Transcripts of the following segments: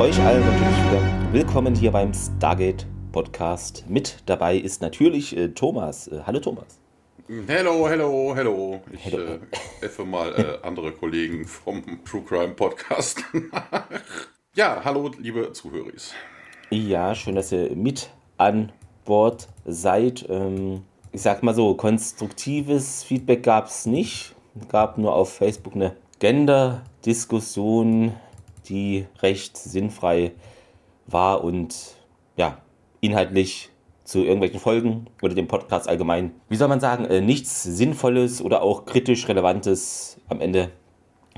euch allen natürlich wieder willkommen hier beim Stargate Podcast. Mit dabei ist natürlich äh, Thomas. Äh, hallo Thomas. Hello, hello, hello. Ich hello. Äh, effe mal äh, andere Kollegen vom True Crime Podcast. ja, hallo, liebe Zuhörer. Ja, schön, dass ihr mit an Bord seid. Ähm, ich sag mal so, konstruktives Feedback gab es nicht. Es gab nur auf Facebook eine Gender-Diskussion die recht sinnfrei war und ja, inhaltlich zu irgendwelchen Folgen oder dem Podcast allgemein, wie soll man sagen, äh, nichts Sinnvolles oder auch kritisch Relevantes am Ende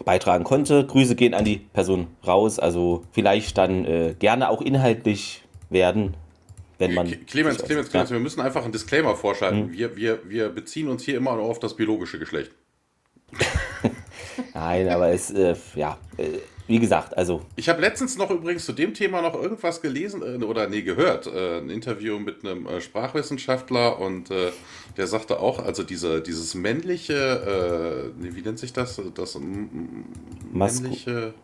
beitragen konnte. Grüße gehen an die Person raus, also vielleicht dann äh, gerne auch inhaltlich werden, wenn man. Clemens, Clemens, Clemens, ja. wir müssen einfach einen Disclaimer vorschalten. Mhm. Wir, wir, wir beziehen uns hier immer nur auf das biologische Geschlecht. Nein, aber es, äh, ja, äh, wie gesagt, also. Ich habe letztens noch übrigens zu dem Thema noch irgendwas gelesen äh, oder nee, gehört. Äh, ein Interview mit einem äh, Sprachwissenschaftler und äh, der sagte auch, also diese, dieses männliche, äh, wie nennt sich das? Das männliche.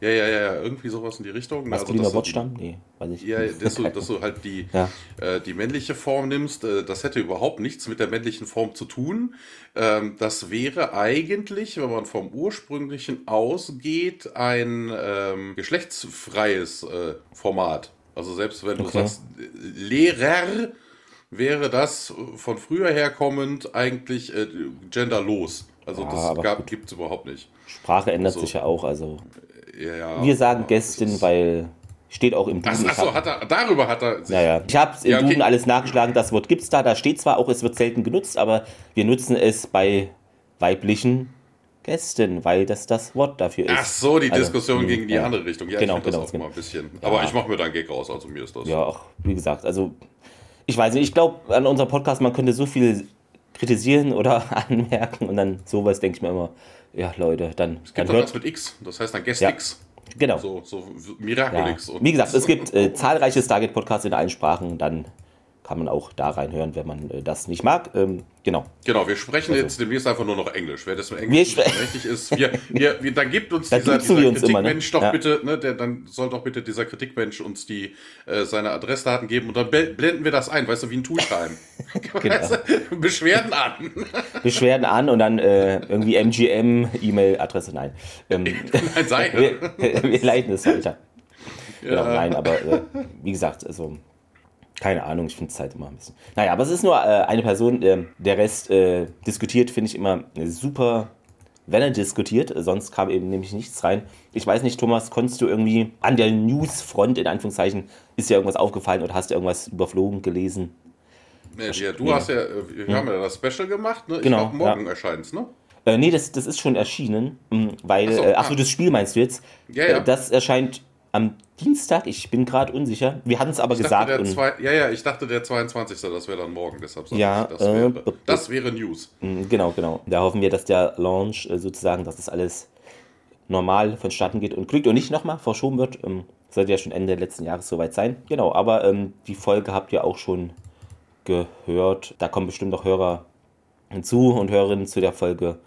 Ja, ja, ja, irgendwie sowas in die Richtung. Maskuliner also, Wortstamm? Nee, weiß ich Ja, dass du, dass du halt die, ja. äh, die männliche Form nimmst, äh, das hätte überhaupt nichts mit der männlichen Form zu tun. Ähm, das wäre eigentlich, wenn man vom ursprünglichen ausgeht, ein ähm, geschlechtsfreies äh, Format. Also selbst wenn du okay. sagst Lehrer, wäre das von früher her kommend eigentlich äh, genderlos. Also ja, das gibt es überhaupt nicht. Sprache ändert also, sich ja auch, also ja, wir sagen Gästin, weil steht auch im Duden. Achso, hat er, darüber hat er sich. Naja, ich habe im ja, okay. Duden alles nachgeschlagen, das Wort gibt es da, da steht zwar auch, es wird selten genutzt, aber wir nutzen es bei weiblichen Gästen, weil das das Wort dafür ist. Ach so, die also, Diskussion ging in die ja. andere Richtung. Ja, genau, ich genau, das auch genau. mal ein bisschen. Aber ich mache mir da einen Gag raus, also mir ist das. Ja, auch, wie gesagt, also ich weiß nicht, ich glaube an unserem Podcast, man könnte so viel kritisieren oder anmerken und dann sowas denke ich mir immer, ja, Leute, dann. Es gibt dann hört, was mit X, das heißt dann Guest ja, X. Genau. So, so Miraculix. Ja. Wie gesagt, es gibt äh, zahlreiche Stargate-Podcasts in allen Sprachen, dann kann man auch da reinhören, wenn man äh, das nicht mag. Ähm, genau. Genau, wir sprechen also. jetzt demnächst einfach nur noch Englisch. Wer das mit Englisch richtig ist, wir, wir, wir, dann gibt uns dieser, dieser Kritikmensch ne? doch ja. bitte, ne, der, dann soll doch bitte dieser Kritikmensch uns die äh, seine Adressdaten geben und dann blenden wir das ein, weißt du, wie ein Tooltime. genau. weißt du, Beschwerden an. Beschwerden an und dann äh, irgendwie MGM, E-Mail-Adresse, nein. Ähm, nein, sein. wir, wir leiten es weiter. Ja. Genau, nein, aber äh, wie gesagt, also keine Ahnung, ich finde es halt immer ein bisschen. Naja, aber es ist nur äh, eine Person. Äh, der Rest äh, diskutiert, finde ich immer super, wenn er diskutiert. Sonst kam eben nämlich nichts rein. Ich weiß nicht, Thomas, konntest du irgendwie an der Newsfront, in Anführungszeichen, ist dir irgendwas aufgefallen oder hast du irgendwas überflogen gelesen? Nee, ja, du nee. hast ja, äh, wir hm. haben ja das Special gemacht, ne? Ich genau, glaube, morgen ja. erscheint es, ne? Äh, nee, das, das ist schon erschienen, weil, achso, äh, ach so, ah. das Spiel meinst du jetzt? Ja, ja. Äh, das erscheint am Dienstag, ich bin gerade unsicher. Wir hatten es aber ich gesagt. Zwei, ja, ja, ich dachte der 22. Das wäre dann morgen, deshalb sage ja, ich, das, äh, wäre, das wäre News. Mm, genau, genau. Da hoffen wir, dass der Launch äh, sozusagen, dass das alles normal vonstatten geht und glückt und nicht nochmal verschoben wird. Ähm, sollte ja schon Ende letzten Jahres soweit sein. Genau, aber ähm, die Folge habt ihr auch schon gehört. Da kommen bestimmt noch Hörer hinzu und Hörerinnen zu der Folge.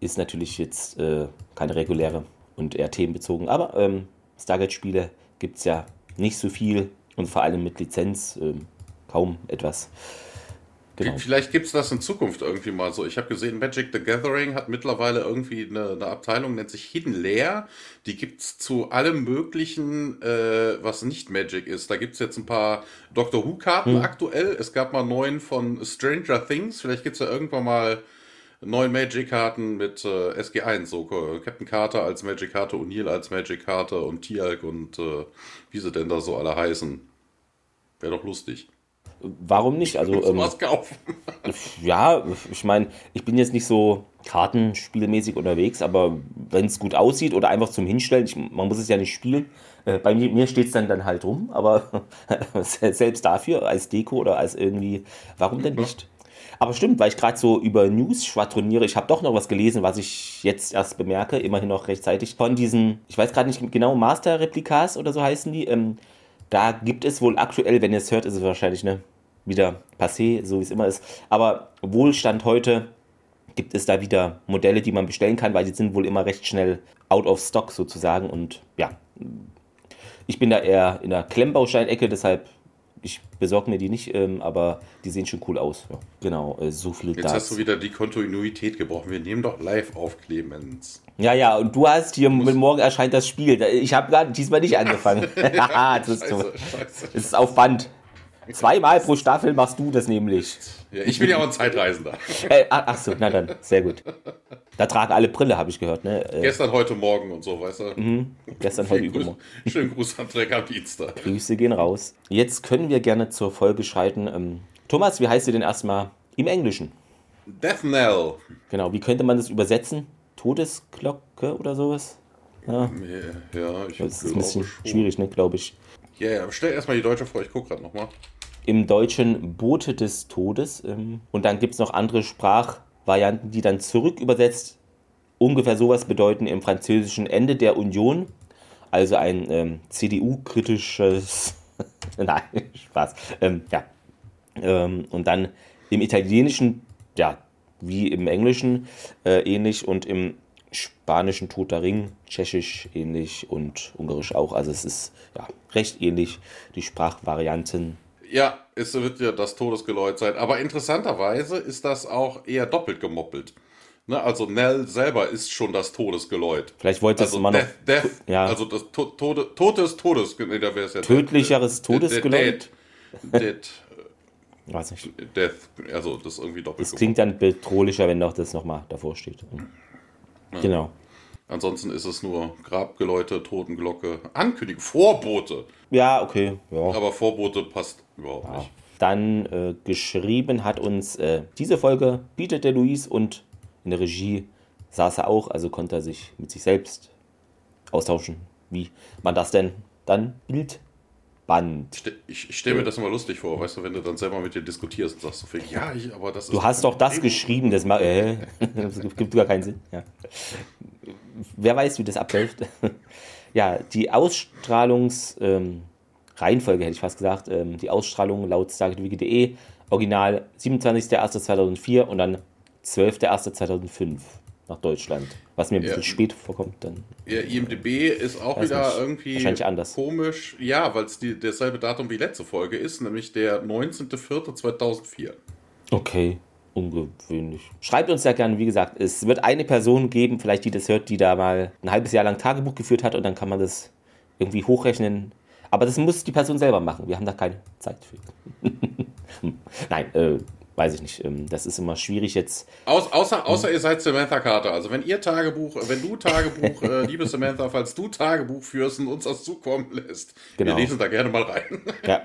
Ist natürlich jetzt äh, keine reguläre und eher themenbezogen, aber ähm, Stargate-Spiele gibt es ja nicht so viel und vor allem mit Lizenz äh, kaum etwas. Genau. Vielleicht gibt es das in Zukunft irgendwie mal so. Ich habe gesehen, Magic the Gathering hat mittlerweile irgendwie eine, eine Abteilung, nennt sich Hidden Lair. Die gibt es zu allem Möglichen, äh, was nicht Magic ist. Da gibt es jetzt ein paar Doctor Who-Karten hm. aktuell. Es gab mal neun von Stranger Things. Vielleicht gibt es ja irgendwann mal neun Magic-Karten mit äh, SG1, so Captain Carter als Magic-Karte, O'Neill als Magic-Karte und Tialk und äh, wie sie denn da so alle heißen. Wäre doch lustig. Warum nicht? Also, ähm, was kaufen. ja, ich meine, ich bin jetzt nicht so kartenspielmäßig unterwegs, aber wenn es gut aussieht oder einfach zum Hinstellen, ich, man muss es ja nicht spielen. Äh, bei mir, mir steht es dann, dann halt rum, aber selbst dafür als Deko oder als irgendwie, warum denn nicht? Aber stimmt, weil ich gerade so über News schwadroniere, ich habe doch noch was gelesen, was ich jetzt erst bemerke, immerhin noch rechtzeitig, von diesen, ich weiß gerade nicht genau, Master-Replikas oder so heißen die. Ähm, da gibt es wohl aktuell, wenn ihr es hört, ist es wahrscheinlich ne, wieder passé, so wie es immer ist. Aber Wohlstand heute gibt es da wieder Modelle, die man bestellen kann, weil die sind wohl immer recht schnell out of stock sozusagen. Und ja, ich bin da eher in der Klemmbausteinecke, deshalb ich besorge mir die nicht, ähm, aber die sehen schon cool aus. Ja, genau, äh, so viel Jetzt dazu. hast du wieder die Kontinuität gebrochen. Wir nehmen doch live auf, Clemens. Ja, ja, und du hast hier, mit morgen erscheint das Spiel. Ich habe diesmal nicht angefangen. das, ist, scheiße, scheiße. das ist auf Band. Zweimal pro Staffel machst du das nämlich. Ja, ich bin ja auch ein Zeitreisender. Äh, ach so, na dann, sehr gut. Da tragen alle Brille, habe ich gehört. Ne? Äh, Gestern, heute, morgen und so, weißt du? Mhm. Gestern, heute, übermorgen. Schönen Gruß an Trecker Dienstag. Grüße gehen raus. Jetzt können wir gerne zur Folge schreiten. Ähm, Thomas, wie heißt du denn erstmal im Englischen? Death Knell. Genau, wie könnte man das übersetzen? Todesglocke oder sowas? Ja, ja ich Das ist ein bisschen schwierig, ne, glaube ich. Ja, yeah, stell erstmal die Deutsche vor, ich gucke gerade nochmal im Deutschen Boote des Todes. Ähm, und dann gibt es noch andere Sprachvarianten, die dann zurück übersetzt ungefähr sowas bedeuten im Französischen Ende der Union. Also ein ähm, CDU-kritisches. Nein, Spaß. Ähm, ja. Ähm, und dann im Italienischen, ja, wie im Englischen äh, ähnlich und im Spanischen Toter Ring, Tschechisch ähnlich und Ungarisch auch. Also es ist ja recht ähnlich, die Sprachvarianten ja, es wird ja das Todesgeläut sein. Aber interessanterweise ist das auch eher doppelt gemoppelt. Ne, also Nell selber ist schon das Todesgeläut. Vielleicht wollte also es immer noch. Death, ja. Also das to Tode, Todes Todes. Nee, da ja Tödlicheres Todesgeläut. Dead. Dead. Weiß nicht. Death. Also das irgendwie doppelt. Das klingt dann bedrohlicher, wenn doch das nochmal davor steht. Ja. Genau. Ansonsten ist es nur Grabgeläute, Totenglocke, Ankündigung, Vorbote. Ja, okay. Ja. Aber Vorbote passt überhaupt ja. nicht. Dann äh, geschrieben hat uns äh, diese Folge bietet der Luis und in der Regie saß er auch, also konnte er sich mit sich selbst austauschen, wie man das denn dann Bild Band. Ich, ich stelle mir das immer lustig vor, weißt du, wenn du dann selber mit dir diskutierst und sagst so viel, ja, ich, aber das ist. Du hast doch das Ding. geschrieben, das, äh, das gibt gar keinen Sinn. Ja. Wer weiß, wie das abläuft. ja, die Ausstrahlungsreihenfolge, ähm, hätte ich fast gesagt, ähm, die Ausstrahlung laut stargetwiki.de, Original 27.01.2004 und dann 12.01.2005 nach Deutschland. Was mir ein bisschen ja. spät vorkommt dann. Ja, IMDB ist auch wieder nicht. irgendwie Wahrscheinlich anders. komisch. Ja, weil es dasselbe Datum wie letzte Folge ist, nämlich der 19.04.2004. Okay, ungewöhnlich. Schreibt uns ja gerne, wie gesagt, es wird eine Person geben, vielleicht die das hört, die da mal ein halbes Jahr lang Tagebuch geführt hat und dann kann man das irgendwie hochrechnen. Aber das muss die Person selber machen. Wir haben da keine Zeit für. Nein, äh, weiß ich nicht. Ähm, das ist immer schwierig jetzt. Aus, außer, außer ihr seid Samantha Carter. Also wenn ihr Tagebuch, wenn du Tagebuch, äh, liebe Samantha, falls du Tagebuch führst und uns das zukommen lässt, genau. wir lesen da gerne mal rein. Ja.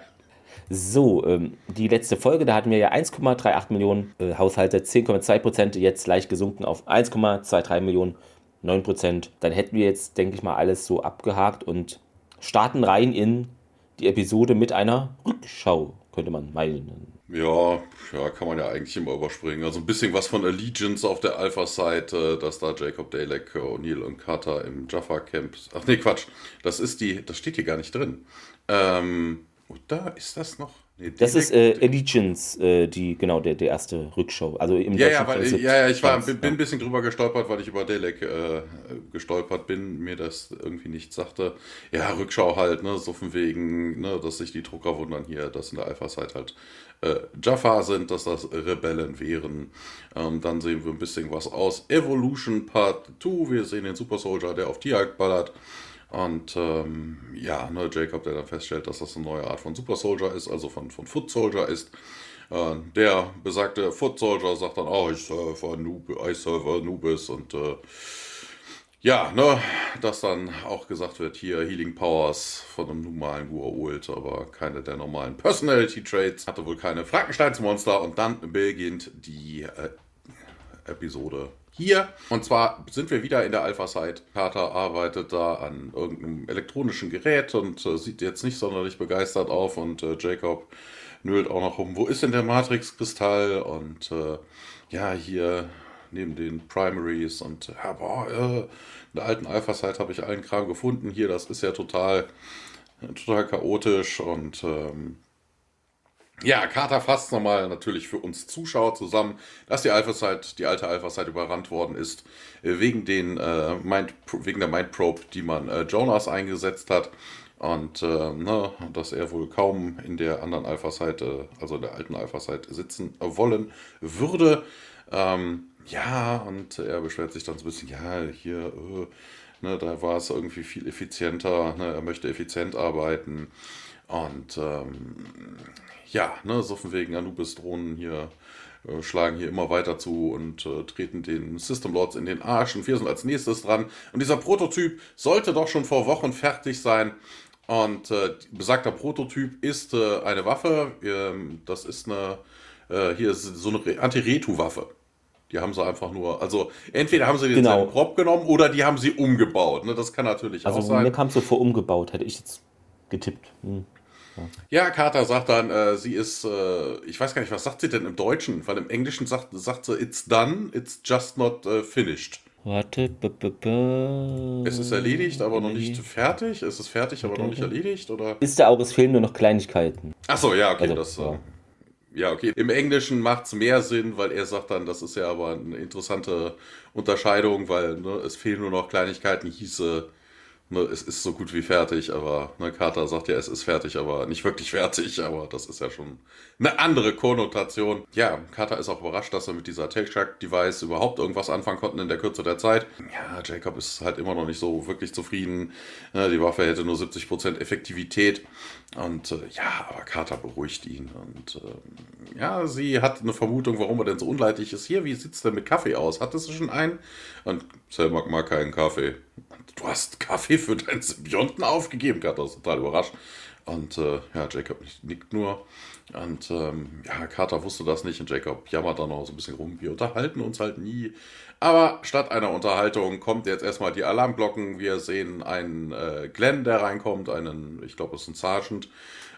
So, ähm, die letzte Folge, da hatten wir ja 1,38 Millionen äh, Haushalte, 10,2 Prozent, jetzt leicht gesunken auf 1,23 Millionen, 9 Prozent. Dann hätten wir jetzt, denke ich mal, alles so abgehakt und starten rein in die Episode mit einer Rückschau, könnte man meinen. Ja, ja, kann man ja eigentlich immer überspringen. Also ein bisschen was von Allegiance auf der Alpha-Seite, dass da Jacob Dalek, O'Neill und Carter im Jaffa-Camp. Ach nee, Quatsch. Das ist die, das steht hier gar nicht drin. Ähm, oder ist das noch? Nee, das ist äh, Allegiance, äh, die, genau, der, der erste Rückschau. Also im ja, ja, weil, ja, ja, ich war, bin, bin, ein bisschen drüber gestolpert, weil ich über Delek äh, gestolpert bin, mir das irgendwie nicht sagte. Ja, Rückschau halt, ne, so von wegen, ne, dass sich die Drucker wundern hier, dass in der Alpha-Zeit halt äh, Jaffa sind, dass das Rebellen wären. Ähm, dann sehen wir ein bisschen was aus Evolution Part 2. Wir sehen den Super Soldier, der auf Tiag ballert. Und ähm, ja, ne, Jacob, der dann feststellt, dass das eine neue Art von Super Soldier ist, also von, von Foot Soldier ist. Äh, der besagte Foot Soldier sagt dann, oh, ich serve Anub I serve Anubis und äh, ja, ne, dass dann auch gesagt wird, hier Healing Powers von einem normalen Gua'uld, aber keine der normalen Personality Traits, hatte wohl keine Frankensteins Monster und dann beginnt die äh, Episode hier. Und zwar sind wir wieder in der Alpha-Site. Carter arbeitet da an irgendeinem elektronischen Gerät und äh, sieht jetzt nicht sonderlich begeistert auf. Und äh, Jacob nölt auch noch rum, wo ist denn der Matrix-Kristall? Und äh, ja, hier neben den Primaries und ja, boah, äh, in der alten Alpha-Site habe ich allen Kram gefunden. Hier, das ist ja total, total chaotisch und ähm, ja, Carter fasst nochmal natürlich für uns Zuschauer zusammen, dass die Alpha-Site, die alte Alpha-Site überrannt worden ist, äh, wegen, den, äh, Mind, wegen der Mind Probe, die man äh, Jonas eingesetzt hat. Und äh, ne, dass er wohl kaum in der anderen Alpha-Site, also der alten Alpha-Site, sitzen wollen würde. Ähm, ja, und er beschwert sich dann so ein bisschen, ja, hier, äh, ne, da war es irgendwie viel effizienter, ne, er möchte effizient arbeiten. Und ähm, ja, ne, so von wegen Anubis-Drohnen hier äh, schlagen hier immer weiter zu und äh, treten den System Lords in den Arsch und wir sind als nächstes dran. Und dieser Prototyp sollte doch schon vor Wochen fertig sein. Und äh, besagter Prototyp ist äh, eine Waffe. Ähm, das ist eine, äh, hier ist so eine Anti-Retu-Waffe. Die haben sie einfach nur, also entweder haben sie den genau. Prop genommen oder die haben sie umgebaut. Ne? Das kann natürlich also auch sein. Also mir kam so vor umgebaut, hätte ich jetzt getippt. Hm. Ja, Carter sagt dann, äh, sie ist, äh, ich weiß gar nicht, was sagt sie denn im Deutschen? Weil im Englischen sagt, sagt sie, it's done, it's just not uh, finished. Warte. B -b -b es ist erledigt, aber noch nicht fertig. Es ist fertig, aber noch nicht erledigt, oder? Ist da auch, es fehlen nur noch Kleinigkeiten. Achso, ja, okay, also, das. Ja. Äh, ja, okay. Im Englischen macht es mehr Sinn, weil er sagt dann, das ist ja aber eine interessante Unterscheidung, weil ne, es fehlen nur noch Kleinigkeiten, hieße ne, es ist so gut wie fertig, aber ne, Carter sagt ja, es ist fertig, aber nicht wirklich fertig, aber das ist ja schon eine andere Konnotation. Ja, Carter ist auch überrascht, dass er mit dieser Tailshark-Device überhaupt irgendwas anfangen konnten in der Kürze der Zeit. Ja, Jacob ist halt immer noch nicht so wirklich zufrieden. Ja, die Waffe hätte nur 70% Effektivität. Und äh, ja, aber Carter beruhigt ihn. Und äh, ja, sie hat eine Vermutung, warum er denn so unleidlich ist. Hier, wie sieht es denn mit Kaffee aus? Hattest du schon einen? Und Sam mag mal keinen Kaffee. Du hast Kaffee für deinen Symbionten aufgegeben. Carter ist total überrascht. Und äh, ja, Jacob nickt nur. Und ähm, ja, Carter wusste das nicht und Jacob jammert dann noch so ein bisschen rum. Wir unterhalten uns halt nie. Aber statt einer Unterhaltung kommt jetzt erstmal die Alarmglocken. Wir sehen einen äh, Glenn, der reinkommt, einen, ich glaube, es ist ein Sergeant.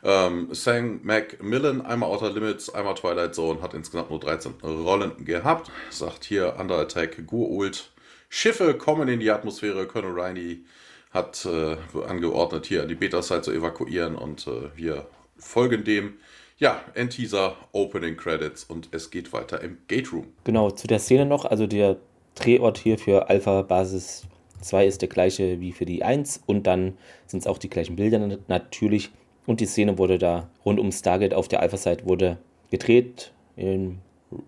Ähm, Sang Macmillan, einmal Outer Limits, einmal Twilight Zone, hat insgesamt nur 13 Rollen gehabt. Sagt hier Under Attack, Gurult. Schiffe kommen in die Atmosphäre. Colonel Riney hat äh, angeordnet, hier die Beta-Site zu evakuieren und äh, wir folgen dem. Ja, End-Teaser, Opening Credits und es geht weiter im Gate Room. Genau, zu der Szene noch, also der Drehort hier für Alpha Basis 2 ist der gleiche wie für die 1 und dann sind es auch die gleichen Bilder natürlich. Und die Szene wurde da rund um Stargate auf der Alpha-Site wurde gedreht im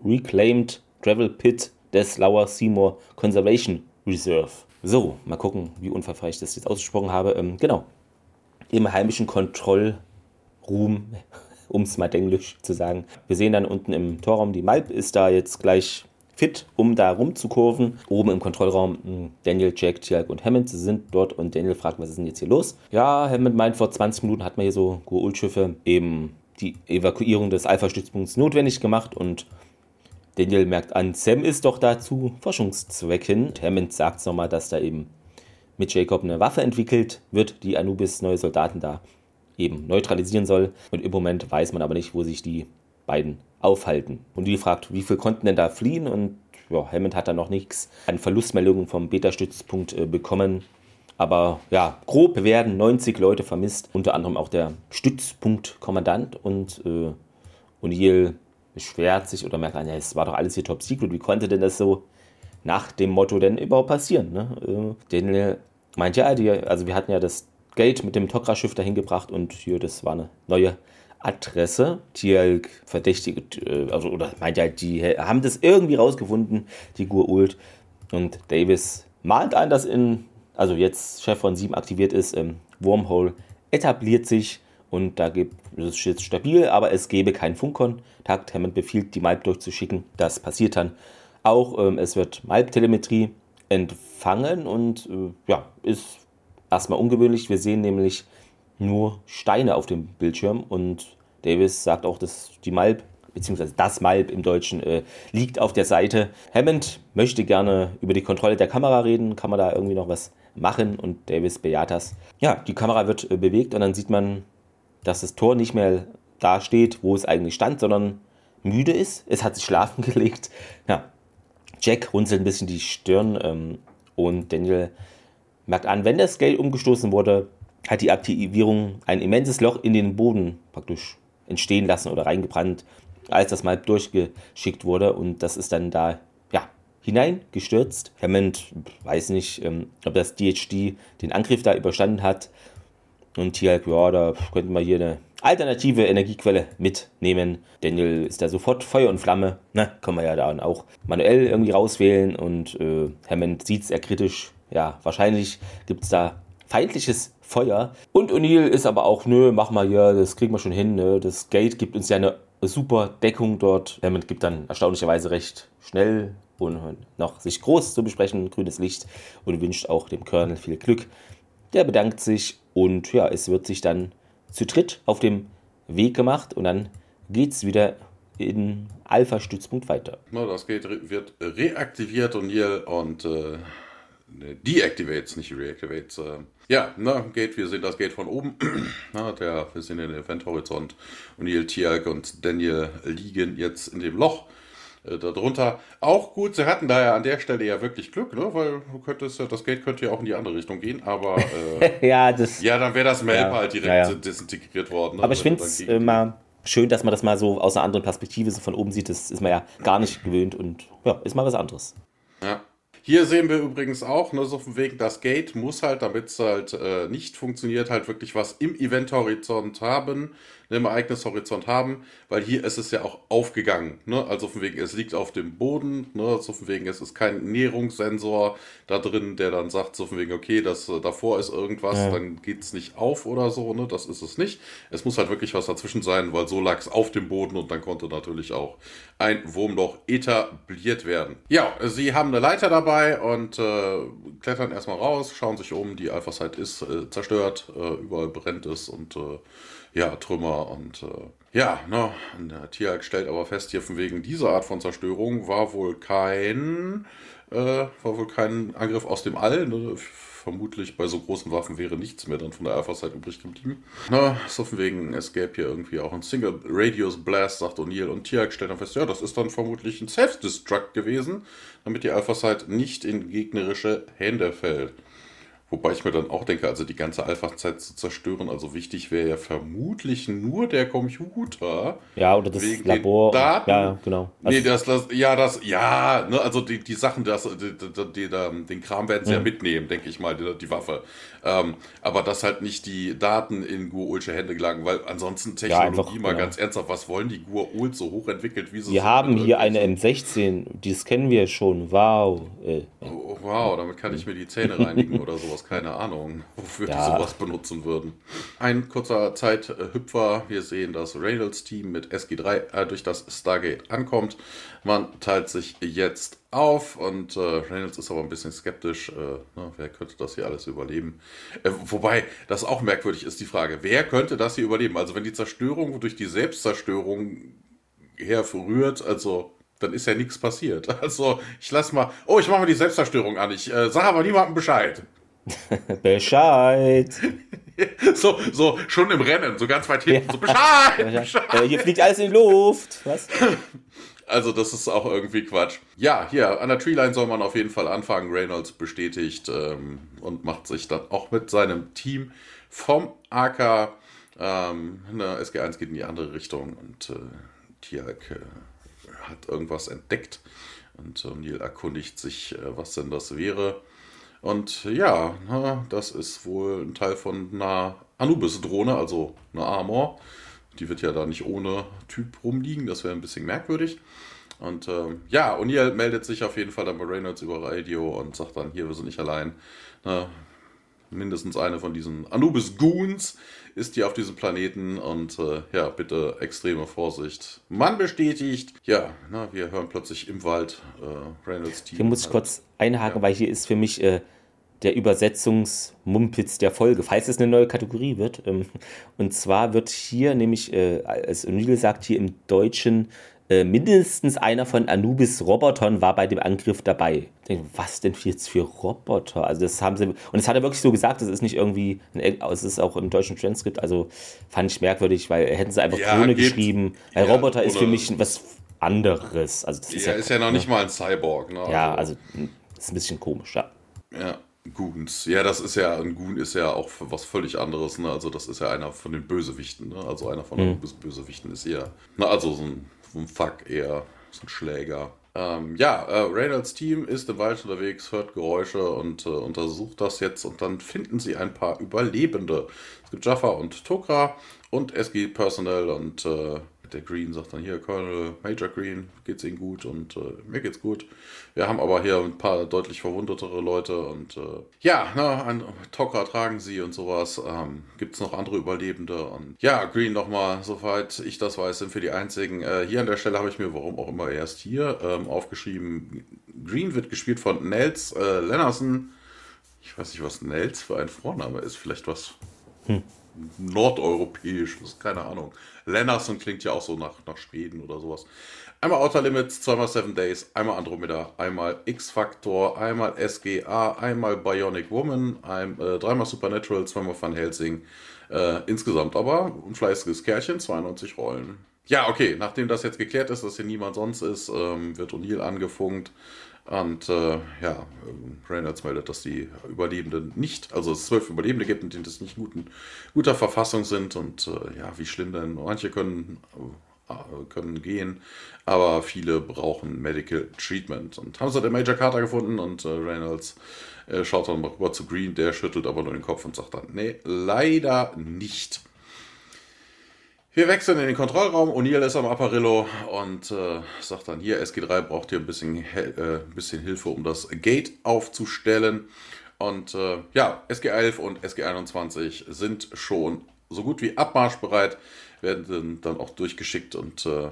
Reclaimed Travel Pit des Lower Seymour Conservation Reserve. So, mal gucken, wie unfallfrei ich das jetzt ausgesprochen habe. Ähm, genau. Im heimischen Kontrollroom, um es mal englisch zu sagen. Wir sehen dann unten im Torraum, die Malp ist da jetzt gleich fit, um da rumzukurven. Oben im Kontrollraum hm, Daniel, Jack, Tialk und Hammond sind dort und Daniel fragt, was ist denn jetzt hier los? Ja, Hammond meint, vor 20 Minuten hat man hier so Goa'uld-Schiffe eben die Evakuierung des Alpha-Stützpunkts notwendig gemacht und Daniel merkt an, Sam ist doch dazu Forschungszwecken. Hammond sagt nochmal, dass da eben mit Jacob eine Waffe entwickelt wird, die Anubis neue Soldaten da eben neutralisieren soll. Und im Moment weiß man aber nicht, wo sich die beiden aufhalten. Und die fragt, wie viel konnten denn da fliehen? Und ja, Hammond hat da noch nichts an Verlustmeldungen vom Beta-Stützpunkt äh, bekommen. Aber ja, grob werden 90 Leute vermisst, unter anderem auch der Stützpunktkommandant und äh, O'Neill beschwert sich oder merkt, ja, es war doch alles hier top secret, wie konnte denn das so nach dem Motto denn überhaupt passieren? Ne? Äh, Daniel meint ja, die, also wir hatten ja das Gate mit dem Tokra-Schiff dahin gebracht und hier, das war eine neue Adresse. Die verdächtigt, äh, also, oder meint ja, die haben das irgendwie rausgefunden, die Gur-Ult. Und Davis mahnt ein, dass in, also jetzt Chef von 7 aktiviert ist, ähm, Wormhole etabliert sich und da gibt es jetzt stabil, aber es gebe keinen Funkkontakt. Hammond befiehlt, die Malp durchzuschicken. Das passiert dann auch. Ähm, es wird Malp-Telemetrie empfangen und äh, ja, ist erstmal ungewöhnlich. Wir sehen nämlich nur Steine auf dem Bildschirm und Davis sagt auch, dass die Malp beziehungsweise das Malb im Deutschen, äh, liegt auf der Seite. Hammond möchte gerne über die Kontrolle der Kamera reden. Kann man da irgendwie noch was machen? Und Davis bejaht das. Ja, die Kamera wird äh, bewegt und dann sieht man, dass das Tor nicht mehr da steht, wo es eigentlich stand, sondern müde ist. Es hat sich schlafen gelegt. Ja, Jack runzelt ein bisschen die Stirn ähm, und Daniel merkt an, wenn das Geld umgestoßen wurde, hat die Aktivierung ein immenses Loch in den Boden praktisch entstehen lassen oder reingebrannt, als das mal durchgeschickt wurde und das ist dann da ja, hineingestürzt. Hammond weiß nicht, ähm, ob das DHD den Angriff da überstanden hat und hier, halt, ja, da könnten wir hier eine alternative Energiequelle mitnehmen. Daniel ist da sofort Feuer und Flamme. Na, kann man ja dann auch manuell irgendwie rauswählen und äh, Hammond sieht es eher kritisch. Ja, wahrscheinlich gibt es da feindliches Feuer. Und O'Neill ist aber auch, nö, mach mal hier, das kriegen wir schon hin. Ne? Das Gate gibt uns ja eine super Deckung dort. Hammond gibt dann erstaunlicherweise recht schnell und noch sich groß zu besprechen, grünes Licht und wünscht auch dem Colonel viel Glück. Der bedankt sich und ja, es wird sich dann zu dritt auf dem Weg gemacht und dann geht es wieder in Alpha-Stützpunkt weiter. Na, das Gate wird reaktiviert und hier und äh, ne, deactivates, nicht reactivates. Äh, ja, na, Gate, wir sehen das Gate von oben. na, der, wir sehen den Event-Horizont und Neil, Tiag und Daniel liegen jetzt in dem Loch äh, darunter. Auch gut, sie hatten da ja an der Stelle ja wirklich Glück, ne? weil du könntest, das Gate könnte ja auch in die andere Richtung gehen, aber äh, ja, das, ja, dann wäre das Map ja, halt direkt ja, ja. desintegriert worden. Ne? Aber ich finde es immer schön, dass man das mal so aus einer anderen Perspektive so von oben sieht. Das ist man ja gar nicht gewöhnt und ja, ist mal was anderes. Ja. Hier sehen wir übrigens auch, ne, so von wegen, das Gate muss halt, damit es halt äh, nicht funktioniert, halt wirklich was im Event-Horizont haben im Ereignishorizont haben, weil hier ist es ja auch aufgegangen. Ne? Also von wegen, es liegt auf dem Boden, ne? so von wegen, es ist kein Näherungssensor da drin, der dann sagt, so von wegen, okay, das äh, davor ist irgendwas, ja. dann geht es nicht auf oder so, ne? Das ist es nicht. Es muss halt wirklich was dazwischen sein, weil so lag es auf dem Boden und dann konnte natürlich auch ein Wurmloch etabliert werden. Ja, sie haben eine Leiter dabei und äh, klettern erstmal raus, schauen sich um, die Alpha-Site ist äh, zerstört, äh, überall brennt es und äh, ja, Trümmer und äh, ja, ne, der Tierarzt stellt aber fest, hier von wegen dieser Art von Zerstörung war wohl kein, äh, war wohl kein Angriff aus dem All. Ne? Vermutlich bei so großen Waffen wäre nichts mehr dann von der Alpha-Site übrig geblieben. Na, so von wegen, es gäbe hier irgendwie auch ein Single Radius Blast, sagt O'Neill. Und Tiag stellt dann fest, ja, das ist dann vermutlich ein Self-Destruct gewesen, damit die Alpha-Site nicht in gegnerische Hände fällt. Wobei ich mir dann auch denke, also die ganze Alpha-Zeit zu zerstören, also wichtig wäre ja vermutlich nur der Computer. Ja, oder das Labor. Daten. Ja, genau. Also nee, das, das, ja, das, ja, ne, also die, die Sachen, das, die, die, die, den Kram werden sie ja, ja mitnehmen, denke ich mal, die, die Waffe. Ähm, aber dass halt nicht die Daten in Gur-Ulsche Hände gelangen, weil ansonsten Technologie ja, einfach, mal genau. ganz ernsthaft, was wollen die Gur-Ult so hochentwickelt, wie sie Wir haben hier eine M16, das kennen wir schon, wow. Äh, oh, wow, damit kann ich mir die Zähne reinigen oder sowas, keine Ahnung, wofür ja. die sowas benutzen würden. Ein kurzer Zeithüpfer, wir sehen das Reynolds-Team mit SG3 äh, durch das Stargate ankommt. Man teilt sich jetzt auf und äh, Reynolds ist aber ein bisschen skeptisch. Äh, ne, wer könnte das hier alles überleben? Äh, wobei, das auch merkwürdig ist, die Frage, wer könnte das hier überleben? Also wenn die Zerstörung durch die Selbstzerstörung herrührt, also dann ist ja nichts passiert. Also ich lass mal, oh, ich mache mal die Selbstzerstörung an. Ich äh, sage aber niemandem Bescheid. Bescheid. so, so, schon im Rennen, so ganz weit hinten, ja. so Bescheid, Bescheid. Äh, hier fliegt alles in die Luft. Was? Also das ist auch irgendwie Quatsch. Ja, hier an der Treeline soll man auf jeden Fall anfangen. Reynolds bestätigt ähm, und macht sich dann auch mit seinem Team vom AK. Ähm, ne, SG1 geht in die andere Richtung und äh, Tiak äh, hat irgendwas entdeckt. Und äh, Neil erkundigt sich, äh, was denn das wäre. Und ja, na, das ist wohl ein Teil von einer Anubis-Drohne, also eine Armor. Die wird ja da nicht ohne Typ rumliegen, das wäre ein bisschen merkwürdig. Und ähm, ja, O'Neill meldet sich auf jeden Fall dann bei Reynolds über Radio und sagt dann, hier, wir sind nicht allein. Na, mindestens eine von diesen Anubis Goons ist hier auf diesem Planeten und äh, ja, bitte extreme Vorsicht. Man bestätigt, ja, na, wir hören plötzlich im Wald äh, Reynolds Team. Hier muss ich kurz einhaken, ja. weil hier ist für mich äh, der Übersetzungsmumpitz der Folge, falls es eine neue Kategorie wird. Ähm, und zwar wird hier nämlich, äh, als O'Neill sagt, hier im Deutschen äh, mindestens einer von Anubis Robotern war bei dem Angriff dabei. Was denn jetzt für Roboter? Also das haben sie und das hat er wirklich so gesagt. Das ist nicht irgendwie, es ist auch im deutschen Transkript. Also fand ich merkwürdig, weil hätten sie einfach ja, geschrieben. Weil ja, Roboter ist für mich was anderes. Also das ist ja, ist ja noch nicht mal ein Cyborg. Ne? Ja, also das ist ein bisschen komisch. Ja. Ja. Goons. Ja, das ist ja, ein Goon ist ja auch was völlig anderes, ne? Also das ist ja einer von den Bösewichten, ne? Also einer von den mhm. Bösewichten ist ja, na, also so ein so ein Fuck eher, so ein Schläger. Ähm, ja, äh, Reynolds Team ist im Wald unterwegs, hört Geräusche und äh, untersucht das jetzt und dann finden sie ein paar Überlebende. Es gibt Jaffa und Tokra und SG Personnel und äh, der Green sagt dann hier, Colonel Major Green, geht's Ihnen gut und äh, mir geht's gut. Wir haben aber hier ein paar deutlich verwundetere Leute und äh, ja, ne, ein Tokra tragen sie und sowas. Ähm, Gibt es noch andere Überlebende? Und ja, Green nochmal, soweit ich das weiß, sind wir die einzigen. Äh, hier an der Stelle habe ich mir, warum auch immer erst hier, ähm, aufgeschrieben. Green wird gespielt von Nels äh, Lennerson. Ich weiß nicht, was Nels für ein Vorname ist. Vielleicht was. Hm nordeuropäisches, keine Ahnung. Lennerson klingt ja auch so nach, nach Schweden oder sowas. Einmal Outer Limits, zweimal Seven Days, einmal Andromeda, einmal X-Factor, einmal SGA, einmal Bionic Woman, ein, äh, dreimal Supernatural, zweimal Van Helsing. Äh, insgesamt aber ein fleißiges Kerlchen, 92 Rollen. Ja, okay, nachdem das jetzt geklärt ist, dass hier niemand sonst ist, ähm, wird O'Neill angefunkt. Und äh, ja, Reynolds meldet, dass die Überlebenden nicht, also es zwölf Überlebende gibt und die das nicht guten, guter Verfassung sind. Und äh, ja, wie schlimm denn? Manche können, äh, können gehen, aber viele brauchen Medical Treatment. Und haben sie den Major Carter gefunden und äh, Reynolds äh, schaut dann mal rüber zu Green, der schüttelt aber nur den Kopf und sagt dann, nee, leider nicht. Wir wechseln in den Kontrollraum. O'Neill ist am Apparillo und äh, sagt dann hier, SG3 braucht hier ein bisschen, äh, ein bisschen Hilfe, um das Gate aufzustellen. Und äh, ja, SG11 und SG21 sind schon so gut wie abmarschbereit, werden dann auch durchgeschickt und äh,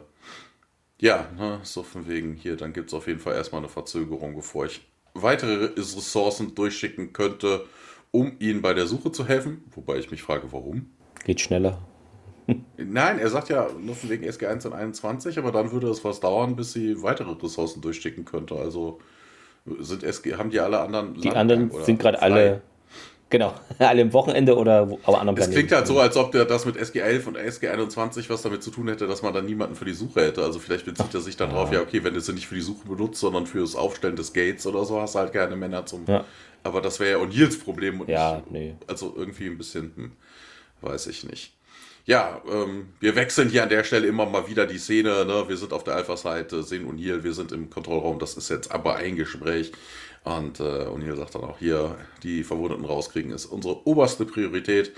ja, ne, so von wegen hier, dann gibt es auf jeden Fall erstmal eine Verzögerung, bevor ich weitere Ressourcen durchschicken könnte, um ihnen bei der Suche zu helfen. Wobei ich mich frage, warum? Geht schneller. Nein, er sagt ja nur von wegen SG1 und 21, aber dann würde es was dauern, bis sie weitere Ressourcen durchschicken könnte. Also sind SG, haben die alle anderen. Die Landgang anderen sind gerade alle. Genau, alle im Wochenende oder wo, aber anderen Es klingt halt so, als ob der das mit SG11 und SG21 was damit zu tun hätte, dass man dann niemanden für die Suche hätte. Also vielleicht bezieht er sich dann ja. drauf, ja, okay, wenn du sie nicht für die Suche benutzt, sondern für das Aufstellen des Gates oder so, hast du halt keine Männer zum. Ja. Aber das wäre ja O'Neills Problem und ja, nicht, nee. Also irgendwie ein bisschen, hm, weiß ich nicht ja, ähm, wir wechseln hier an der Stelle immer mal wieder die Szene. Ne? Wir sind auf der Alpha-Seite, sehen O'Neill, wir sind im Kontrollraum. Das ist jetzt aber ein Gespräch. Und äh, O'Neill sagt dann auch hier, die Verwundeten rauskriegen ist unsere oberste Priorität.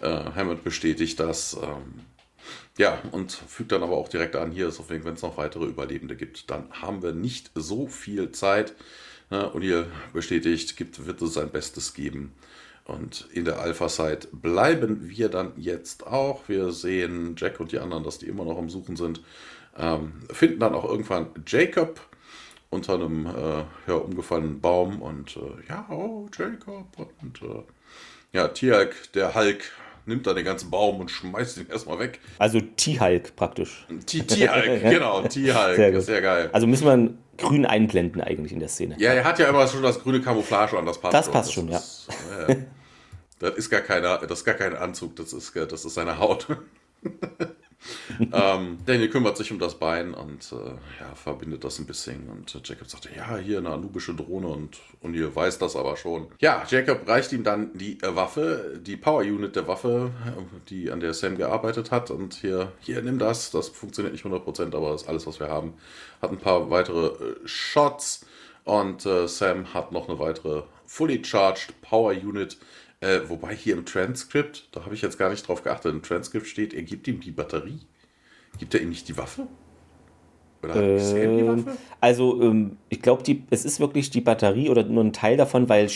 Äh, Hammond bestätigt das. Ähm, ja, und fügt dann aber auch direkt an, hier ist auf jeden Fall, wenn es noch weitere Überlebende gibt, dann haben wir nicht so viel Zeit. Ne? O'Neill bestätigt, gibt, wird es sein Bestes geben. Und in der Alpha-Site bleiben wir dann jetzt auch. Wir sehen Jack und die anderen, dass die immer noch am Suchen sind. Ähm, finden dann auch irgendwann Jacob unter einem äh, ja, umgefallenen Baum und äh, ja, oh, Jacob. Und äh, ja, Tialk, der Hulk, nimmt dann den ganzen Baum und schmeißt ihn erstmal weg. Also T-Hulk praktisch. T-Hulk, genau, T-Hulk. Sehr, sehr geil. Also müssen wir grün einblenden eigentlich in der Szene. Ja, er hat ja immer schon das grüne Camouflage an, das passt Das schon. passt schon, ist, ja. Das ist gar keine, das ist gar kein Anzug, das ist, das ist seine Haut. ähm, Daniel kümmert sich um das Bein und äh, ja, verbindet das ein bisschen. Und äh, Jacob sagt, ja, hier eine anubische Drohne und, ihr weiß das aber schon. Ja, Jacob reicht ihm dann die äh, Waffe, die Power Unit der Waffe, die an der Sam gearbeitet hat. Und hier, hier, nimm das. Das funktioniert nicht 100%, aber das ist alles, was wir haben. Hat ein paar weitere äh, Shots. Und äh, Sam hat noch eine weitere Fully Charged Power Unit äh, wobei hier im Transkript, da habe ich jetzt gar nicht drauf geachtet, im Transkript steht, er gibt ihm die Batterie. Gibt er ihm nicht die Waffe? Oder hat ähm, Sam die Waffe? Also, ähm, ich glaube, es ist wirklich die Batterie oder nur ein Teil davon, weil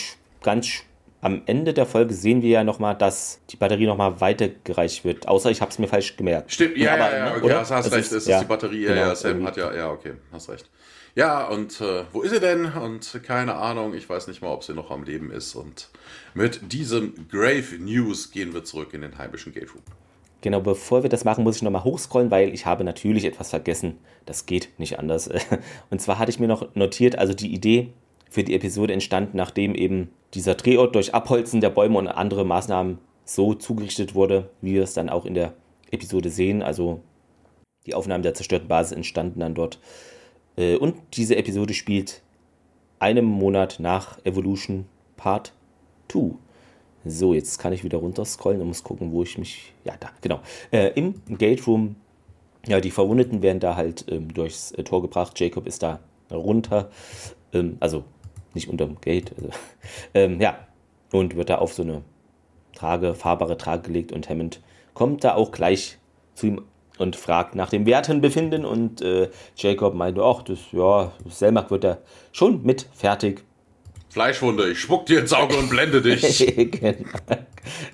ganz am Ende der Folge sehen wir ja nochmal, dass die Batterie nochmal weitergereicht wird. Außer ich habe es mir falsch gemerkt. Stimmt, ja, aber, ja, ja, okay, oder? hast, hast recht, ist ja, die Batterie. Genau, ja, Sam irgendwie. hat ja, ja, okay, hast recht. Ja, und äh, wo ist sie denn? Und keine Ahnung, ich weiß nicht mal, ob sie noch am Leben ist. Und mit diesem Grave News gehen wir zurück in den heimischen Gate Room. Genau, bevor wir das machen, muss ich nochmal hochscrollen, weil ich habe natürlich etwas vergessen. Das geht nicht anders. Und zwar hatte ich mir noch notiert, also die Idee für die Episode entstand, nachdem eben dieser Drehort durch Abholzen der Bäume und andere Maßnahmen so zugerichtet wurde, wie wir es dann auch in der Episode sehen. Also die Aufnahmen der zerstörten Basis entstanden dann dort. Äh, und diese Episode spielt einem Monat nach Evolution Part 2. So, jetzt kann ich wieder runterscrollen und muss gucken, wo ich mich. Ja, da, genau. Äh, Im Gate Room, ja, die Verwundeten werden da halt ähm, durchs äh, Tor gebracht. Jacob ist da runter. Ähm, also nicht unterm Gate. Also, ähm, ja, und wird da auf so eine Trage, fahrbare Trage gelegt und Hammond kommt da auch gleich zu ihm und fragt nach dem Wertenbefinden und äh, Jacob meinte, ach, das, ja, Selmak wird da schon mit fertig. Fleischwunde, ich spuck dir ins Auge und blende dich. genau.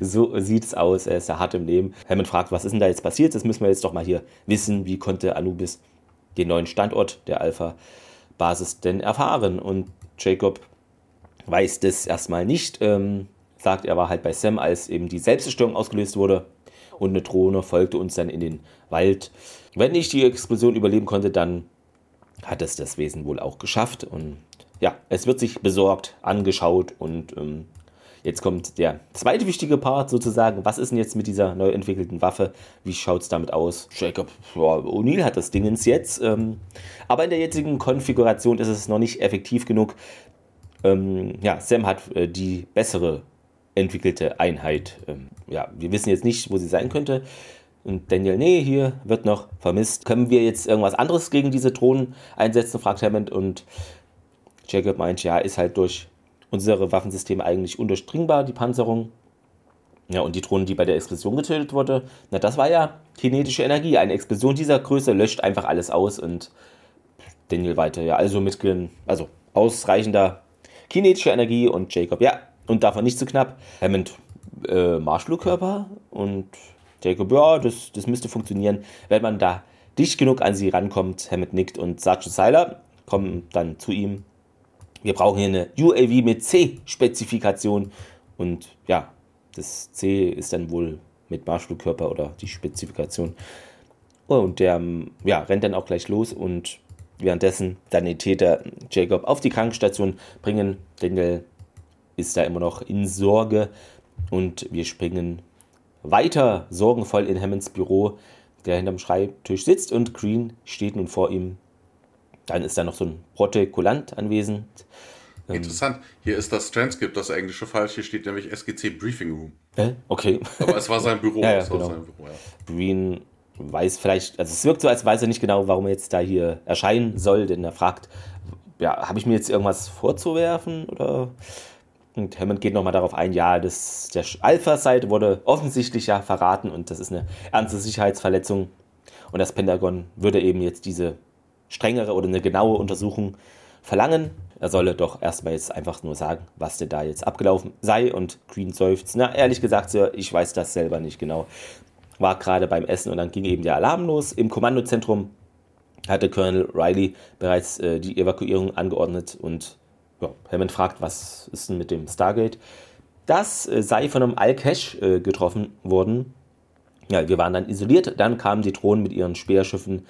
So sieht's aus, er ist ja hart im Leben. Hammond fragt, was ist denn da jetzt passiert? Das müssen wir jetzt doch mal hier wissen. Wie konnte Anubis den neuen Standort der Alpha-Basis denn erfahren? Und Jacob weiß das erstmal nicht. Ähm, sagt, er war halt bei Sam, als eben die Selbstzerstörung ausgelöst wurde und eine Drohne folgte uns dann in den Wald. Wenn ich die Explosion überleben konnte, dann hat es das Wesen wohl auch geschafft. Und ja, es wird sich besorgt angeschaut und ähm, jetzt kommt der zweite wichtige Part sozusagen. Was ist denn jetzt mit dieser neu entwickelten Waffe? Wie schaut es damit aus? Jacob, ja, O'Neill hat das Dingens jetzt. Ähm, aber in der jetzigen Konfiguration ist es noch nicht effektiv genug. Ähm, ja, Sam hat äh, die bessere entwickelte Einheit. Ähm, ja, wir wissen jetzt nicht, wo sie sein könnte. Und Daniel, nee, hier wird noch vermisst. Können wir jetzt irgendwas anderes gegen diese Drohnen einsetzen? fragt Hammond. Und Jacob meint, ja, ist halt durch unsere Waffensysteme eigentlich undurchdringbar, die Panzerung. Ja, und die Drohne, die bei der Explosion getötet wurde, na, das war ja kinetische Energie. Eine Explosion dieser Größe löscht einfach alles aus und Daniel weiter, ja, also mit, also ausreichender kinetischer Energie und Jacob, ja, und davon nicht zu knapp. Hammond, äh, Marshall-Körper und Jacob, ja, das, das müsste funktionieren, wenn man da dicht genug an sie rankommt. Hammond nickt und Sergeant Seiler kommen dann zu ihm. Wir brauchen hier eine UAV mit C-Spezifikation und ja, das C ist dann wohl mit Marshall-Körper oder die Spezifikation. Und der ja, rennt dann auch gleich los und währenddessen dann die Täter Jacob auf die Krankenstation bringen. Daniel ist da immer noch in Sorge und wir springen weiter sorgenvoll in Hammonds Büro, der hinterm Schreibtisch sitzt und Green steht nun vor ihm. Dann ist da noch so ein Protokollant anwesend. Ähm, Interessant. Hier ist das Transkript, das englische falsch. Hier steht nämlich SGC Briefing Room. Äh? Okay. Aber es war sein Büro. ja, ja, genau. sein Büro ja. Green weiß vielleicht, also es wirkt so, als weiß er nicht genau, warum er jetzt da hier erscheinen soll, denn er fragt, ja, habe ich mir jetzt irgendwas vorzuwerfen oder und Hammond geht nochmal darauf ein, ja, das, der Alpha-Seite wurde offensichtlich ja verraten und das ist eine ernste Sicherheitsverletzung. Und das Pentagon würde eben jetzt diese strengere oder eine genaue Untersuchung verlangen. Er solle doch erstmal jetzt einfach nur sagen, was denn da jetzt abgelaufen sei. Und Green seufzt, na, ehrlich gesagt, Sir, ich weiß das selber nicht genau. War gerade beim Essen und dann ging eben der Alarm los. Im Kommandozentrum hatte Colonel Riley bereits äh, die Evakuierung angeordnet und ja, Hammond fragt, was ist denn mit dem Stargate? Das äh, sei von einem Al-Cash äh, getroffen worden. Ja, wir waren dann isoliert, dann kamen die Drohnen mit ihren Speerschiffen.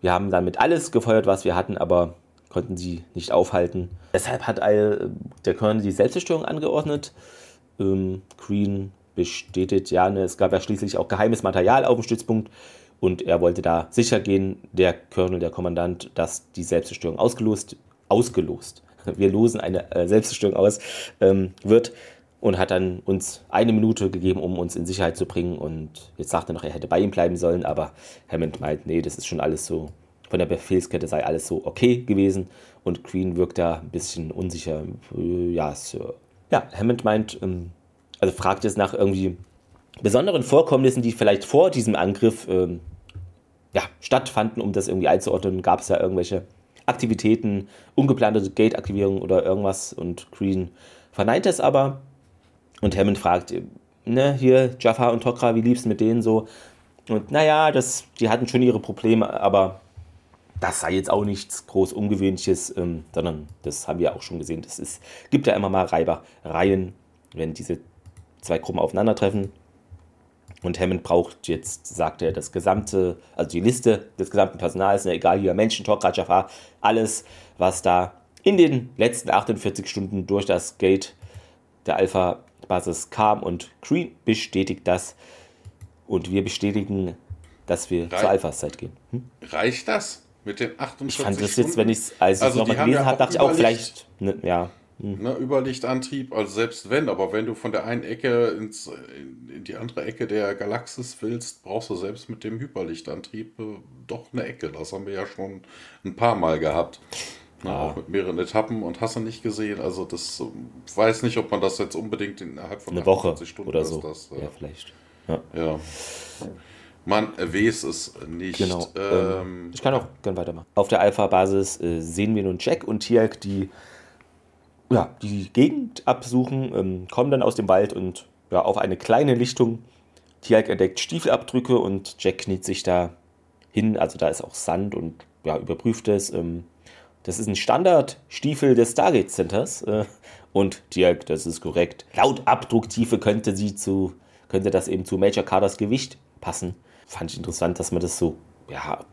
Wir haben damit alles gefeuert, was wir hatten, aber konnten sie nicht aufhalten. Deshalb hat Al, der Colonel die Selbstzerstörung angeordnet. Ähm, Green bestätigt, ja, ne, es gab ja schließlich auch geheimes Material auf dem Stützpunkt und er wollte da sicher gehen, der Colonel, der Kommandant, dass die Selbstzerstörung ausgelost, ausgelost wir losen eine äh, Selbstzerstörung aus, ähm, wird und hat dann uns eine Minute gegeben, um uns in Sicherheit zu bringen. Und jetzt sagt er noch, er hätte bei ihm bleiben sollen, aber Hammond meint, nee, das ist schon alles so, von der Befehlskette sei alles so okay gewesen. Und Green wirkt da ein bisschen unsicher. Ja, Sir. Ja, Hammond meint, ähm, also fragt jetzt nach irgendwie besonderen Vorkommnissen, die vielleicht vor diesem Angriff ähm, ja, stattfanden, um das irgendwie einzuordnen. Gab es da irgendwelche Aktivitäten, ungeplante Gate-Aktivierung oder irgendwas und Green verneint es aber. Und Hammond fragt, ne, hier Jaffa und Tokra, wie liebst du mit denen so? Und naja, das, die hatten schon ihre Probleme, aber das sei jetzt auch nichts groß Ungewöhnliches, ähm, sondern das haben wir auch schon gesehen. Ist, gibt ja immer mal Reibereien, wenn diese zwei Gruppen aufeinandertreffen. Und Hammond braucht jetzt, sagt er, das gesamte, also die Liste des gesamten Personals, ne, egal wie Menschen, Talk, Jafar, alles, was da in den letzten 48 Stunden durch das Gate der Alpha-Basis kam. Und Green bestätigt das. Und wir bestätigen, dass wir Reich, zur Alpha-Zeit gehen. Hm? Reicht das mit den 48 Ich fand das Stunden? jetzt, wenn ich es als also nochmal gelesen ja habe, dachte ich auch vielleicht, ne, ja. Hm. Ne, Überlichtantrieb, also selbst wenn, aber wenn du von der einen Ecke ins, in die andere Ecke der Galaxis willst, brauchst du selbst mit dem Hyperlichtantrieb äh, doch eine Ecke. Das haben wir ja schon ein paar Mal gehabt. Ne, ja. Auch mit mehreren Etappen und hast du nicht gesehen. Also das äh, weiß nicht, ob man das jetzt unbedingt innerhalb von eine Woche Stunden oder so. Das, äh, ja, vielleicht. Ja. ja. Man weiß es nicht. Genau. Ähm, ähm, ich kann auch gerne weitermachen. Auf der Alpha-Basis äh, sehen wir nun Jack und Tialk, die ja, die Gegend absuchen, ähm, kommen dann aus dem Wald und ja, auf eine kleine Lichtung. Tialk entdeckt Stiefelabdrücke und Jack kniet sich da hin. Also da ist auch Sand und ja, überprüft es. Ähm, das ist ein Standardstiefel des Stargate Centers. Äh, und Tialk, das ist korrekt. Laut Abdrucktiefe könnte sie zu, könnte das eben zu Major Carters Gewicht passen. Fand ich interessant, dass man das so, ja,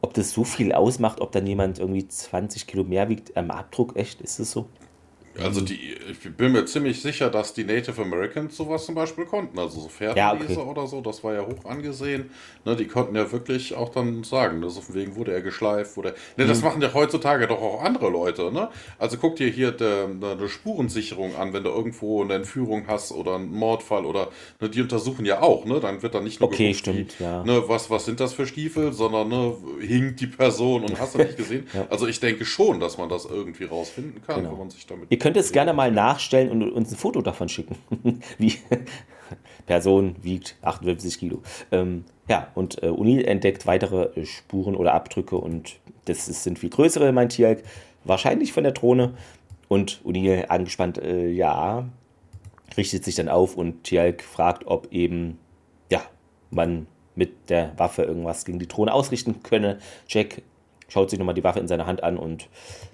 ob das so viel ausmacht, ob dann jemand irgendwie 20 Kilo mehr wiegt am Abdruck, echt, ist es so? Also die, ich bin mir ziemlich sicher, dass die Native Americans sowas zum Beispiel konnten. Also so Pferdeleser ja, okay. oder so, das war ja hoch angesehen. Ne, die konnten ja wirklich auch dann sagen, ne, so von wegen wurde er geschleift, wurde ne, mhm. das machen ja heutzutage doch auch andere Leute. Ne? Also guck dir hier de, eine Spurensicherung an, wenn du irgendwo eine Entführung hast oder einen Mordfall oder ne, die untersuchen ja auch. Ne? Dann wird da nicht nur okay, geguckt, stimmt, wie, ja. ne, was, was sind das für Stiefel, sondern ne, hinkt die Person und hast du nicht gesehen. ja. Also ich denke schon, dass man das irgendwie rausfinden kann, genau. wenn man sich damit könnt es gerne mal nachstellen und uns ein Foto davon schicken. Wie Person wiegt 58 Kilo. Ähm, ja, und äh, Unil entdeckt weitere Spuren oder Abdrücke und das sind viel größere, meint Tialk. Wahrscheinlich von der Drohne. Und Unil angespannt, äh, ja, richtet sich dann auf und Tialk fragt, ob eben, ja, man mit der Waffe irgendwas gegen die Drohne ausrichten könne. Jack schaut sich nochmal die Waffe in seiner Hand an und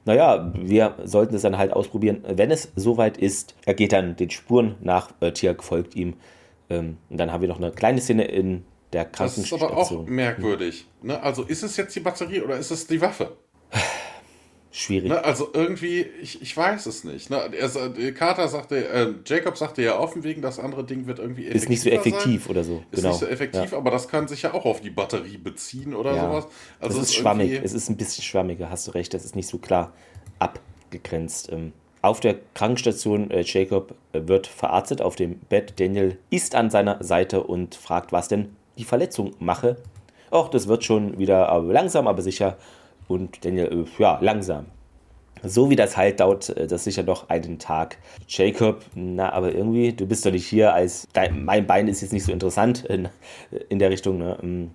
naja, wir sollten es dann halt ausprobieren, wenn es soweit ist. Er geht dann den Spuren nach, äh, Tiak folgt ihm. Ähm, und dann haben wir noch eine kleine Szene in der Krankenstation. Das ist aber auch merkwürdig. Ne? Also ist es jetzt die Batterie oder ist es die Waffe? Schwierig. Ne, also irgendwie, ich, ich weiß es nicht. Ne? Er, Carter sagte, äh, Jacob sagte ja offen wegen, das andere Ding wird irgendwie Ist nicht so effektiv sein. oder so. Ist genau. nicht so effektiv, ja. aber das kann sich ja auch auf die Batterie beziehen oder ja. sowas. Also es ist, ist schwammig, es ist ein bisschen schwammiger, hast du recht, das ist nicht so klar abgegrenzt. Ähm, auf der Krankenstation, äh, Jacob äh, wird verarztet auf dem Bett. Daniel ist an seiner Seite und fragt, was denn die Verletzung mache. Och, das wird schon wieder aber langsam, aber sicher und Daniel, äh, ja, langsam. So wie das halt dauert, äh, das sicher noch einen Tag. Jacob, na, aber irgendwie, du bist doch nicht hier als, dein, mein Bein ist jetzt nicht so interessant in, in der Richtung, ne? Ähm,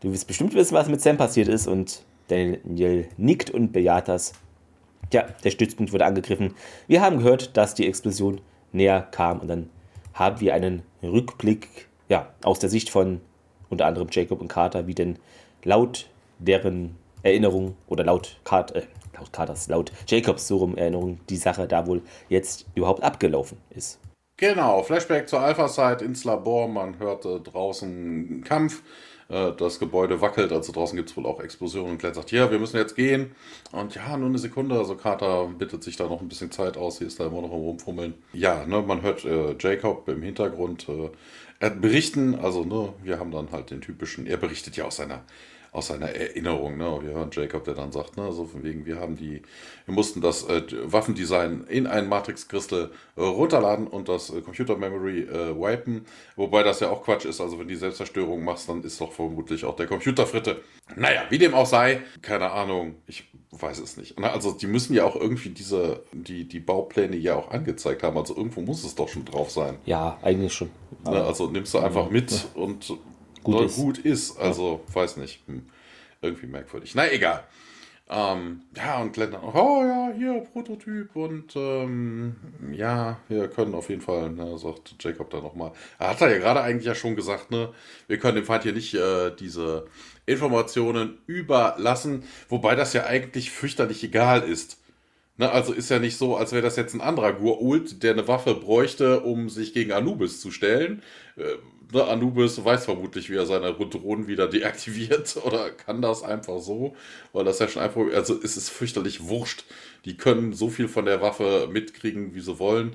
du wirst bestimmt wissen, was mit Sam passiert ist und Daniel nickt und bejaht das. Ja, der Stützpunkt wurde angegriffen. Wir haben gehört, dass die Explosion näher kam und dann haben wir einen Rückblick, ja, aus der Sicht von unter anderem Jacob und Carter, wie denn laut deren Erinnerung oder laut, Kat, äh, laut Carters, laut Jacobs so rum Erinnerung die Sache da wohl jetzt überhaupt abgelaufen ist. Genau, Flashback zur Alpha-Site ins Labor. Man hörte draußen Kampf. Äh, das Gebäude wackelt, also draußen gibt es wohl auch Explosionen. Und Glenn sagt, ja, wir müssen jetzt gehen. Und ja, nur eine Sekunde. Also Carter bittet sich da noch ein bisschen Zeit aus. Sie ist da immer noch am Rumfummeln. Ja, ne, man hört äh, Jacob im Hintergrund äh, berichten. Also, ne, wir haben dann halt den typischen, er berichtet ja aus seiner aus seiner Erinnerung. Ne? Wir hören Jacob, der dann sagt, ne, so von wegen, wir haben die, wir mussten das äh, Waffendesign in ein Matrix-Crystal äh, runterladen und das äh, Computer Memory äh, wipen. Wobei das ja auch Quatsch ist. Also wenn die Selbstzerstörung machst, dann ist doch vermutlich auch der Computer Fritte. Naja, wie dem auch sei, keine Ahnung, ich weiß es nicht. Also die müssen ja auch irgendwie diese, die, die Baupläne ja auch angezeigt haben. Also irgendwo muss es doch schon drauf sein. Ja, eigentlich schon. Ne, also nimmst du einfach mit und gut, ist. gut ist. Also, ja. weiß nicht. Hm. Irgendwie merkwürdig. Na, egal. Ähm, ja, und Glenn dann, oh ja, hier, Prototyp und ähm, ja, wir können auf jeden Fall, ne, sagt Jacob dann nochmal. Er hat ja gerade eigentlich ja schon gesagt, ne, wir können dem Feind hier nicht äh, diese Informationen überlassen, wobei das ja eigentlich fürchterlich egal ist. Ne, also ist ja nicht so, als wäre das jetzt ein anderer Gurult, der eine Waffe bräuchte, um sich gegen Anubis zu stellen. Äh, ne, Anubis weiß vermutlich, wie er seine Drohnen wieder deaktiviert oder kann das einfach so, weil das ja schon einfach, also es ist fürchterlich wurscht. Die können so viel von der Waffe mitkriegen, wie sie wollen.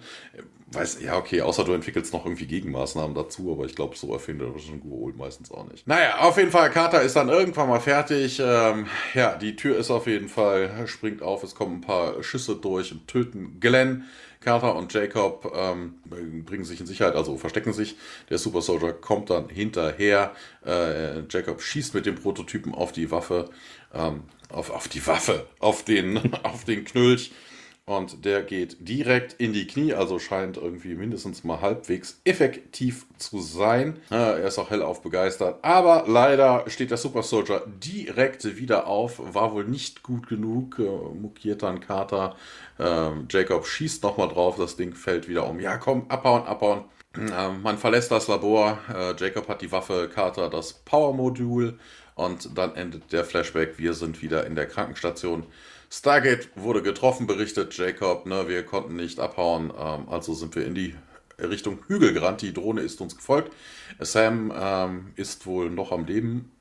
Weiß, ja, okay, außer du entwickelst noch irgendwie Gegenmaßnahmen dazu, aber ich glaube, so erfindet das schon geholt meistens auch nicht. Naja, auf jeden Fall, Carter ist dann irgendwann mal fertig. Ähm, ja, die Tür ist auf jeden Fall, springt auf, es kommen ein paar Schüsse durch und töten Glenn. Carter und Jacob ähm, bringen sich in Sicherheit, also verstecken sich. Der Super Soldier kommt dann hinterher. Äh, Jacob schießt mit dem Prototypen auf die Waffe, ähm, auf, auf die Waffe, auf den, auf den Knülch. Und der geht direkt in die Knie, also scheint irgendwie mindestens mal halbwegs effektiv zu sein. Er ist auch hellauf begeistert. Aber leider steht der Super Soldier direkt wieder auf. War wohl nicht gut genug. Äh, muckiert dann Carter. Ähm, Jacob schießt nochmal drauf. Das Ding fällt wieder um. Ja, komm, abhauen, abhauen. Ähm, man verlässt das Labor. Äh, Jacob hat die Waffe, Carter das Power-Modul. Und dann endet der Flashback. Wir sind wieder in der Krankenstation. Stargate wurde getroffen, berichtet Jacob. Ne, wir konnten nicht abhauen, ähm, also sind wir in die Richtung Hügel gerannt. Die Drohne ist uns gefolgt. Sam ähm, ist wohl noch am Leben.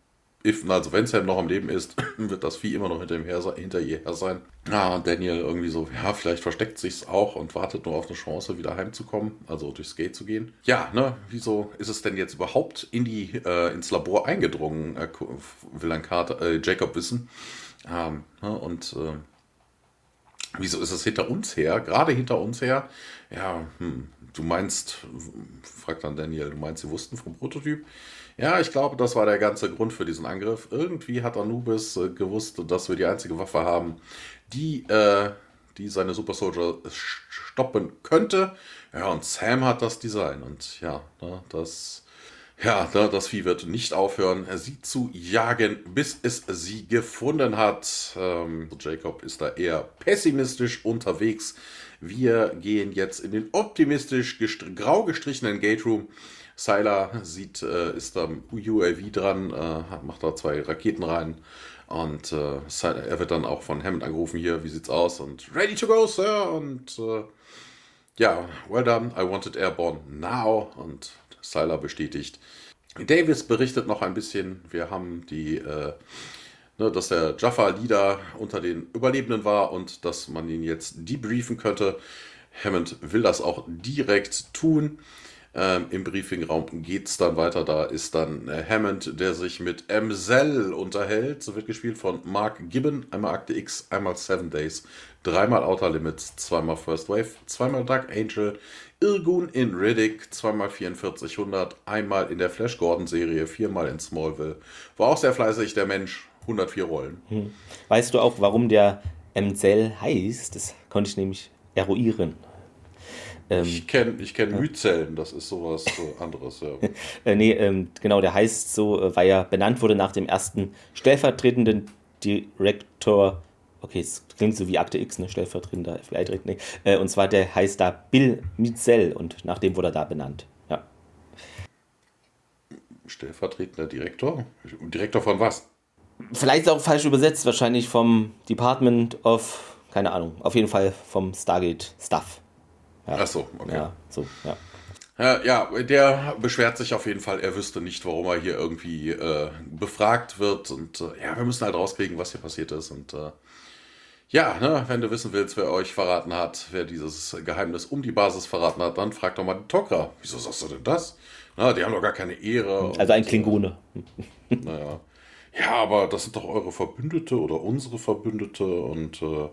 If, also wenn Sam noch am Leben ist, wird das Vieh immer noch hinter, ihm her, hinter ihr her sein. Ah, Daniel irgendwie so, ja, vielleicht versteckt sich's auch und wartet nur auf eine Chance, wieder heimzukommen, also durchs Gate zu gehen. Ja, ne, wieso ist es denn jetzt überhaupt in die, äh, ins Labor eingedrungen, äh, will ein Carter, äh, Jacob wissen. Ähm, ne, und äh, wieso ist es hinter uns her, gerade hinter uns her? Ja, hm, du meinst, fragt dann Daniel, du meinst, sie wussten vom Prototyp? Ja, ich glaube, das war der ganze Grund für diesen Angriff. Irgendwie hat Anubis äh, gewusst, dass wir die einzige Waffe haben, die, äh, die seine Super Soldier stoppen könnte. Ja, und Sam hat das Design. Und ja, ne, das ja, das Vieh wird nicht aufhören, sie zu jagen, bis es sie gefunden hat. Ähm, Jacob ist da eher pessimistisch unterwegs. Wir gehen jetzt in den optimistisch gestr grau gestrichenen Gate Room. Sylar sieht, äh, ist am UAV dran, äh, macht da zwei Raketen rein. Und äh, er wird dann auch von Hammond angerufen, hier, wie sieht's aus? Und ready to go, Sir! Und äh, ja, well done, I wanted airborne now. Und Sylar bestätigt. Davis berichtet noch ein bisschen, wir haben die, äh, ne, dass der Jaffa-Leader unter den Überlebenden war und dass man ihn jetzt debriefen könnte. Hammond will das auch direkt tun. Ähm, Im Briefingraum geht es dann weiter. Da ist dann äh, Hammond, der sich mit Emsel unterhält. So wird gespielt von Mark Gibbon. Einmal Akte X, einmal Seven Days, dreimal Outer Limits, zweimal First Wave, zweimal Dark Angel, Irgun in Riddick, zweimal 4400, einmal in der Flash Gordon Serie, viermal in Smallville. War auch sehr fleißig, der Mensch. 104 Rollen. Hm. Weißt du auch, warum der Emsel heißt? Das konnte ich nämlich eruieren. Ähm, ich kenne ich kenn Myzellen, das ist sowas anderes. Ja. äh, nee, ähm, genau, der heißt so, äh, weil er benannt wurde nach dem ersten stellvertretenden Direktor okay, es klingt so wie Akte X, ne, stellvertretender FBI-Direktor, nee. Äh, und zwar der heißt da Bill Mitzel und nach dem wurde er da benannt. Ja. Stellvertretender Direktor? Direktor von was? Vielleicht auch falsch übersetzt, wahrscheinlich vom Department of, keine Ahnung, auf jeden Fall vom Stargate-Staff. Ja. Ach so, okay. Ja, so, ja. Ja, der beschwert sich auf jeden Fall, er wüsste nicht, warum er hier irgendwie äh, befragt wird. Und äh, ja, wir müssen halt rauskriegen, was hier passiert ist. Und äh, ja, ne, wenn du wissen willst, wer euch verraten hat, wer dieses Geheimnis um die Basis verraten hat, dann frag doch mal die Tokra. Wieso sagst du denn das? Na, die haben doch gar keine Ehre. Also ein Klingone. Naja. Ja, aber das sind doch eure Verbündete oder unsere Verbündete und äh,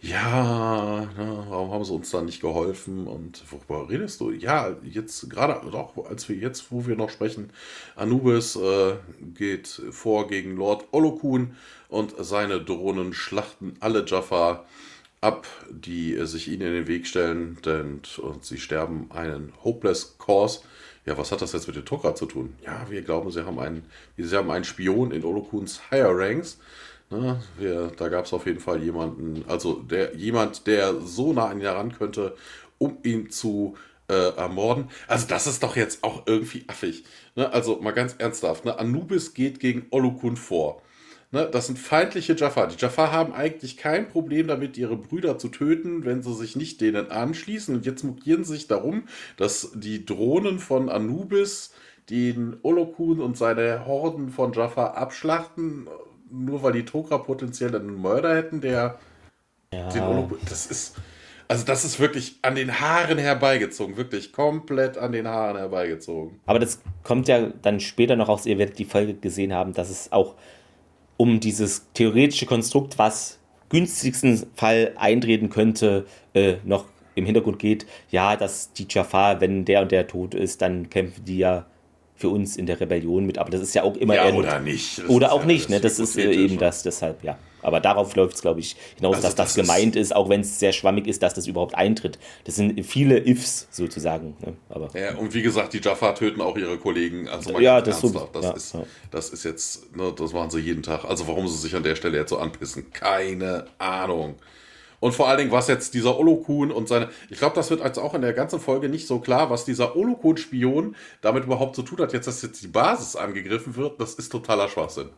ja, ne, warum haben sie uns da nicht geholfen und worüber redest du? Ja, jetzt gerade, doch, als wir jetzt, wo wir noch sprechen, Anubis äh, geht vor gegen Lord Olokun und seine Drohnen schlachten alle Jaffa ab, die sich ihnen in den Weg stellen, denn und sie sterben einen Hopeless Course ja, was hat das jetzt mit den Tok'ra zu tun? Ja, wir glauben, sie haben einen, sie haben einen Spion in Olokuns Higher Ranks. Ne? Wir, da gab es auf jeden Fall jemanden, also der, jemand, der so nah an ihn heran könnte, um ihn zu äh, ermorden. Also das ist doch jetzt auch irgendwie affig. Ne? Also mal ganz ernsthaft, ne? Anubis geht gegen Olokun vor. Ne, das sind feindliche Jafar. Die Jafar haben eigentlich kein Problem damit, ihre Brüder zu töten, wenn sie sich nicht denen anschließen. Und jetzt mokieren sie sich darum, dass die Drohnen von Anubis den Olokun und seine Horden von Jafar abschlachten, nur weil die Tokra potenziell einen Mörder hätten, der ja. den Olokun. Das ist. Also das ist wirklich an den Haaren herbeigezogen, wirklich komplett an den Haaren herbeigezogen. Aber das kommt ja dann später noch aus, ihr werdet die Folge gesehen haben, dass es auch um dieses theoretische Konstrukt, was günstigsten Fall eintreten könnte, äh, noch im Hintergrund geht. Ja, dass die Jafar, wenn der und der tot ist, dann kämpfen die ja für uns in der Rebellion mit. Aber das ist ja auch immer ja, oder nicht. Das oder auch ja, nicht, ne? Das ist äh, eben das, deshalb, ja. Aber darauf läuft es, glaube ich, hinaus, also dass das, das gemeint ist, auch wenn es sehr schwammig ist, dass das überhaupt eintritt. Das sind viele Ifs sozusagen. Ne? Aber, ja, und wie gesagt, die Jaffa töten auch ihre Kollegen. Also ja, das, so, das, ja, ist, ja. das ist jetzt, ne, das machen sie jeden Tag. Also warum sie sich an der Stelle jetzt so anpissen, keine Ahnung. Und vor allen Dingen, was jetzt dieser Olokun und seine. Ich glaube, das wird jetzt auch in der ganzen Folge nicht so klar, was dieser Olokun-Spion damit überhaupt zu tun hat. Jetzt, dass jetzt die Basis angegriffen wird, das ist totaler Schwachsinn.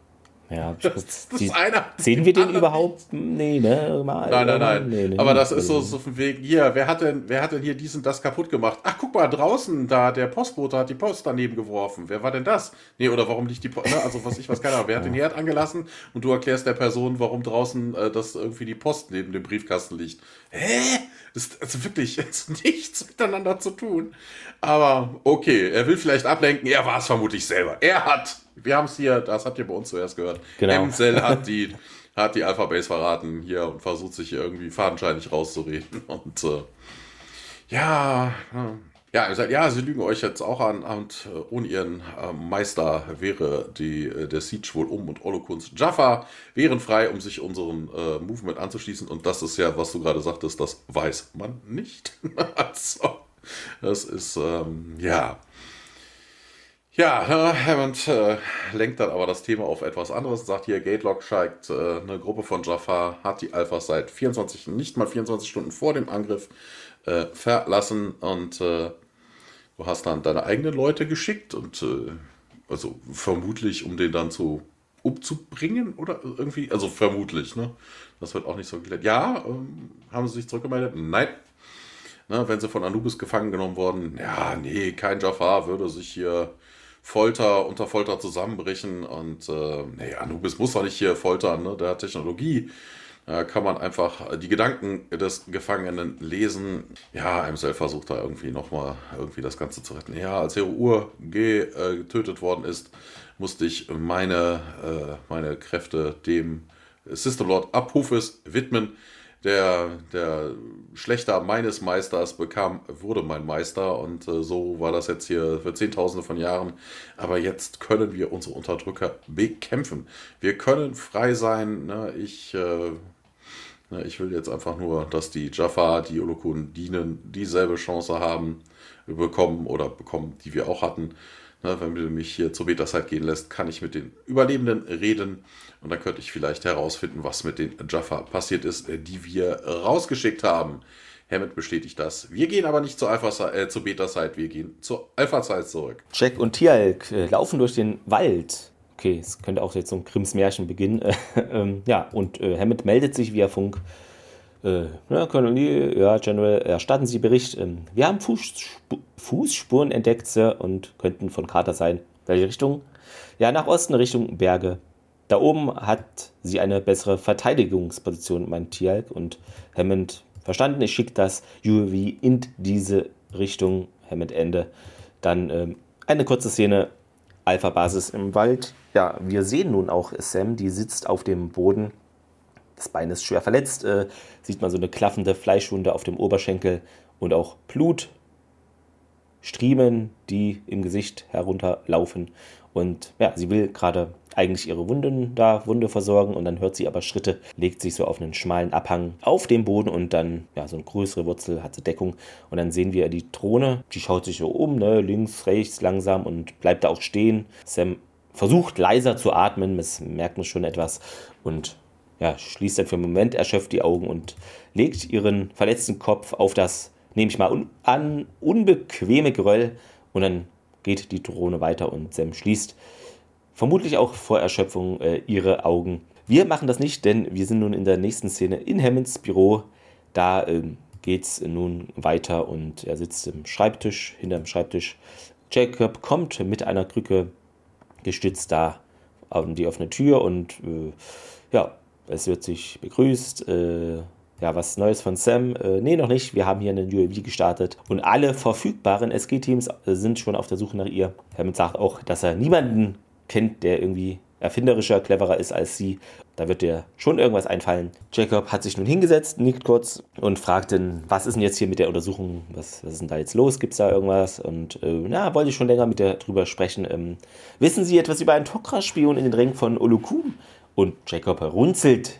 Ja, das, das die, einer, sehen wir den überhaupt? Nee, ne? Mal, nein, nein, nein. Nee, nee, Aber das ist so, so von wegen, hier, wer hat, denn, wer hat denn hier dies und das kaputt gemacht? Ach, guck mal, draußen, da, der Postbote hat die Post daneben geworfen. Wer war denn das? Nee, oder warum liegt die Post, ne? also was ich was keiner, wer hat den Herd angelassen? Und du erklärst der Person, warum draußen äh, das irgendwie die Post neben dem Briefkasten liegt. Hä? Das ist also wirklich jetzt nichts miteinander zu tun. Aber okay, er will vielleicht ablenken, er war es vermutlich selber. Er hat wir haben es hier, das habt ihr bei uns zuerst gehört. Genau. MCell hat die, hat die Alpha-Base verraten hier und versucht sich hier irgendwie fadenscheinig rauszureden. Und äh, ja, ja, ihr sagt, ja, sie lügen euch jetzt auch an und äh, ohne ihren äh, Meister wäre die, äh, der Siege wohl um und Olokuns Jaffa wären frei, um sich unserem äh, Movement anzuschließen. Und das ist ja, was du gerade sagtest, das weiß man nicht. also, das ist, ähm, ja. Ja, Hammond äh, lenkt dann aber das Thema auf etwas anderes und sagt hier, Gatelock scheint, äh, eine Gruppe von Jafar hat die Alphas seit 24, nicht mal 24 Stunden vor dem Angriff äh, verlassen und äh, du hast dann deine eigenen Leute geschickt und äh, also vermutlich, um den dann zu umzubringen oder irgendwie, also vermutlich, ne? Das wird auch nicht so geklärt. Ja, ähm, haben sie sich zurückgemeldet? Nein. Na, wenn sie von Anubis gefangen genommen wurden, ja, nee, kein Jafar würde sich hier Folter unter Folter zusammenbrechen. Und äh, nee, Anubis muss doch nicht hier foltern, ne? der hat Technologie. Da kann man einfach die Gedanken des Gefangenen lesen. Ja, MSL versucht da irgendwie nochmal irgendwie das Ganze zu retten. Ja, als Hero Ur äh, getötet worden ist, musste ich meine, äh, meine Kräfte dem System Lord Abhufes widmen der, der Schlechter meines Meisters bekam, wurde mein Meister und äh, so war das jetzt hier für Zehntausende von Jahren. Aber jetzt können wir unsere Unterdrücker bekämpfen. Wir können frei sein. Ne? Ich, äh, ne, ich will jetzt einfach nur, dass die Jaffa, die Olokun dienen, dieselbe Chance haben, bekommen oder bekommen, die wir auch hatten. Ne, wenn du mich hier zur Beta-Zeit gehen lässt, kann ich mit den Überlebenden reden und dann könnte ich vielleicht herausfinden, was mit den Jaffa passiert ist, äh, die wir rausgeschickt haben. Hammond bestätigt das. Wir gehen aber nicht zur, äh, zur Beta-Zeit, wir gehen zur Alpha-Zeit zurück. Jack und Tialk äh, laufen durch den Wald. Okay, es könnte auch jetzt so ein Grimms Märchen beginnen. ähm, ja, und äh, Hammond meldet sich via Funk. Äh, ja, Colonel, ja, General, erstatten Sie Bericht. Ähm, wir haben Fußsp Fußspuren entdeckt, Sir, und könnten von Carter sein. Welche Richtung? Ja, nach Osten, Richtung Berge. Da oben hat sie eine bessere Verteidigungsposition, meint Tialk, und Hammond verstanden. Ich schicke das UAV in diese Richtung. Hammond Ende. Dann ähm, eine kurze Szene. Alpha-Basis im Wald. Ja, wir sehen nun auch Sam, die sitzt auf dem Boden das Bein ist schwer verletzt, äh, sieht man so eine klaffende Fleischwunde auf dem Oberschenkel und auch Blut, Striemen, die im Gesicht herunterlaufen. Und ja, sie will gerade eigentlich ihre Wunden da, Wunde versorgen und dann hört sie aber Schritte, legt sich so auf einen schmalen Abhang auf den Boden und dann, ja, so eine größere Wurzel hat sie Deckung und dann sehen wir die Drohne, die schaut sich so um, ne, links, rechts, langsam und bleibt da auch stehen. Sam versucht leiser zu atmen, das merkt man schon etwas und ja, schließt dann für einen Moment erschöpft die Augen und legt ihren verletzten Kopf auf das, nehme ich mal un an, unbequeme Geröll und dann geht die Drohne weiter und Sam schließt vermutlich auch vor Erschöpfung äh, ihre Augen. Wir machen das nicht, denn wir sind nun in der nächsten Szene in Hammonds Büro. Da ähm, geht es nun weiter und er sitzt im Schreibtisch, hinterm Schreibtisch. Jacob kommt mit einer Krücke gestützt da an die offene Tür und äh, ja, es wird sich begrüßt. Äh, ja, was Neues von Sam? Äh, nee, noch nicht. Wir haben hier einen UAV gestartet und alle verfügbaren SG-Teams äh, sind schon auf der Suche nach ihr. Hammond sagt auch, dass er niemanden kennt, der irgendwie erfinderischer, cleverer ist als sie. Da wird dir schon irgendwas einfallen. Jacob hat sich nun hingesetzt, nickt kurz und fragt dann, was ist denn jetzt hier mit der Untersuchung? Was, was ist denn da jetzt los? Gibt es da irgendwas? Und äh, na, wollte ich schon länger mit der drüber sprechen. Ähm, wissen Sie etwas über einen Tok'ra-Spion in den Ringen von Olukum? Und Jacob runzelt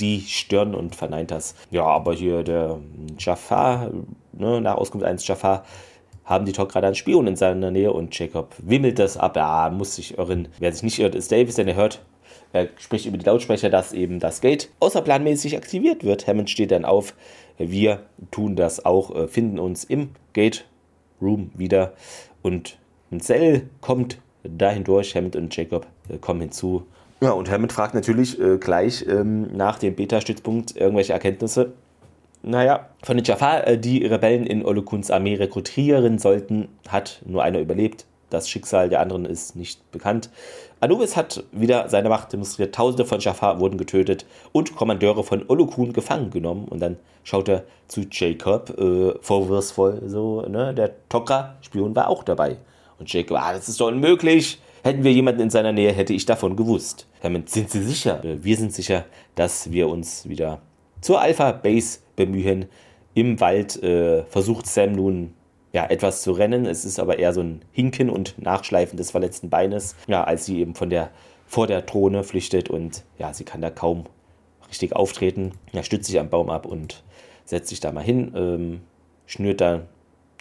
die Stirn und verneint das. Ja, aber hier der Jafar, ne, nach Auskunft eines Jafar, haben die Talk gerade einen Spion in seiner Nähe und Jacob wimmelt das ab. Ja, muss sich irren. Wer sich nicht irrt, ist Davis, denn er hört, er spricht über die Lautsprecher, dass eben das Gate außerplanmäßig aktiviert wird. Hammond steht dann auf. Wir tun das auch, äh, finden uns im Gate Room wieder und ein Cell kommt dahin durch. Hammond und Jacob äh, kommen hinzu. Ja, und Hammond fragt natürlich äh, gleich ähm, nach dem Beta-Stützpunkt irgendwelche Erkenntnisse. Naja, von den Jafar, äh, die Rebellen in Olukuns Armee rekrutieren sollten, hat nur einer überlebt. Das Schicksal der anderen ist nicht bekannt. Anubis hat wieder seine Macht demonstriert. Tausende von Jafar wurden getötet und Kommandeure von Olokun gefangen genommen. Und dann schaut er zu Jacob äh, vorwurfsvoll so, ne? Der Tokra-Spion war auch dabei. Und Jacob, ah, das ist doch unmöglich. Hätten wir jemanden in seiner Nähe, hätte ich davon gewusst. Damit sind Sie sicher? Wir sind sicher, dass wir uns wieder zur Alpha Base bemühen. Im Wald äh, versucht Sam nun ja, etwas zu rennen. Es ist aber eher so ein Hinken und Nachschleifen des verletzten Beines, ja, als sie eben von der, vor der Drohne flüchtet und ja, sie kann da kaum richtig auftreten. Er stützt sich am Baum ab und setzt sich da mal hin, ähm, schnürt da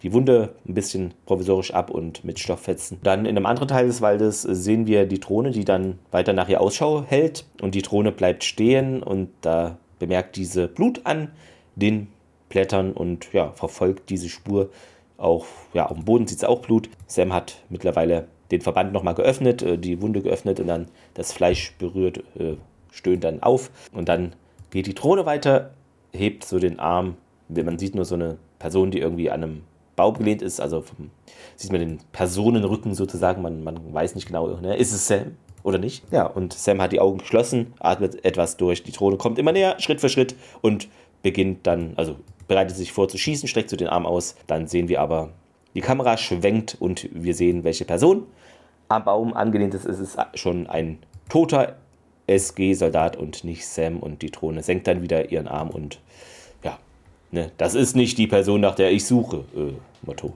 die Wunde ein bisschen provisorisch ab und mit Stofffetzen. Dann in einem anderen Teil des Waldes sehen wir die Drohne, die dann weiter nach ihr Ausschau hält und die Drohne bleibt stehen und da bemerkt diese Blut an den Blättern und ja, verfolgt diese Spur auch, ja, auf dem Boden sieht es auch Blut. Sam hat mittlerweile den Verband nochmal geöffnet, äh, die Wunde geöffnet und dann das Fleisch berührt, äh, stöhnt dann auf und dann geht die Drohne weiter, hebt so den Arm. Man sieht nur so eine Person, die irgendwie an einem Baum gelehnt ist, also vom, sieht man den Personenrücken sozusagen, man, man weiß nicht genau, ne? ist es Sam? oder nicht? Ja, und Sam hat die Augen geschlossen, atmet etwas durch, die Drohne kommt immer näher, Schritt für Schritt und beginnt dann, also bereitet sich vor zu schießen, streckt so den Arm aus. Dann sehen wir aber, die Kamera schwenkt und wir sehen, welche Person am Baum angelehnt ist. Es ist schon ein toter SG-Soldat und nicht Sam und die Drohne senkt dann wieder ihren Arm und ja, ne, das ist nicht die Person, nach der ich suche, äh, Motto.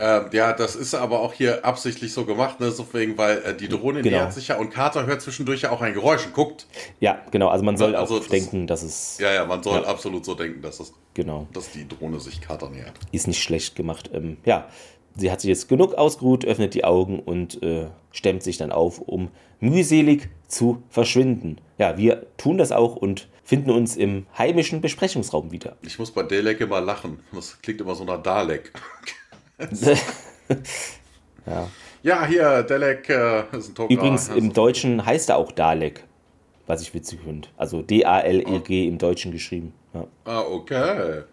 Ja. Ähm, ja, das ist aber auch hier absichtlich so gemacht, ne? so wegen, weil äh, die Drohne genau. nähert sich ja und Carter hört zwischendurch ja auch ein Geräusch und guckt. Ja, genau. Also man soll also auch das, denken, dass es. Ja, ja, man soll ja. absolut so denken, dass es. Genau. Dass die Drohne sich Carter nähert. Ist nicht schlecht gemacht. Ähm, ja, sie hat sich jetzt genug ausgeruht, öffnet die Augen und äh, stemmt sich dann auf, um mühselig zu verschwinden. Ja, wir tun das auch und finden uns im heimischen Besprechungsraum wieder. Ich muss bei Dalek immer lachen. Das klingt immer so nach Dalek. Ja. Ja, hier, Dalek äh, ist ein Token. Übrigens, also. im Deutschen heißt er auch Dalek, was ich witzig finde. Also D-A-L-E-G oh. im Deutschen geschrieben. Ja. Ah, okay.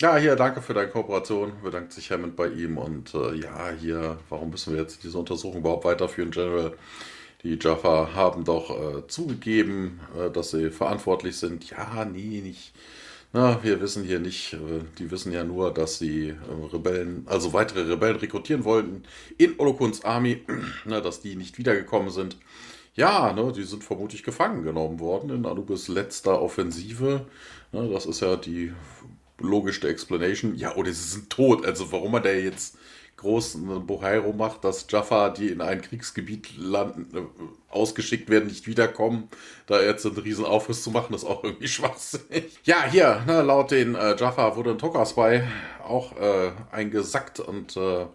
Ja, hier, danke für deine Kooperation. Bedankt sich Hammond bei ihm. Und äh, ja, hier, warum müssen wir jetzt diese Untersuchung überhaupt weiterführen, General? Die Jaffa haben doch äh, zugegeben, äh, dass sie verantwortlich sind. Ja, nee, nicht na, wir wissen hier nicht, äh, die wissen ja nur, dass sie äh, Rebellen, also weitere Rebellen rekrutieren wollten in Olokuns Army, na, dass die nicht wiedergekommen sind. Ja, ne, die sind vermutlich gefangen genommen worden in Anubis letzter Offensive. Na, das ist ja die logischste Explanation. Ja, oder sie sind tot. Also warum er der jetzt großen Bohairo macht, dass Jaffa, die in ein Kriegsgebiet landen, äh, ausgeschickt werden, nicht wiederkommen, da jetzt einen riesen Aufriss zu machen, ist auch irgendwie schwachsinnig. Ja, hier, ne, laut den äh, Jaffa wurde ein Toka-Spy auch äh, eingesackt und äh,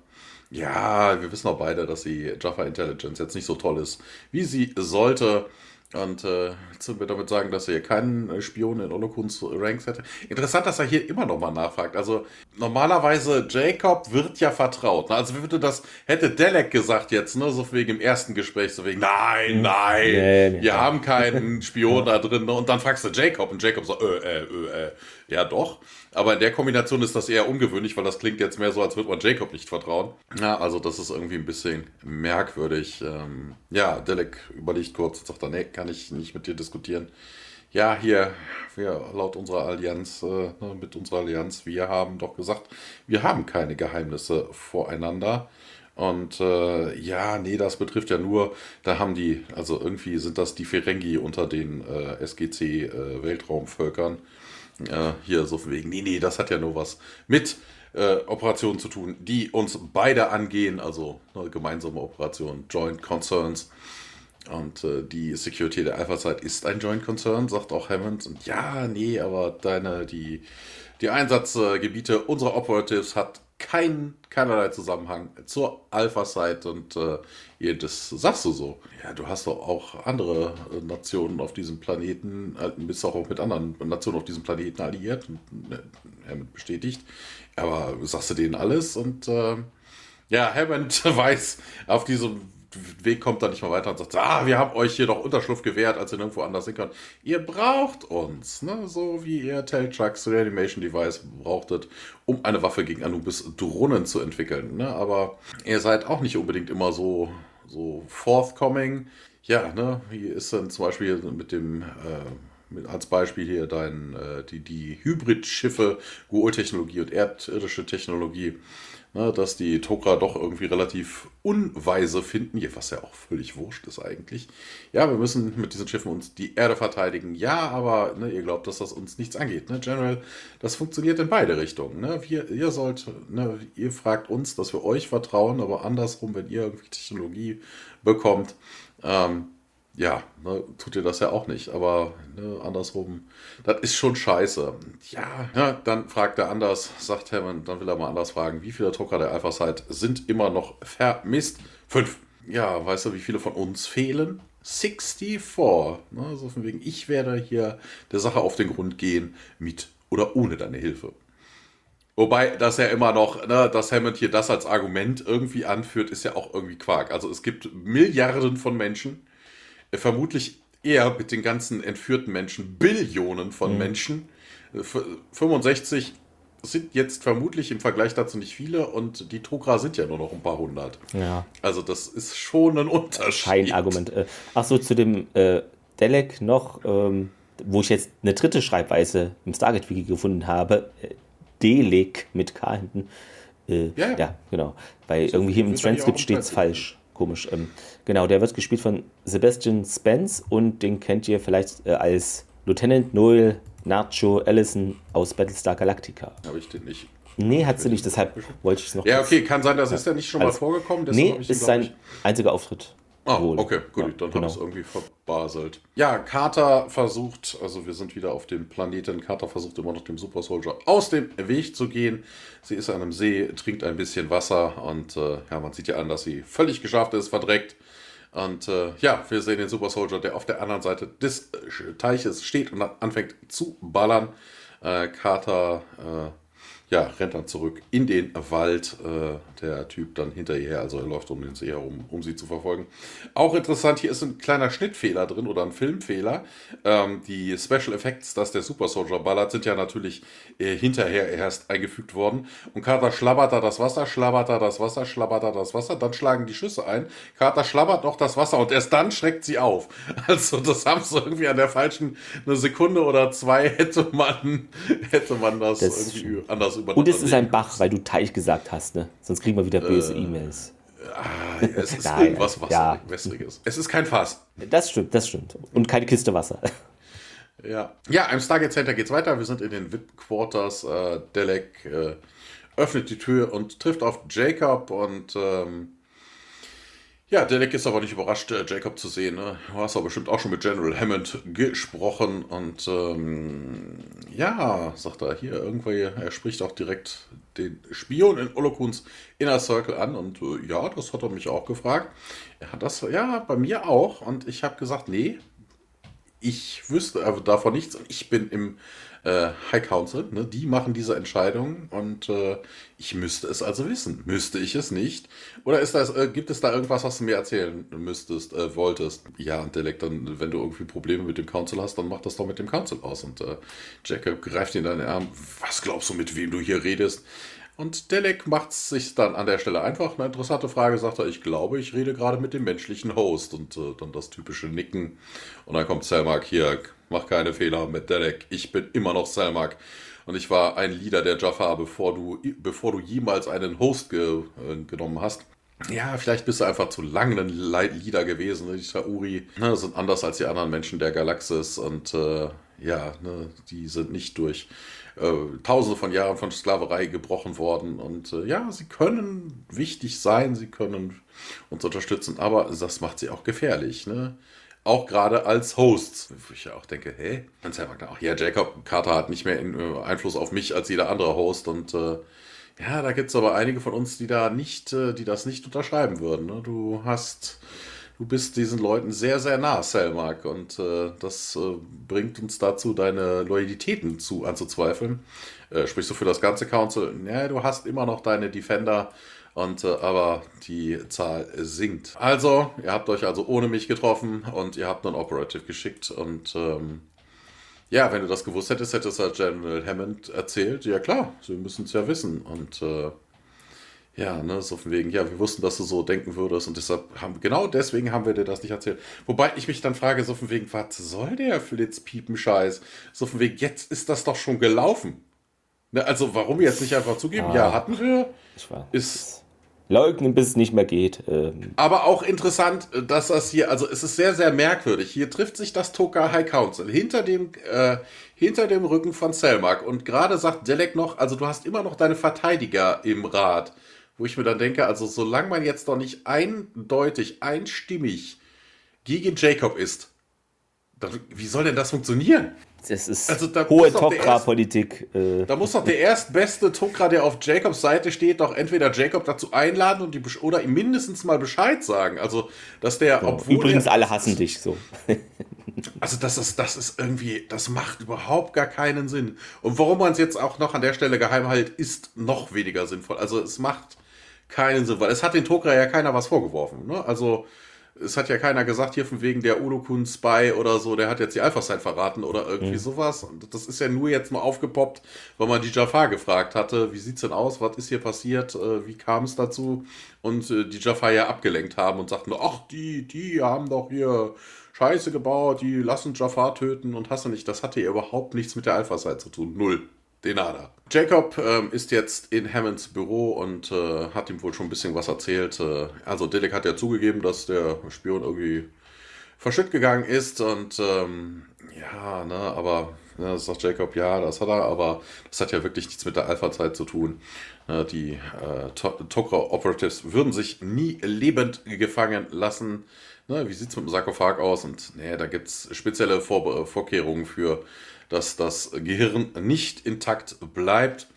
ja, wir wissen auch beide, dass die Jaffa Intelligence jetzt nicht so toll ist, wie sie sollte. Und äh, jetzt wir damit sagen, dass er hier keinen äh, Spion in Olokuns Ranks hätte. Interessant, dass er hier immer nochmal nachfragt. Also normalerweise Jacob wird ja vertraut. Ne? Also würde das, hätte Delek gesagt jetzt, ne, so wegen im ersten Gespräch, so wegen, nein, nein, nee, nee, wir nee. haben keinen Spion da drin. Ne? Und dann fragst du Jacob und Jacob so, äh, äh, äh, äh. Ja, doch. Aber in der Kombination ist das eher ungewöhnlich, weil das klingt jetzt mehr so, als würde man Jacob nicht vertrauen. Ja, also das ist irgendwie ein bisschen merkwürdig. Ähm, ja, Delek überlegt kurz und sagt dann, nee, kann ich nicht mit dir diskutieren. Ja, hier, wir laut unserer Allianz, äh, ne, mit unserer Allianz, wir haben doch gesagt, wir haben keine Geheimnisse voreinander. Und äh, ja, nee, das betrifft ja nur, da haben die, also irgendwie sind das die Ferengi unter den äh, SGC-Weltraumvölkern. Hier so von wegen, nee, nee, das hat ja nur was mit äh, Operationen zu tun, die uns beide angehen, also ne, gemeinsame Operationen, Joint Concerns. Und äh, die Security der Alpha-Site ist ein Joint Concern, sagt auch Hammond. Und ja, nee, aber deine, die, die Einsatzgebiete unserer Operatives hat kein, keinerlei Zusammenhang zur Alpha-Site und äh, das sagst du so. Ja, du hast doch auch andere äh, Nationen auf diesem Planeten, äh, bist auch mit anderen Nationen auf diesem Planeten alliiert, äh, bestätigt. Aber sagst du denen alles und äh, ja, Hammond weiß auf diesem Weg kommt da nicht mal weiter und sagt, ah, wir haben euch hier doch Unterschlupf gewährt, als ihr nirgendwo anders hin könnt. Ihr braucht uns, ne? so wie ihr Teltrucks Reanimation Device brauchtet, um eine Waffe gegen Anubis Drohnen zu entwickeln. Ne? Aber ihr seid auch nicht unbedingt immer so, so forthcoming. Ja, ne? wie ist denn zum Beispiel mit dem... Äh, mit, als Beispiel hier dein, äh, die, die Hybrid-Schiffe, Gool-Technologie und erdirdische Technologie ne, dass die Tok'ra doch irgendwie relativ unweise finden, was ja auch völlig wurscht ist eigentlich. Ja, wir müssen mit diesen Schiffen uns die Erde verteidigen. Ja, aber ne, ihr glaubt, dass das uns nichts angeht. Ne? General, das funktioniert in beide Richtungen. Ne? Wir, ihr sollt, ne, ihr fragt uns, dass wir euch vertrauen, aber andersrum, wenn ihr irgendwie Technologie bekommt, ähm, ja, ne, tut ihr das ja auch nicht. Aber ne, andersrum, das ist schon scheiße. Ja, ja, dann fragt er anders, sagt Hammond, dann will er mal anders fragen, wie viele Drucker der Alpha Site sind immer noch vermisst? Fünf. Ja, weißt du, wie viele von uns fehlen? 64. Ne, so von wegen, ich werde hier der Sache auf den Grund gehen, mit oder ohne deine Hilfe. Wobei das ja immer noch, ne, dass Hammond hier das als Argument irgendwie anführt, ist ja auch irgendwie Quark. Also es gibt Milliarden von Menschen, vermutlich eher mit den ganzen entführten Menschen, Billionen von mhm. Menschen. 65 sind jetzt vermutlich im Vergleich dazu nicht viele und die Togra sind ja nur noch ein paar hundert. Ja. Also das ist schon ein Unterschied. Kein Argument. Äh, Achso, zu dem äh, Delek noch, ähm, wo ich jetzt eine dritte Schreibweise im Stargate-Wiki gefunden habe. Äh, Delek mit K hinten. Äh, ja, ja. ja, genau. Weil so, irgendwie hier im Transkript steht es falsch komisch. Ähm, genau, der wird gespielt von Sebastian Spence und den kennt ihr vielleicht äh, als Lieutenant Noel Nacho Allison aus Battlestar Galactica. Habe ich den nicht. Nee, hat sie nicht, deshalb wollte ich es noch. Ja, okay, kann sein, das ist ja nicht schon mal vorgekommen. Nee, ist sein einziger Auftritt. Ah, wohl. okay, gut, ja, dann genau. hat es irgendwie verbaselt. Ja, Carter versucht, also wir sind wieder auf dem Planeten, Carter versucht immer noch dem Super Soldier aus dem Weg zu gehen. Sie ist an einem See, trinkt ein bisschen Wasser und äh, ja, man sieht ja an, dass sie völlig geschafft ist, verdreckt. Und äh, ja, wir sehen den Super Soldier, der auf der anderen Seite des äh, Teiches steht und anfängt zu ballern. Äh, Carter äh, ja, rennt dann zurück in den Wald. Äh, der Typ dann hinter ihr her, also er läuft um den See herum, um sie zu verfolgen. Auch interessant, hier ist ein kleiner Schnittfehler drin oder ein Filmfehler. Ähm, die Special Effects, dass der Super Soldier ballert, sind ja natürlich äh, hinterher erst eingefügt worden. Und Carter schlabbert da das Wasser, schlabbert da das Wasser, schlabbert da das Wasser, dann schlagen die Schüsse ein. Carter schlabbert noch das Wasser und erst dann schreckt sie auf. Also das haben sie irgendwie an der falschen, eine Sekunde oder zwei hätte man, hätte man das, das irgendwie anders übernommen. Und es ist ein Bach, weil du Teich gesagt hast, ne? Sonst kriegen wir wieder böse äh, E-Mails. Ah, es ist Nein, irgendwas Wasser, ja. Wässriges. Es ist kein Fass. Das stimmt, das stimmt. Und keine Kiste Wasser. Ja, ja im Stargate Center geht's weiter. Wir sind in den VIP-Quarters. Äh, Delek äh, öffnet die Tür und trifft auf Jacob und ähm, ja, Derek ist aber nicht überrascht, äh, Jacob zu sehen. Ne? Du hast aber bestimmt auch schon mit General Hammond gesprochen. Und ähm, ja, sagt er hier irgendwo, er spricht auch direkt den Spion in Olokuns Inner Circle an. Und äh, ja, das hat er mich auch gefragt. Er hat das, ja, bei mir auch. Und ich habe gesagt, nee, ich wüsste davon nichts und ich bin im äh, High Council, ne? die machen diese Entscheidung und äh, ich müsste es also wissen. Müsste ich es nicht? Oder ist das, äh, gibt es da irgendwas, was du mir erzählen müsstest, äh, wolltest? Ja, und Delek, dann, wenn du irgendwie Probleme mit dem Council hast, dann mach das doch mit dem Council aus. Und äh, Jacob greift ihn in deinen Arm. Was glaubst du, mit wem du hier redest? Und Delek macht es sich dann an der Stelle einfach. Eine interessante Frage, sagt er, ich glaube, ich rede gerade mit dem menschlichen Host. Und äh, dann das typische Nicken. Und dann kommt Selmark hier, mach keine Fehler mit Delek. Ich bin immer noch Selmark. Und ich war ein Leader der Jaffa, bevor du, bevor du jemals einen Host ge, äh, genommen hast. Ja, vielleicht bist du einfach zu lange ein Leader gewesen. Die Tauri ne, sind anders als die anderen Menschen der Galaxis. Und äh, ja, ne, die sind nicht durch äh, tausende von Jahren von Sklaverei gebrochen worden. Und äh, ja, sie können wichtig sein, sie können uns unterstützen, aber das macht sie auch gefährlich. Ne? Auch gerade als Hosts. Wo ich ja auch denke, hey, dann sagt man auch, ja, Jacob Carter hat nicht mehr äh, Einfluss auf mich als jeder andere Host und äh, ja, da gibt es aber einige von uns, die da nicht, äh, die das nicht unterschreiben würden. Ne? Du hast du bist diesen Leuten sehr, sehr nah, Selmark. Und äh, das äh, bringt uns dazu, deine Loyalitäten zu, anzuzweifeln. Äh, sprichst du für das ganze Council? Ja, du hast immer noch deine Defender. Und äh, aber die Zahl sinkt. Also, ihr habt euch also ohne mich getroffen und ihr habt einen Operative geschickt. Und ähm, ja, wenn du das gewusst hättest, hättest du General Hammond erzählt. Ja klar, sie müssen es ja wissen. Und äh, ja, ne, so von wegen, ja, wir wussten, dass du so denken würdest und deshalb haben, genau deswegen haben wir dir das nicht erzählt. Wobei ich mich dann frage, so von wegen, was soll der Flitzpiepen-Scheiß? So von wegen, jetzt ist das doch schon gelaufen. Ne, also warum jetzt nicht einfach zugeben? Ah, ja, hatten wir. Ist leugnen, bis es nicht mehr geht. Ähm. Aber auch interessant, dass das hier, also es ist sehr, sehr merkwürdig. Hier trifft sich das Toka High Council hinter dem, äh, hinter dem Rücken von Selmak und gerade sagt Delek noch, also du hast immer noch deine Verteidiger im Rat wo ich mir dann denke, also solange man jetzt noch nicht eindeutig, einstimmig gegen Jacob ist, dann, wie soll denn das funktionieren? Das ist also, da hohe Tokra-Politik. Äh. Da muss doch der erstbeste Tokra, der auf Jacobs Seite steht, doch entweder Jacob dazu einladen und die oder ihm mindestens mal Bescheid sagen. Also, dass der, ja, obwohl. Übrigens, der, alle hassen dich so. Also, das ist, das ist irgendwie, das macht überhaupt gar keinen Sinn. Und warum man es jetzt auch noch an der Stelle geheim hält, ist noch weniger sinnvoll. Also, es macht keinen Sinn, weil es hat den Tokra ja keiner was vorgeworfen. Ne? Also es hat ja keiner gesagt, hier von wegen der Ulukun Spy oder so, der hat jetzt die Alpha-Sign verraten oder irgendwie mhm. sowas. Und das ist ja nur jetzt mal aufgepoppt, weil man die Jafar gefragt hatte, wie sieht's denn aus, was ist hier passiert, äh, wie kam es dazu? Und äh, die Jafar ja abgelenkt haben und sagten, ach, die, die haben doch hier Scheiße gebaut, die lassen Jafar töten und hast du nicht. Das hatte ja überhaupt nichts mit der Alpha-Side zu tun. Null. Denada. Jacob ähm, ist jetzt in Hammonds Büro und äh, hat ihm wohl schon ein bisschen was erzählt. Äh, also Dilek hat ja zugegeben, dass der Spion irgendwie verschütt gegangen ist und ähm, ja, ne, aber ne, sagt Jacob, ja, das hat er, aber das hat ja wirklich nichts mit der Alpha-Zeit zu tun. Ne, die äh, Tokra Operatives würden sich nie lebend gefangen lassen. Ne, wie sieht es mit dem Sarkophag aus? Und ne, da gibt es spezielle Vor Vorkehrungen für dass das Gehirn nicht intakt bleibt.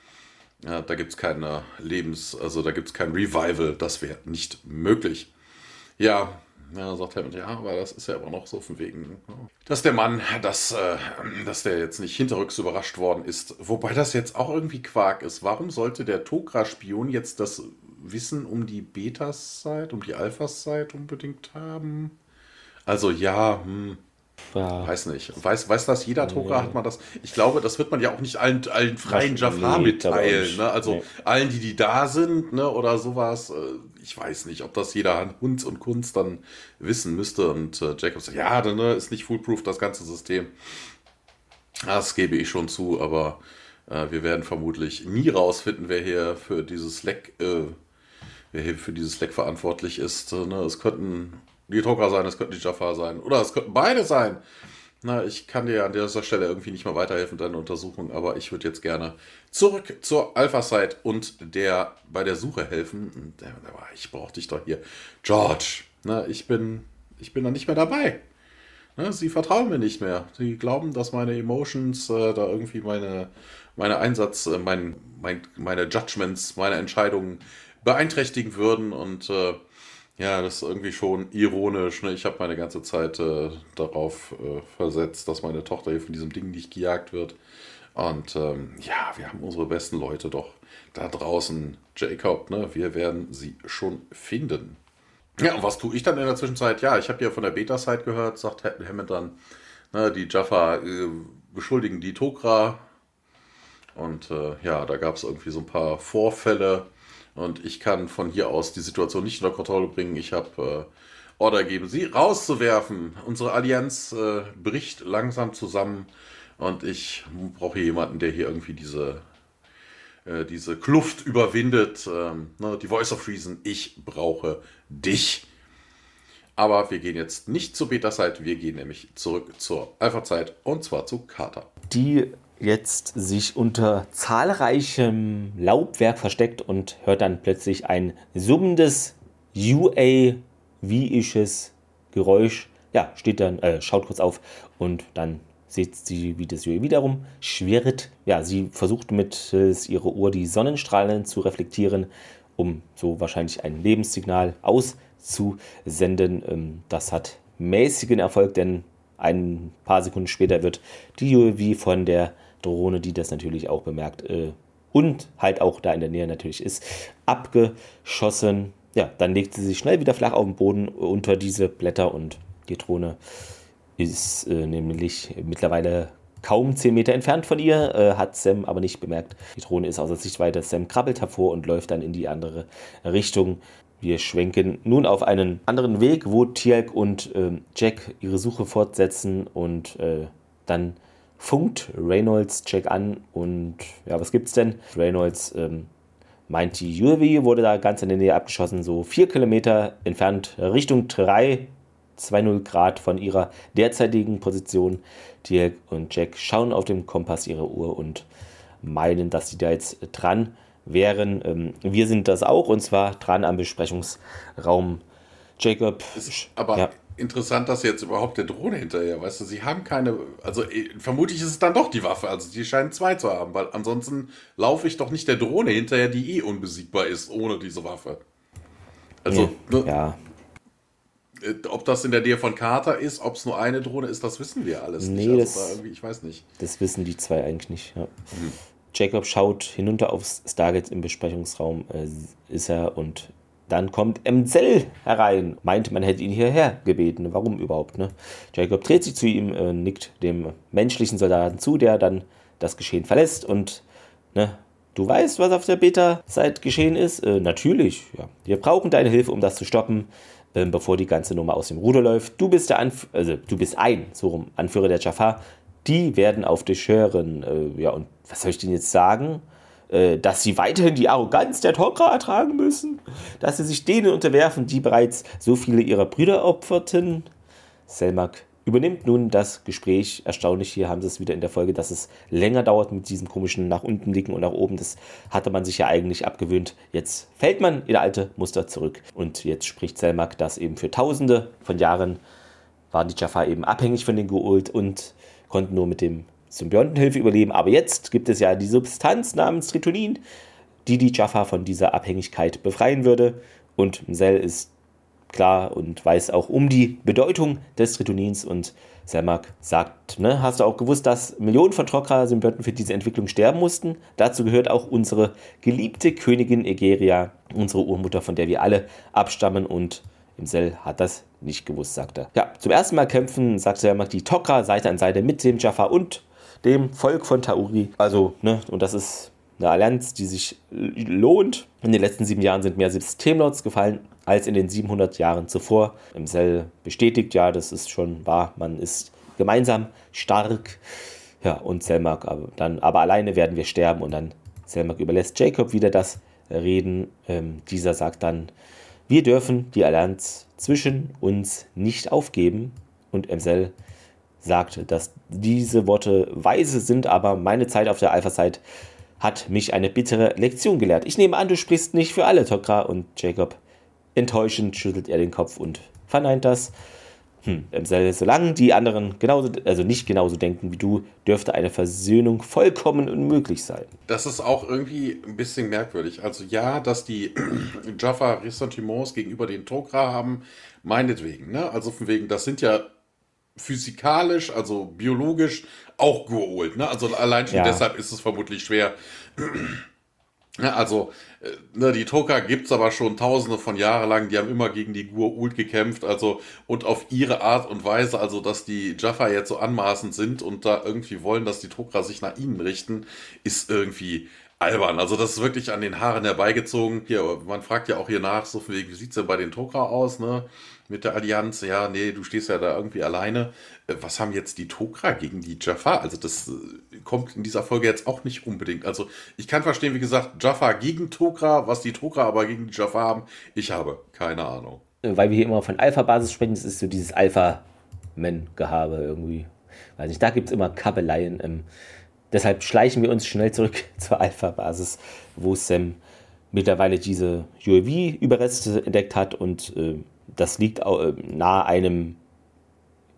Ja, da gibt es keine Lebens-, also da gibt es kein Revival, das wäre nicht möglich. Ja, ja, sagt Hammond, ja, aber das ist ja immer noch so von wegen, dass der Mann, dass, äh, dass der jetzt nicht hinterrücks überrascht worden ist. Wobei das jetzt auch irgendwie Quark ist. Warum sollte der Tokra-Spion jetzt das Wissen um die Betas-Zeit, um die Alphas-Zeit unbedingt haben? Also ja, hm, ja. Weiß nicht. Weiß, weiß das jeder Drucker? Ja. Hat man das? Ich glaube, das wird man ja auch nicht allen, allen freien Jafar nee, mitteilen. Ne? Also nee. allen, die, die da sind, ne? oder sowas. Äh, ich weiß nicht, ob das jeder an Hund und Kunst dann wissen müsste. Und äh, Jacob sagt, ja, dann ne, ist nicht foolproof, das ganze System. Das gebe ich schon zu, aber äh, wir werden vermutlich nie rausfinden, wer hier für dieses Leck, äh, wer hier für dieses Leck verantwortlich ist. Ne? Es könnten die Drucker sein, es könnten die Jafar sein. Oder es könnten beide sein. Na, ich kann dir an dieser Stelle irgendwie nicht mehr weiterhelfen, deine Untersuchung, aber ich würde jetzt gerne zurück zur Alpha-Site und der bei der Suche helfen. Ich brauche dich doch hier. George, na, ich bin, ich bin da nicht mehr dabei. Na, sie vertrauen mir nicht mehr. Sie glauben, dass meine Emotions äh, da irgendwie meine, meine Einsatz, äh, mein, mein, meine Judgments, meine Entscheidungen beeinträchtigen würden und äh, Ja, das ist irgendwie schon ironisch. Ne? Ich habe meine ganze Zeit äh, darauf äh, versetzt, dass meine Tochter hier von diesem Ding nicht gejagt wird. Und ähm, ja, wir haben unsere besten Leute doch da draußen. Jacob, ne? wir werden sie schon finden. Ja, und was tue ich dann in der Zwischenzeit? Ja, ich habe ja von der Beta-Site gehört, sagt Hammond dann, ne, die Jaffa äh, beschuldigen die Tokra. Und äh, ja, da gab es irgendwie so ein paar Vorfälle. Und ich kann von hier aus die Situation nicht unter Kontrolle bringen. Ich habe äh, Order gegeben, sie rauszuwerfen. Unsere Allianz äh, bricht langsam zusammen. Und ich brauche jemanden, der hier irgendwie diese äh, diese Kluft überwindet. Ähm, ne, die Voice of Reason, ich brauche dich. Aber wir gehen jetzt nicht zur Beta-Zeit, wir gehen nämlich zurück zur Alpha-Zeit und zwar zu Carter. Die jetzt sich unter zahlreichem Laubwerk versteckt und hört dann plötzlich ein summendes UAV-isches Geräusch. Ja, steht dann, äh, schaut kurz auf und dann sieht sie, wie das UAV wiederum schwirrt. Ja, sie versucht mit ihrer Uhr die Sonnenstrahlen zu reflektieren, um so wahrscheinlich ein Lebenssignal auszusenden. Ähm, das hat mäßigen Erfolg, denn ein paar Sekunden später wird die UAV von der Drohne, die das natürlich auch bemerkt äh, und halt auch da in der Nähe natürlich ist, abgeschossen. Ja, dann legt sie sich schnell wieder flach auf den Boden unter diese Blätter und die Drohne ist äh, nämlich mittlerweile kaum 10 Meter entfernt von ihr, äh, hat Sam aber nicht bemerkt. Die Drohne ist außer Sichtweite. Sam krabbelt hervor und läuft dann in die andere Richtung. Wir schwenken nun auf einen anderen Weg, wo Tielk und äh, Jack ihre Suche fortsetzen und äh, dann funkt Reynolds Jack an und ja, was gibt's denn? Reynolds ähm, meint, die UAV wurde da ganz in der Nähe abgeschossen, so vier Kilometer entfernt Richtung 3 2-0 Grad von ihrer derzeitigen Position. Dirk und Jack schauen auf dem Kompass ihrer Uhr und meinen, dass sie da jetzt dran wären. Ähm, wir sind das auch und zwar dran am Besprechungsraum. Jacob. Ist aber ja. Interessant, dass jetzt überhaupt der Drohne hinterher, weißt du, sie haben keine, also äh, vermutlich ist es dann doch die Waffe, also die scheinen zwei zu haben, weil ansonsten laufe ich doch nicht der Drohne hinterher, die eh unbesiegbar ist ohne diese Waffe. Also, nee, ne? ja. Äh, ob das in der Nähe von Carter ist, ob es nur eine Drohne ist, das wissen wir alles nee, nicht. Also das, da ich weiß nicht. Das wissen die zwei eigentlich nicht. Ja. Hm. Jacob schaut hinunter aufs Stargate im Besprechungsraum, äh, ist er und dann kommt Emzell herein. Meint, man hätte ihn hierher gebeten. Warum überhaupt? Ne? Jacob dreht sich zu ihm, äh, nickt dem menschlichen Soldaten zu, der dann das Geschehen verlässt und ne, Du weißt, was auf der Beta-Site geschehen ist? Äh, natürlich, ja. Wir brauchen deine Hilfe, um das zu stoppen ähm, bevor die ganze Nummer aus dem Ruder läuft. Du bist der Anf also du bist ein, so rum, Anführer der Jafar. Die werden auf dich hören. Äh, ja, und was soll ich denn jetzt sagen? Äh, dass sie weiterhin die Arroganz der Tokra ertragen müssen? Dass sie sich denen unterwerfen, die bereits so viele ihrer Brüder opferten? Selmak übernimmt nun das Gespräch. Erstaunlich, hier haben sie es wieder in der Folge, dass es länger dauert mit diesem komischen nach unten blicken und nach oben. Das hatte man sich ja eigentlich abgewöhnt. Jetzt fällt man in alte Muster zurück. Und jetzt spricht Selmak, dass eben für tausende von Jahren waren die Jaffa eben abhängig von den Geult und konnten nur mit dem Symbiontenhilfe überleben. Aber jetzt gibt es ja die Substanz namens Tritonin, die die Jaffa von dieser Abhängigkeit befreien würde. Und Sel ist klar und weiß auch um die Bedeutung des Tritonins und Selmak sagt, ne, hast du auch gewusst, dass Millionen von Trokra-Symbionten für diese Entwicklung sterben mussten? Dazu gehört auch unsere geliebte Königin Egeria, unsere Urmutter, von der wir alle abstammen und im Sel hat das nicht gewusst, sagt er. Ja, zum ersten Mal kämpfen, sagt Selmak, die Tokra Seite an Seite mit dem Jaffa und dem Volk von Tauri. Also, ne, und das ist eine Allianz, die sich lohnt. In den letzten sieben Jahren sind mehr Systemlords gefallen als in den 700 Jahren zuvor. Im Cell bestätigt, ja, das ist schon wahr, man ist gemeinsam stark. Ja, und Selmak dann, aber alleine werden wir sterben und dann Selmak überlässt Jacob wieder das Reden. Ähm, dieser sagt dann, wir dürfen die Allianz zwischen uns nicht aufgeben und Emsel sagt, dass diese Worte weise sind, aber meine Zeit auf der Alpha-Site hat mich eine bittere Lektion gelehrt. Ich nehme an, du sprichst nicht für alle, Tokra. Und Jacob, enttäuschend, schüttelt er den Kopf und verneint das. hm, solange die anderen genauso, also nicht genauso denken wie du, dürfte eine Versöhnung vollkommen unmöglich sein. Das ist auch irgendwie ein bisschen merkwürdig. Also ja, dass die Jaffa Ressentiments gegenüber den Tok'ra haben, meinetwegen. Ne? Also von wegen, das sind ja physikalisch, also biologisch auch geholt. Ne? Also allein schon ja. deshalb ist es vermutlich schwer. Also, äh, ne, die Toka gibt es aber schon tausende von Jahren lang, die haben immer gegen die Gur-Ult gekämpft, also und auf ihre Art und Weise, also dass die Jaffa jetzt so anmaßend sind und da irgendwie wollen, dass die Tokra sich nach ihnen richten, ist irgendwie albern. Also das ist wirklich an den Haaren herbeigezogen. Hier, man fragt ja auch hier nach, so wie sieht es denn bei den Tokra aus, ne? Mit der Allianz, ja, nee, du stehst ja da irgendwie alleine. Äh, was haben jetzt die Tokra gegen die Jaffa? Also das äh, kommt in dieser Folge jetzt auch nicht unbedingt. Also ich kann verstehen, wie gesagt, Jaffa gegen Tokra, was die Tokra aber gegen die Jaffa haben, ich habe keine Ahnung. Weil wir hier immer von Alpha-Basis sprechen, das ist so dieses Alpha-Men-Gehabe irgendwie. Weiß nicht, da gibt es immer Kabeleien. Ähm, deshalb schleichen wir uns schnell zurück zur Alpha-Basis, wo Sam mittlerweile diese UAV-Überreste entdeckt hat und äh, das liegt äh, nahe einem,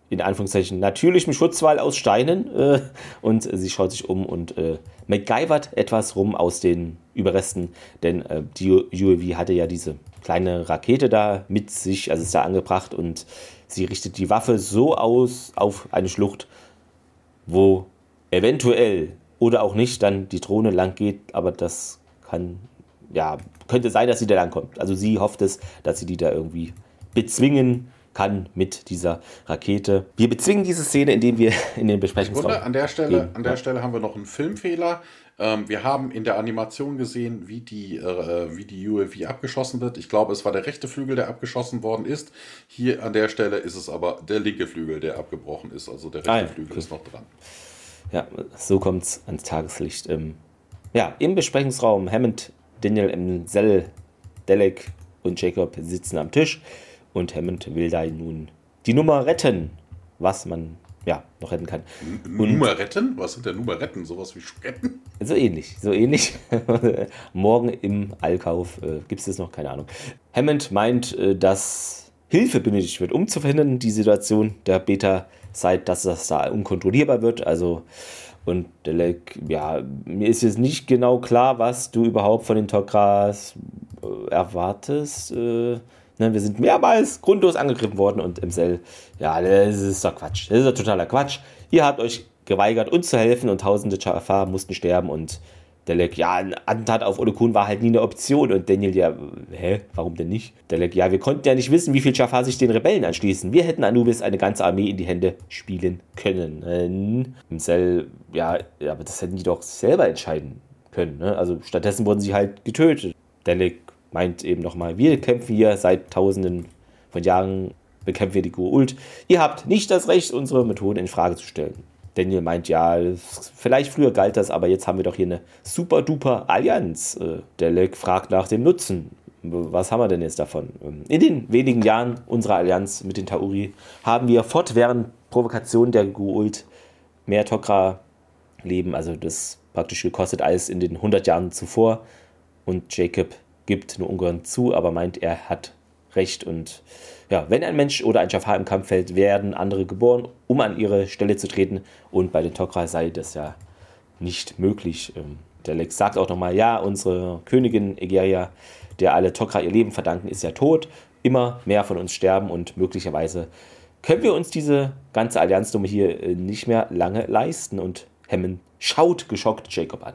in Anführungszeichen, natürlichen Schutzwall aus Steinen. Äh, und sie schaut sich um und äh, MacGyvert etwas rum aus den Überresten, denn äh, die UAV hatte ja diese kleine Rakete da mit sich, also ist da angebracht und sie richtet die Waffe so aus auf eine Schlucht, wo eventuell oder auch nicht dann die Drohne lang geht, aber das kann, ja, könnte sein, dass sie da lang kommt. Also sie hofft es, dass sie die da irgendwie bezwingen kann mit dieser Rakete. Wir bezwingen diese Szene, indem wir in den Besprechungsraum an der Stelle, gehen. An der. Stelle haben wir noch einen Filmfehler. Ähm, wir haben in der Animation gesehen, wie die, äh, wie die UAV abgeschossen wird. Ich glaube, es war der rechte Flügel, der abgeschossen worden ist. Hier an der Stelle ist es aber der linke Flügel, der abgebrochen ist. Also der rechte ah, ja. Flügel ist noch dran. Ja, so kommt es ans Tageslicht. Ähm, ja, im Besprechungsraum Hammond, Daniel M. Zell, Delek und Jacob sitzen am Tisch und Hammond will da nun die Nummer retten, was man ja noch retten kann. Und Nummer retten? Was sind denn Nummer retten? Sowas wie Schoketten? So ähnlich, so ähnlich. Morgen im Allkauf äh, gibt es das noch, keine Ahnung. Hammond meint, äh, dass Hilfe benötigt wird, um zu verhindern, die Situation der Beta-Site, dass das da unkontrollierbar wird. Also und Delek, ja, mir ist jetzt nicht genau klar, was du überhaupt von den Tokras äh, erwartest. Äh, Ne, wir sind mehrmals grundlos angegriffen worden und MSL, ja, das ist doch Quatsch. Das ist doch totaler Quatsch. Ihr habt euch geweigert, uns zu helfen und tausende Jafar mussten sterben und Delek, ja, ein Attentat auf Olokun war halt nie eine Option. Und Daniel, ja, hä, warum denn nicht? Delek, ja, wir konnten ja nicht wissen, wie viel Jafar sich den Rebellen anschließen. Wir hätten Anubis eine ganze Armee in die Hände spielen können. Cell, ja, aber das hätten die doch selber entscheiden können. Ne? Also stattdessen wurden sie halt getötet. Delek, meint eben nochmal, wir kämpfen hier seit tausenden von Jahren, bekämpfen wir die Kult. Ihr habt nicht das Recht, unsere Methoden in Frage zu stellen. Daniel meint, ja, vielleicht früher galt das, aber jetzt haben wir doch hier eine super duper Allianz. Äh, Delek fragt nach dem Nutzen. Was haben wir denn jetzt davon? Ähm, in den wenigen Jahren unserer Allianz mit den Tauri haben wir fortwährend Provokationen der Guult mehr Tokra leben, also das praktisch gekostet als in den 100 Jahren zuvor. Und Jacob gibt nur ungern zu, aber meint, er hat Recht. Und ja, wenn ein Mensch oder ein Jafar im Kampf fällt, werden andere geboren, um an ihre Stelle zu treten. Und bei den Tok'ra sei das ja nicht möglich. Ähm, der Lex sagt auch nochmal, ja, unsere Königin Egeria, der alle Tok'ra ihr Leben verdanken, ist ja tot. Immer mehr von uns sterben und möglicherweise können wir uns diese ganze Allianznummer hier äh, nicht mehr lange leisten. Und Hammond schaut geschockt Jacob an.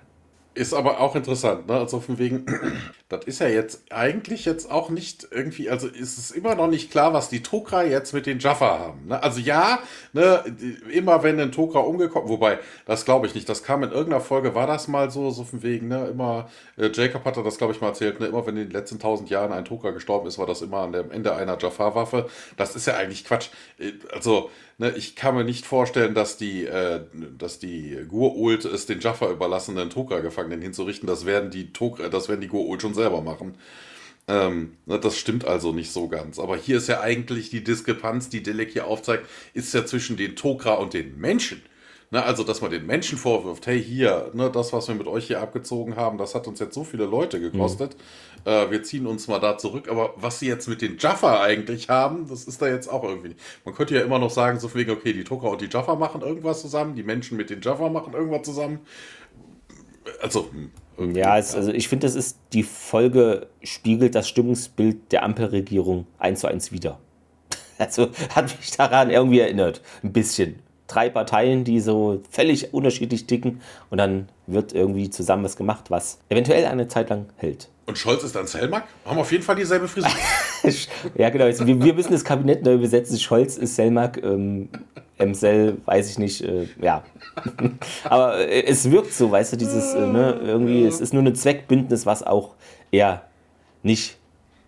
Ist aber auch interessant, ne? Also von wegen, das ist ja jetzt eigentlich jetzt auch nicht irgendwie, also ist es immer noch nicht klar, was die Tokra jetzt mit den Jaffa haben. Ne? Also ja, ne, immer wenn ein Tokra umgekommen, wobei, das glaube ich nicht, das kam in irgendeiner Folge, war das mal so, so von wegen, ne, immer, äh, Jacob hatte das, glaube ich, mal erzählt, ne, immer wenn in den letzten tausend Jahren ein Tokra gestorben ist, war das immer an dem Ende einer Jaffa-Waffe. Das ist ja eigentlich Quatsch. Äh, also, ne, ich kann mir nicht vorstellen, dass die, äh, dass die Gur-Ult es den Jaffa überlassenen Toka-Gefangenen hinzurichten. Das werden die Toka, das werden die Gur-Ult schon selber machen. Ähm, ne, das stimmt also nicht so ganz. Aber hier ist ja eigentlich die Diskrepanz, die Delek hier aufzeigt, ist ja zwischen den Tokra und den Menschen. Ne, also, dass man den Menschen vorwirft, hey, hier, ne, das, was wir mit euch hier abgezogen haben, das hat uns jetzt so viele Leute gekostet. Mhm. Äh, wir ziehen uns mal da zurück. Aber was sie jetzt mit den Jaffa eigentlich haben, das ist da jetzt auch irgendwie nicht. Man könnte ja immer noch sagen, so wegen, okay, die Tucker und die Jaffa machen irgendwas zusammen, die Menschen mit den Jaffa machen irgendwas zusammen. Also, hm, ja, es, also ich finde, das ist die Folge spiegelt das Stimmungsbild der Ampelregierung eins zu eins wieder. Also hat mich daran irgendwie erinnert, ein bisschen drei Parteien, die so völlig unterschiedlich ticken und dann wird irgendwie zusammen was gemacht, was eventuell eine Zeit lang hält. Und Scholz ist dann Selmak? Haben auf jeden Fall dieselbe Frisur. ja, genau. Also wir, wir, müssen das Kabinett neu besetzen. Scholz ist Selmak. Ähm, Emsel, weiß ich nicht. Äh, ja. Aber äh, es wirkt so, weißt du, dieses, äh, ne, irgendwie, es ist nur ein Zweckbündnis, was auch eher nicht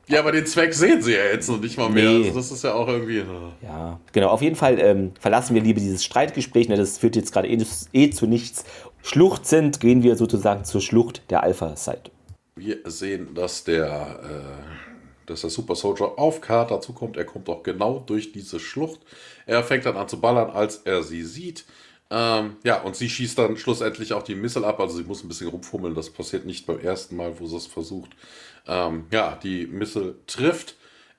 ja, aber den Zweck sehen sie ja jetzt noch nicht mal mehr. Nee. Also das ist ja auch irgendwie. Ja, genau. Auf jeden Fall ähm, verlassen wir lieber dieses Streitgespräch. Ne? Das führt jetzt gerade eh, eh, zu nichts. Schluchzend gehen wir sozusagen zur Schlucht der Alpha-Seite. Wir sehen, dass der, äh, dass der Super Soldier auf Carter zukommt. Er kommt auch genau durch diese Schlucht. Er fängt dann an zu ballern, als er sie sieht. Ähm, ja, und sie schießt dann schlussendlich auch die Missile ab. Also sie muss ein bisschen rumfummeln. Das passiert nicht beim ersten Mal, wo sie es versucht ähm, ja, die Missile trifft,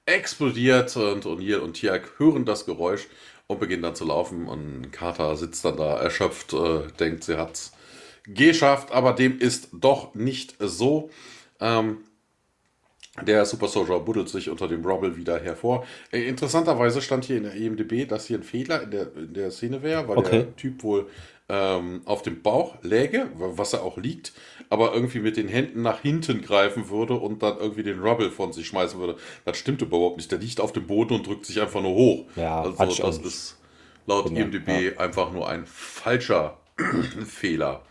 explodiert und O'Neill und Tiag hören das Geräusch und beginnen dann zu laufen. Und Carter sitzt dann da erschöpft, äh, denkt, sie hat es geschafft, aber dem ist doch nicht so. Ähm, der Super Soldier buddelt sich unter dem Rubble wieder hervor. Äh, interessanterweise stand hier in der EMDB, dass hier ein Fehler in der, in der Szene wäre, weil okay. der Typ wohl ähm, auf dem Bauch läge, was er auch liegt, aber irgendwie mit den Händen nach hinten greifen würde und dann irgendwie den Rubble von sich schmeißen würde. Das stimmt überhaupt nicht. Der liegt auf dem Boden und drückt sich einfach nur hoch. Ja, also das ist laut gemerkt, IMDb ja. einfach nur ein falscher Fehler.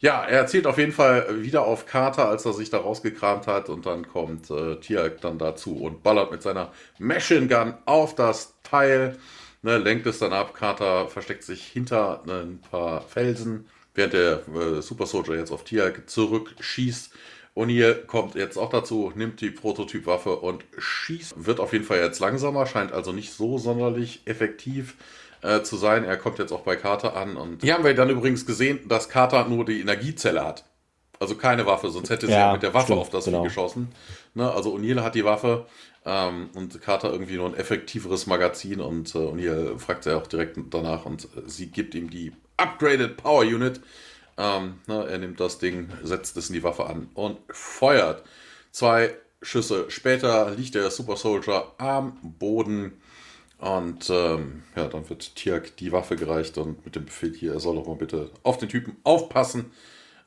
Ja, er erzählt auf jeden Fall wieder auf Carter, als er sich da rausgekramt hat und dann kommt äh, Tiak dann dazu und ballert mit seiner Machine Gun auf das Teil ne, lenkt es dann ab. Carter versteckt sich hinter ne, ein paar Felsen, während der äh, Super Soldier jetzt auf Tiag zurückschießt. O'Neill kommt jetzt auch dazu, nimmt die Prototypwaffe und schießt. Wird auf jeden Fall jetzt langsamer, scheint also nicht so sonderlich effektiv äh, zu sein. Er kommt jetzt auch bei Carter an. Und hier haben wir dann übrigens gesehen, dass Carter nur die Energiezelle hat. Also keine Waffe, sonst hätte sie ja, mit der Waffe stimmt, auf das genau. Vieh geschossen. Ne, also O'Neill hat die Waffe ähm, und Carter irgendwie nur ein effektiveres Magazin und, äh, und hier fragt er auch direkt danach und äh, sie gibt ihm die Upgraded Power Unit. Ähm, ne, er nimmt das Ding, setzt es in die Waffe an und feuert. Zwei Schüsse später liegt der Super Soldier am Boden. Und ähm, ja, dann wird Tiak die Waffe gereicht und mit dem Befehl hier, er soll doch mal bitte auf den Typen aufpassen.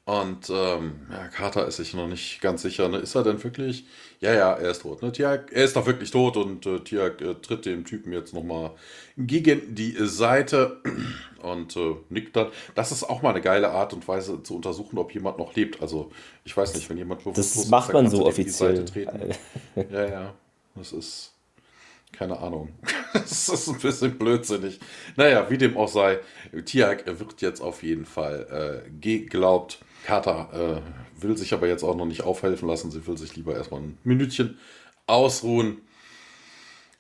Und ähm, ja, Carter ist sich noch nicht ganz sicher. Ne? Ist er denn wirklich? Ja, ja, er ist tot. Ne? Tiag, er ist doch wirklich tot und äh, Tiag äh, tritt dem Typen jetzt nochmal gegen die Seite und äh, nickt dann. Das ist auch mal eine geile Art und Weise zu untersuchen, ob jemand noch lebt. Also, ich weiß nicht, wenn jemand bewusst Das macht man so offiziell. ja, ja. Das ist. Keine Ahnung. das ist ein bisschen blödsinnig. Naja, wie dem auch sei, Tiag wird jetzt auf jeden Fall äh, geglaubt. Carter äh, will sich aber jetzt auch noch nicht aufhelfen lassen. Sie will sich lieber erstmal ein Minütchen ausruhen.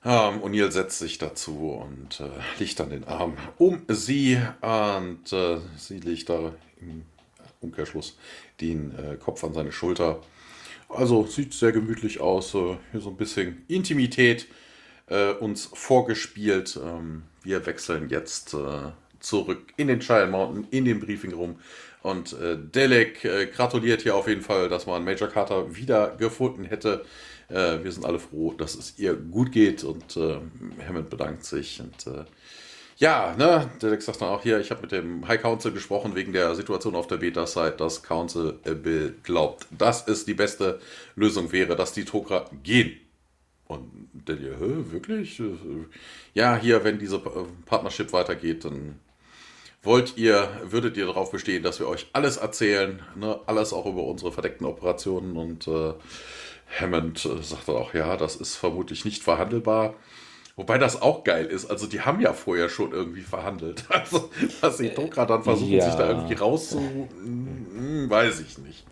Ähm, O'Neill setzt sich dazu und äh, legt dann den Arm um sie und äh, sie legt da im Umkehrschluss den äh, Kopf an seine Schulter. Also sieht sehr gemütlich aus. Äh, hier so ein bisschen Intimität äh, uns vorgespielt. Ähm, wir wechseln jetzt äh, zurück in den Child Mountain, in den Briefing Room. Und äh, Delek äh, gratuliert hier auf jeden Fall, dass man Major Carter wieder gefunden hätte. Äh, wir sind alle froh, dass es ihr gut geht und äh, Hammond bedankt sich. Und äh, ja, ne, Delek sagt dann auch hier, ich habe mit dem High Council gesprochen wegen der Situation auf der Beta-Site. Das Council äh, glaubt, dass es die beste Lösung wäre, dass die Tokra gehen. Und der dir, wirklich? Ja, hier, wenn diese Partnership weitergeht, dann wollt ihr, würdet ihr darauf bestehen, dass wir euch alles erzählen, ne? alles auch über unsere verdeckten Operationen und äh, Hammond äh, sagt dann auch, ja, das ist vermutlich nicht verhandelbar. Wobei das auch geil ist. Also die haben ja vorher schon irgendwie verhandelt. Also was sie doch gerade dann versuchen, ja. sich da irgendwie rauszu... Hm, weiß ich nicht.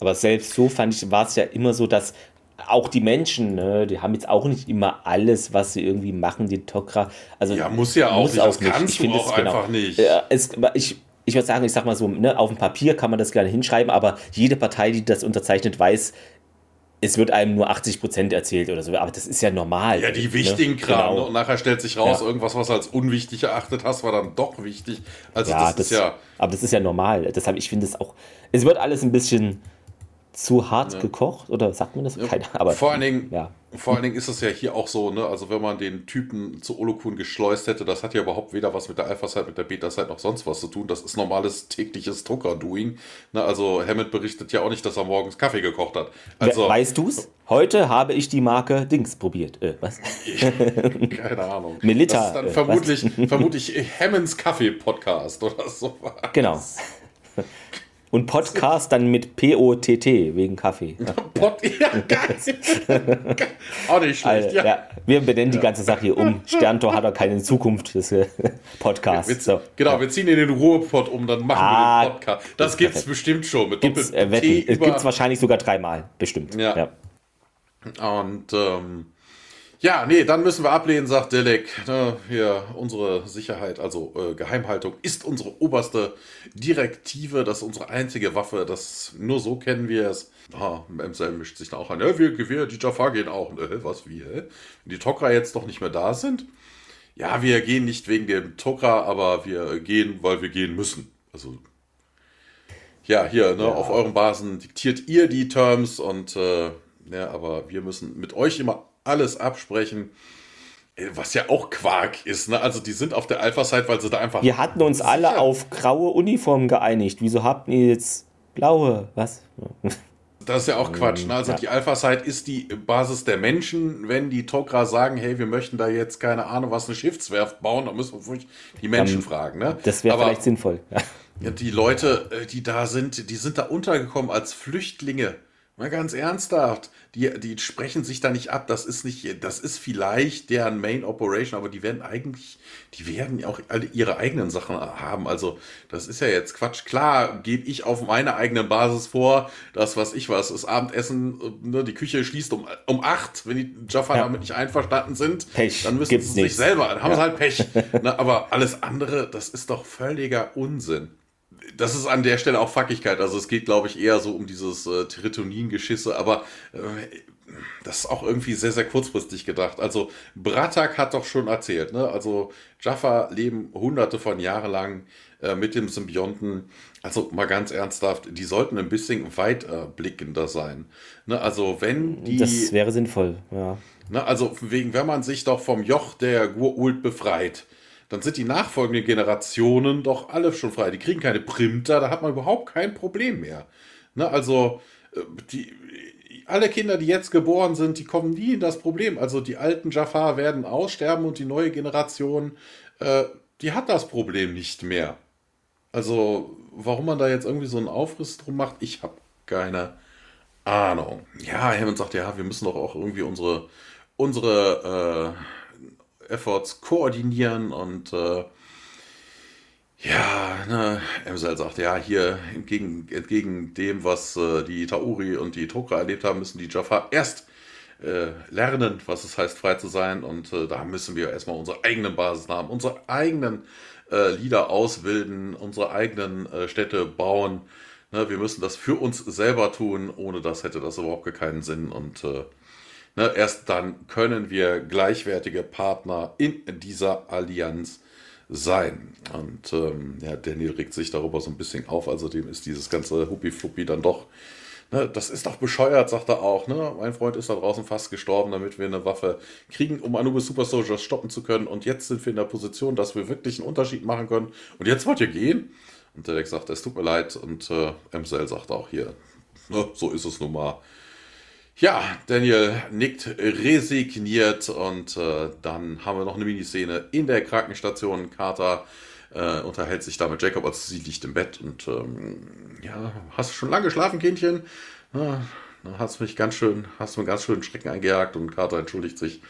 Aber selbst so fand ich, war es ja immer so, dass auch die Menschen, ne, die haben jetzt auch nicht immer alles, was sie irgendwie machen, die Tokra. Also, ja, muss ja auch muss nicht, auch das nicht. kannst ich du auch genau, einfach nicht. Äh, es, ich, ich würde sagen, ich sag mal so, ne, auf dem Papier kann man das gerne hinschreiben, aber jede Partei, die das unterzeichnet, weiß, es wird einem nur 80 Prozent erzählt oder so, aber das ist ja normal. Ja, die ne? wichtigen ne? Kram. Genau. Und nachher stellt sich raus, ja. irgendwas, was du als unwichtig erachtet hast, war dann doch wichtig. Also ja, das, das, ist ja. Aber das ist ja normal. Deshalb, ich finde es auch, es wird alles ein bisschen zu hart ja. gekocht oder sagt man das? Keine aber vor allen Dingen, ja. vor allen Dingen ist es ja hier auch so, ne, also wenn man den Typen zu Olokun geschleust hätte, das hat ja überhaupt weder was mit der Alpha-Side, mit der Beta-Side noch sonst was zu tun. Das ist normales tägliches Drucker-Doing. Ne, also Hammond berichtet ja auch nicht, dass er morgens Kaffee gekocht hat. Also, weißt du's? Heute habe ich die Marke Dings probiert. Äh, was? Keine Ahnung. Melita. Das ist dann äh, vermutlich, vermutlich Hammonds Kaffee-Podcast oder so. Genau. Und Podcast dann mit P-O-T-T wegen Kaffee. Pod ja, geil. Auch nicht schlecht, also, ja. ja. Wir benennen die ganze Sache hier um. Sterntor hat auch keine Zukunft des äh, Podcasts. Wir, so. Genau, wir ziehen in den Ruhrpott um, dann machen ah, wir den Podcast. Das gibt es bestimmt schon. Mit gibt's, äh, T Es gibt es wahrscheinlich sogar dreimal, bestimmt. Ja. ja. Und ähm, ja, nee, dann müssen wir ablehnen, sagt Delek. Ne, hier, unsere Sicherheit, also äh, Geheimhaltung, ist unsere oberste Direktive, das ist unsere einzige Waffe, das nur so kennen wir es. Ah, MSL mischt sich da auch an. Ja, wir, wir, die Jafar gehen auch. Äh, was, wir? Wenn die Tok'ra jetzt doch nicht mehr da sind? Ja, wir gehen nicht wegen dem Tok'ra, aber wir gehen, weil wir gehen müssen. Also, ja, hier, ne, ja. auf euren Basen diktiert ihr die Terms und, äh, ja, aber wir müssen mit euch immer alles absprechen. Äh, was ja auch Quark ist, ne? Also die sind auf der Alpha-Side, weil sie da einfach. Wir hatten uns sicher. alle auf graue Uniformen geeinigt. Wieso habt ihr jetzt blaue? Was? Das ist ja auch Quatsch. Ne? Also ja. die Alpha-Side ist die Basis der Menschen. Wenn die Tok'ra sagen, hey, wir möchten da jetzt keine Ahnung, was eine Schiffswerft bauen, dann müssen wir die Menschen um, fragen. Ne? Das wäre vielleicht sinnvoll. Ja. Ja, die Leute, äh, die da sind, die sind da untergekommen als Flüchtlinge. Mal ganz ernsthaft, die, die sprechen sich da nicht ab. Das ist nicht, das ist vielleicht deren Main Operation, aber die werden eigentlich, die werden auch alle ihre eigenen Sachen haben. Also, das ist ja jetzt Quatsch. Klar, gebe ich auf meiner eigenen Basis vor, das, was ich was, das Abendessen, ne, die Küche schließt um, um acht, wenn die Jaffa ja. damit nicht einverstanden sind, Pech. dann müssen sie sich selber, dann haben ja. sie halt Pech. ne, aber alles andere, das ist doch völliger Unsinn das ist an der Stelle auch Fackigkeit. Also es geht, glaube ich, eher so um dieses äh, Teritonin-Geschisse, aber äh, das ist auch irgendwie sehr, sehr kurzfristig gedacht. Also Bratak hat doch schon erzählt, ne? Also Jaffa leben hunderte von Jahren lang äh, mit dem Symbionten. Also mal ganz ernsthaft, die sollten ein bisschen weitblickender sein. Ne? Also wenn die... Das wäre sinnvoll, ja. Ne? Also wegen, wenn man sich doch vom Joch der Gurult befreit, dann sind die nachfolgenden Generationen doch alle schon frei. Die kriegen keine Primter, da hat man überhaupt kein Problem mehr. Ne, also äh, die, alle Kinder, die jetzt geboren sind, die kommen nie in das Problem. Also die alten Jafar werden aussterben und die neue Generation, äh, die hat das Problem nicht mehr. Also warum man da jetzt irgendwie so einen Aufriss drum macht, ich habe keine Ahnung. Ja, Hammond sagt, ja, wir müssen doch auch irgendwie unsere, unsere äh, Efforts koordinieren und äh, ja, ne, Emsel sagt, ja, hier entgegen, entgegen dem, was äh, die Tauri und die Tokra erlebt haben, müssen die Jaffa erst äh, lernen, was es heißt, frei zu sein. Und äh, da müssen wir erstmal unsere eigenen Basis haben, unsere eigenen äh, Lieder ausbilden, unsere eigenen äh, Städte bauen. Ne, wir müssen das für uns selber tun. Ohne das hätte das überhaupt keinen Sinn. Und äh, Ne, erst dann können wir gleichwertige Partner in dieser Allianz sein. Und ähm, ja, Daniel regt sich darüber so ein bisschen auf. Also dem ist dieses ganze Huppi-Fluppi dann doch, ne, das ist doch bescheuert, sagt er auch. Ne? Mein Freund ist da draußen fast gestorben, damit wir eine Waffe kriegen, um Anubis Super Soldiers stoppen zu können. Und jetzt sind wir in der Position, dass wir wirklich einen Unterschied machen können. Und jetzt wollt ihr gehen? Und Derek sagt, es tut mir leid. Und äh, MSL sagt auch hier, ne, so ist es nun mal. Ja, Daniel nickt resigniert und äh, dann haben wir noch eine Miniszene in der Krankenstation. Carter äh, unterhält sich da mit Jacob, also sie liegt im Bett und ähm, ja, hast du schon lange geschlafen, Kindchen? Ja, hast mich ganz schön, hast mir ganz schön Schrecken eingejagt und Carter entschuldigt sich.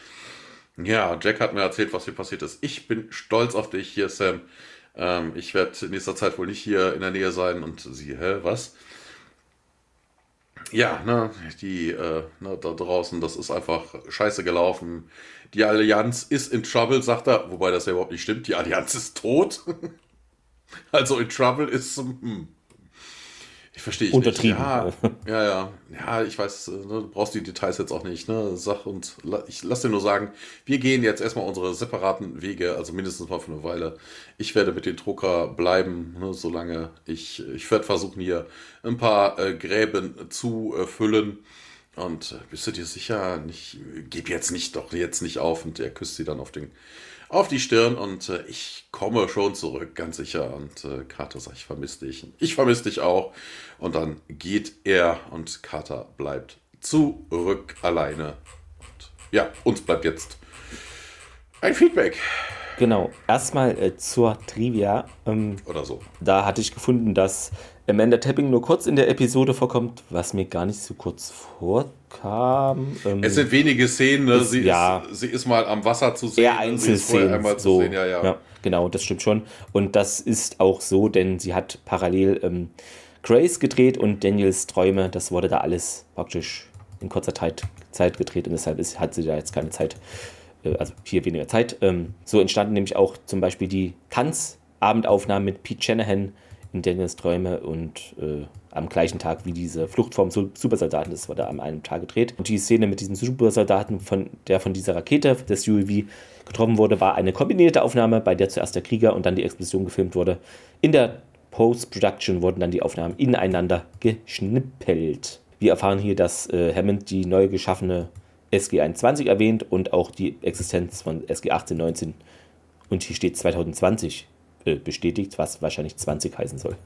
Ja, Jack hat mir erzählt, was hier passiert ist. Ich bin stolz auf dich hier, Sam. Ähm, ich werde in nächster Zeit wohl nicht hier in der Nähe sein und sie, hä, was? Ja, ne, die äh, ne, da draußen, das ist einfach scheiße gelaufen. Die Allianz ist in Trouble, sagt er, wobei das ja überhaupt nicht stimmt. Die Allianz ist tot. also in Trouble ist, hm, ich verstehe Untertrieben. Ja, ja, ja. Ja, ich weiß, ne, du brauchst die Details jetzt auch nicht. Ne? Sag und ich lass dir nur sagen, wir gehen jetzt erstmal unsere separaten Wege, also mindestens mal für eine Weile. Ich werde mit dem Drucker bleiben, ne, solange ich, ich werde versuchen, hier ein paar äh, Gräben zu äh, füllen. Und äh, bist du dir sicher? Nicht, gib jetzt nicht, doch jetzt nicht auf. Und er küsst sie dann auf den auf die Stirn und äh, ich komme schon zurück, ganz sicher. Und äh, Carter sagt, ich vermisse dich. Ich vermisse dich auch. Und dann geht er und Carter bleibt zurück alleine. Und ja, uns bleibt jetzt ein Feedback. Genau, erstmal äh, zur Trivia. Ähm, Oder so. Da hatte ich gefunden, dass Amanda Tapping nur kurz in der Episode vorkommt, was mir gar nicht so kurz vorkam. Ähm, es sind wenige Szenen, ne? sie, ja, ist, sie ist mal am Wasser zu sehen. Eher Einzelszenen. So. Ja, ja. ja, genau, das stimmt schon. Und das ist auch so, denn sie hat parallel ähm, Grace gedreht und Daniels Träume. Das wurde da alles praktisch in kurzer Zeit, Zeit gedreht und deshalb ist, hat sie da jetzt keine Zeit, äh, also hier weniger Zeit. Ähm, so entstanden nämlich auch zum Beispiel die Tanzabendaufnahmen mit Pete Shanahan in Daniels Träume und äh, am gleichen Tag wie diese Flucht vom Supersoldaten, das wurde an einem Tag gedreht. Und die Szene mit diesem Supersoldaten, von, der von dieser Rakete des UAV getroffen wurde, war eine kombinierte Aufnahme, bei der zuerst der Krieger und dann die Explosion gefilmt wurde. In der Post-Production wurden dann die Aufnahmen ineinander geschnippelt. Wir erfahren hier, dass äh, Hammond die neu geschaffene SG21 erwähnt und auch die Existenz von SG 1819 und hier steht 2020 äh, bestätigt, was wahrscheinlich 20 heißen soll.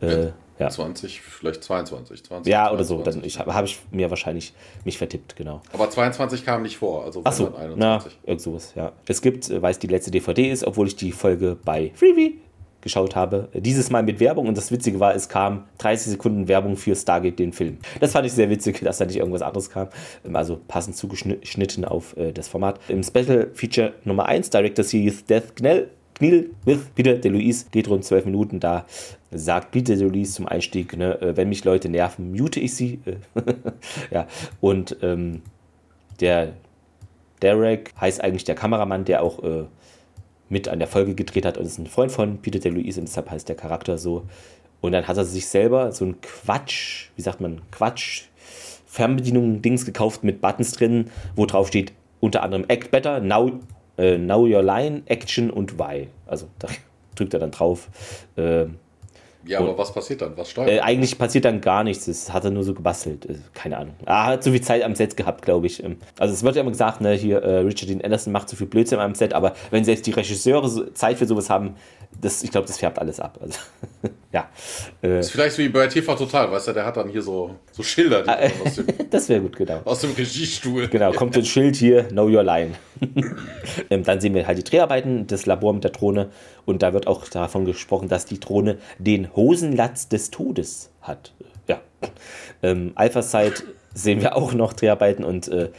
Äh, ja. 20, vielleicht 22. 20, ja, oder 22. so. Dann ich, habe hab ich mir wahrscheinlich mich vertippt, genau. Aber 22 kam nicht vor, also Ach so, na, irgend sowas, ja. Es gibt, äh, weil es die letzte DVD ist, obwohl ich die Folge bei Freebie geschaut habe. Dieses Mal mit Werbung und das Witzige war, es kam 30 Sekunden Werbung für Stargate, den Film. Das fand ich sehr witzig, dass da nicht irgendwas anderes kam. Ähm, also passend zugeschnitten auf äh, das Format. Im Special Feature Nummer 1, Director Series Death Knell, Knil with Peter DeLuise, geht rund 12 Minuten. Da sagt Peter DeLuise zum Einstieg, ne, äh, wenn mich Leute nerven, mute ich sie. ja, und ähm, der Derek heißt eigentlich der Kameramann, der auch äh, mit an der Folge gedreht hat und ist ein Freund von Peter DeLuise und deshalb heißt der Charakter so. Und dann hat er sich selber so ein Quatsch, wie sagt man, Quatsch, Fernbedienung-Dings gekauft mit Buttons drin, wo drauf steht unter anderem Act Better, Now, äh, now Your Line, Action und Why. Also da drückt er dann drauf. Äh, ja, aber was passiert dann? Was steuert? Äh, eigentlich passiert dann gar nichts. Das hat er nur so gebastelt. Äh, keine Ahnung. Er hat zu viel Zeit am Set gehabt, glaube ich. Ähm, also es wird ja immer gesagt, ne, hier äh, Richard Dean Anderson macht zu viel Blödsinn am Set, aber wenn selbst die Regisseure so Zeit für sowas haben, das, ich glaube, das färbt alles ab. Also, ja. Äh, das ist vielleicht wie bei TV Total, weißt du, der hat dann hier so, so Schilder. Die aus dem, das wäre gut, genau. Aus dem Regiestuhl. Genau, kommt so ein Schild hier, Know Your Line. ähm, dann sehen wir halt die Dreharbeiten, das Labor mit der Drohne und da wird auch davon gesprochen, dass die Drohne den Hosenlatz des Todes hat. Ja. Ähm, Alpha Side sehen wir auch noch Dreharbeiten und äh,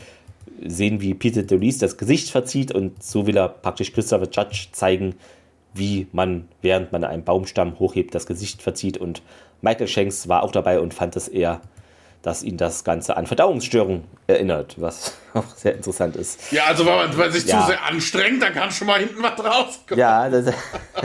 sehen, wie Peter DeLuise das Gesicht verzieht und so will er praktisch Christopher Judge zeigen, wie man, während man einen Baumstamm hochhebt, das Gesicht verzieht. Und Michael Shanks war auch dabei und fand es eher, dass ihn das Ganze an Verdauungsstörungen erinnert, was auch sehr interessant ist. Ja, also wenn man, wenn sich ja. zu sehr anstrengt, dann kann schon mal hinten was rauskommen. Ja, das,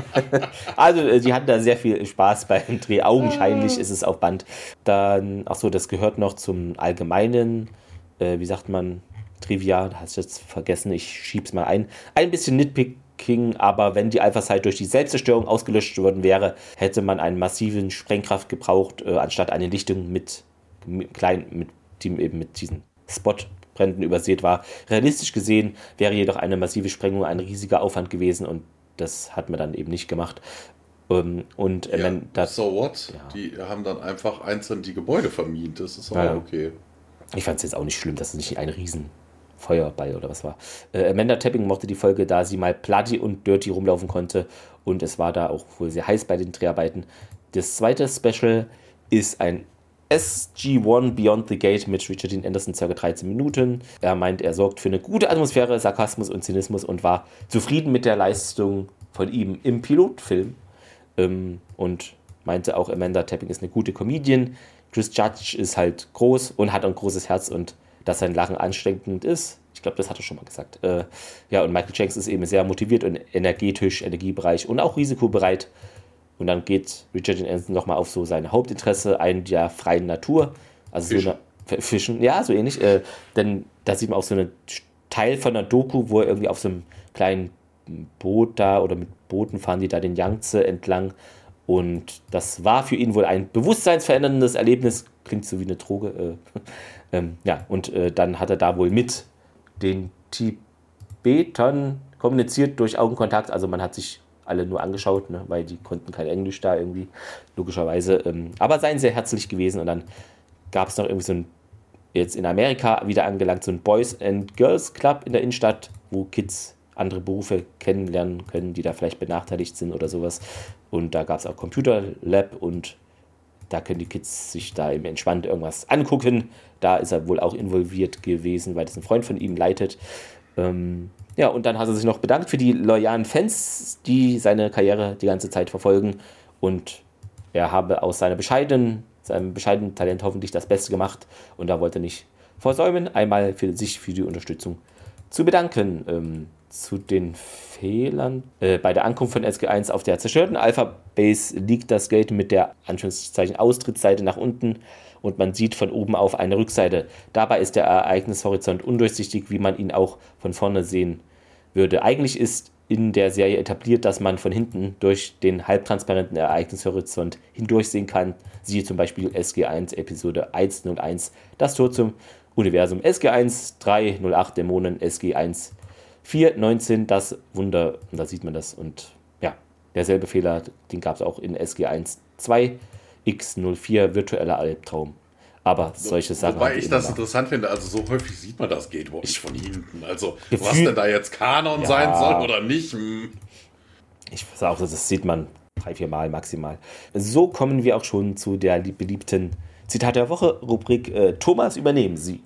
also äh, die hatten da sehr viel Spaß beim Dreh. Augenscheinlich ist es auf Band. Dann, ach so, das gehört noch zum allgemeinen, äh, wie sagt man, Trivia, da hast du jetzt vergessen, ich schieb's mal ein. Ein bisschen Nitpick King, aber wenn die Alpha-Site durch die Selbstzerstörung ausgelöscht worden wäre, hätte man einen massiven Sprengkraft gebraucht, äh, anstatt eine Lichtung mit, mit klein, mit, die eben mit diesen Spotbränden übersät war. Realistisch gesehen wäre jedoch eine massive Sprengung ein riesiger Aufwand gewesen und das hat man dann eben nicht gemacht. Ähm, und äh, ja, das, so what? Ja. Die haben dann einfach einzeln die Gebäude vermint. Das ist auch ja. okay. Ich fand es jetzt auch nicht schlimm, dass es nicht ein riesen Feuerball oder was war. Äh, Amanda Tapping mochte die Folge, da sie mal bloody und dirty rumlaufen konnte und es war da auch wohl sehr heiß bei den Dreharbeiten. Das zweite Special ist ein SG-1 Beyond the Gate mit Richard Dean Anderson, ca. 13 Minuten. Er meint, er sorgt für eine gute Atmosphäre, Sarkasmus und Zynismus und war zufrieden mit der Leistung von ihm im Pilotfilm. Ähm, und meinte auch, Amanda Tapping ist eine gute Comedian, Chris Judge ist halt groß und hat ein großes Herz und dass sein Lachen ansteckend ist. Ich glaube, das hat er schon mal gesagt. Äh, ja, und Michael Jenks ist eben sehr motiviert und energetisch, energiebereich und auch risikobereit. Und dann geht Richard Anderson nochmal auf so sein Hauptinteresse ein der freien Natur. Also Fischen. so eine Fischen, ja, so ähnlich. Äh, denn da sieht man auch so einen Teil von einer Doku, wo er irgendwie auf so einem kleinen Boot da oder mit Booten fahren die da den Yangtze entlang. Und das war für ihn wohl ein bewusstseinsveränderndes Erlebnis. Klingt so wie eine Droge. Äh, ähm, ja, und äh, dann hat er da wohl mit den Tibetern kommuniziert durch Augenkontakt. Also man hat sich alle nur angeschaut, ne, weil die konnten kein Englisch da irgendwie, logischerweise. Ähm, aber seien sehr herzlich gewesen. Und dann gab es noch irgendwie so ein, jetzt in Amerika wieder angelangt, so ein Boys and Girls Club in der Innenstadt, wo Kids andere Berufe kennenlernen können, die da vielleicht benachteiligt sind oder sowas. Und da gab es auch Computer Lab und da können die Kids sich da eben entspannt irgendwas angucken. Da ist er wohl auch involviert gewesen, weil das ein Freund von ihm leitet. Ähm, ja, und dann hat er sich noch bedankt für die loyalen Fans, die seine Karriere die ganze Zeit verfolgen. Und er habe aus seiner bescheidenen, seinem bescheidenen Talent hoffentlich das Beste gemacht. Und da wollte er nicht versäumen, einmal für sich für die Unterstützung zu bedanken. Ähm, zu den Fehlern. Äh, bei der Ankunft von SG1 auf der zerstörten Alpha-Base liegt das Gate mit der Anführungszeichen Austrittsseite nach unten und man sieht von oben auf eine Rückseite. Dabei ist der Ereignishorizont undurchsichtig, wie man ihn auch von vorne sehen würde. Eigentlich ist in der Serie etabliert, dass man von hinten durch den halbtransparenten Ereignishorizont hindurchsehen kann. Siehe zum Beispiel SG1 Episode 101, das Tor zum Universum. SG1 308 Dämonen, SG1 4.19, das Wunder, und da sieht man das. Und ja, derselbe Fehler, den gab es auch in SG1 2, X04, virtueller Albtraum. Aber solche Sachen. Wobei ich das interessant finde, also so häufig sieht man das Gateway nicht von hinten. Also, Gefühl, was denn da jetzt Kanon ja, sein soll oder nicht? Hm. Ich sage auch, das sieht man drei, vier Mal maximal. So kommen wir auch schon zu der beliebten Zitat der Woche, Rubrik äh, Thomas, übernehmen Sie.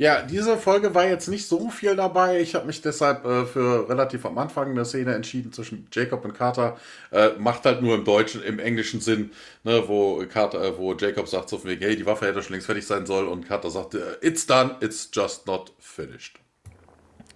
Ja, diese Folge war jetzt nicht so viel dabei. Ich habe mich deshalb äh, für relativ am Anfang eine Szene entschieden zwischen Jacob und Carter. Äh, macht halt nur im deutschen, im englischen Sinn, ne, wo Carter, äh, wo Jacob sagt so von wegen, hey, die Waffe hätte schon längst fertig sein soll und Carter sagt, äh, it's done, it's just not finished.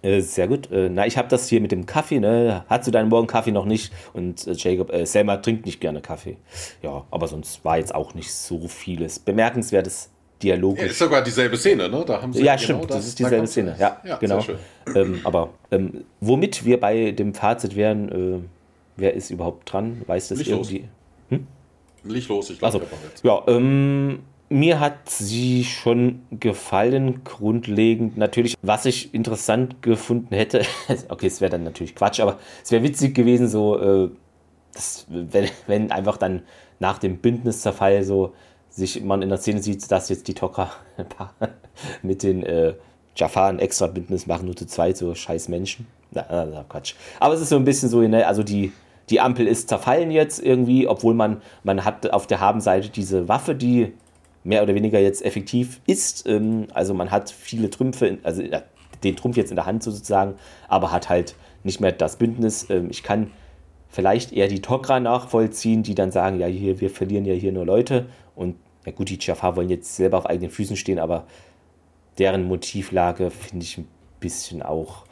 Äh, sehr gut. Äh, na, ich habe das hier mit dem Kaffee, ne? Hast du deinen Morgen Kaffee noch nicht? Und Jacob, Selma trinkt nicht gerne Kaffee. Ja, aber sonst war jetzt auch nicht so vieles Bemerkenswertes dialogisch. Ja, ist sogar dieselbe Szene, ne? Da haben sie ja, genau stimmt, das, das ist dieselbe Szene. Ja, ja genau. Ähm, aber ähm, womit wir bei dem Fazit wären, äh, wer ist überhaupt dran? Weiß das Licht irgendwie? Los. Hm? Licht los, ich glaube. Also, ja, ähm, mir hat sie schon gefallen, grundlegend. Natürlich, was ich interessant gefunden hätte, okay, es wäre dann natürlich Quatsch, aber es wäre witzig gewesen, so, äh, das, wenn, wenn einfach dann nach dem Bündniszerfall so sich man in der Szene sieht, dass jetzt die Tocker mit den äh, Jafar ein extra Bündnis machen, nur zu zweit, so scheiß Menschen. Na, na, na, Quatsch. Aber es ist so ein bisschen so, ne, also die, die Ampel ist zerfallen jetzt irgendwie, obwohl man, man hat auf der Habenseite diese Waffe, die mehr oder weniger jetzt effektiv ist. Ähm, also man hat viele Trümpfe, also den Trumpf jetzt in der Hand sozusagen, aber hat halt nicht mehr das Bündnis. Ähm, ich kann vielleicht eher die Tokra nachvollziehen, die dann sagen, ja, hier, wir verlieren ja hier nur Leute und ja gut, die Jafar wollen jetzt selber auf eigenen Füßen stehen, aber deren Motivlage finde ich ein bisschen auch,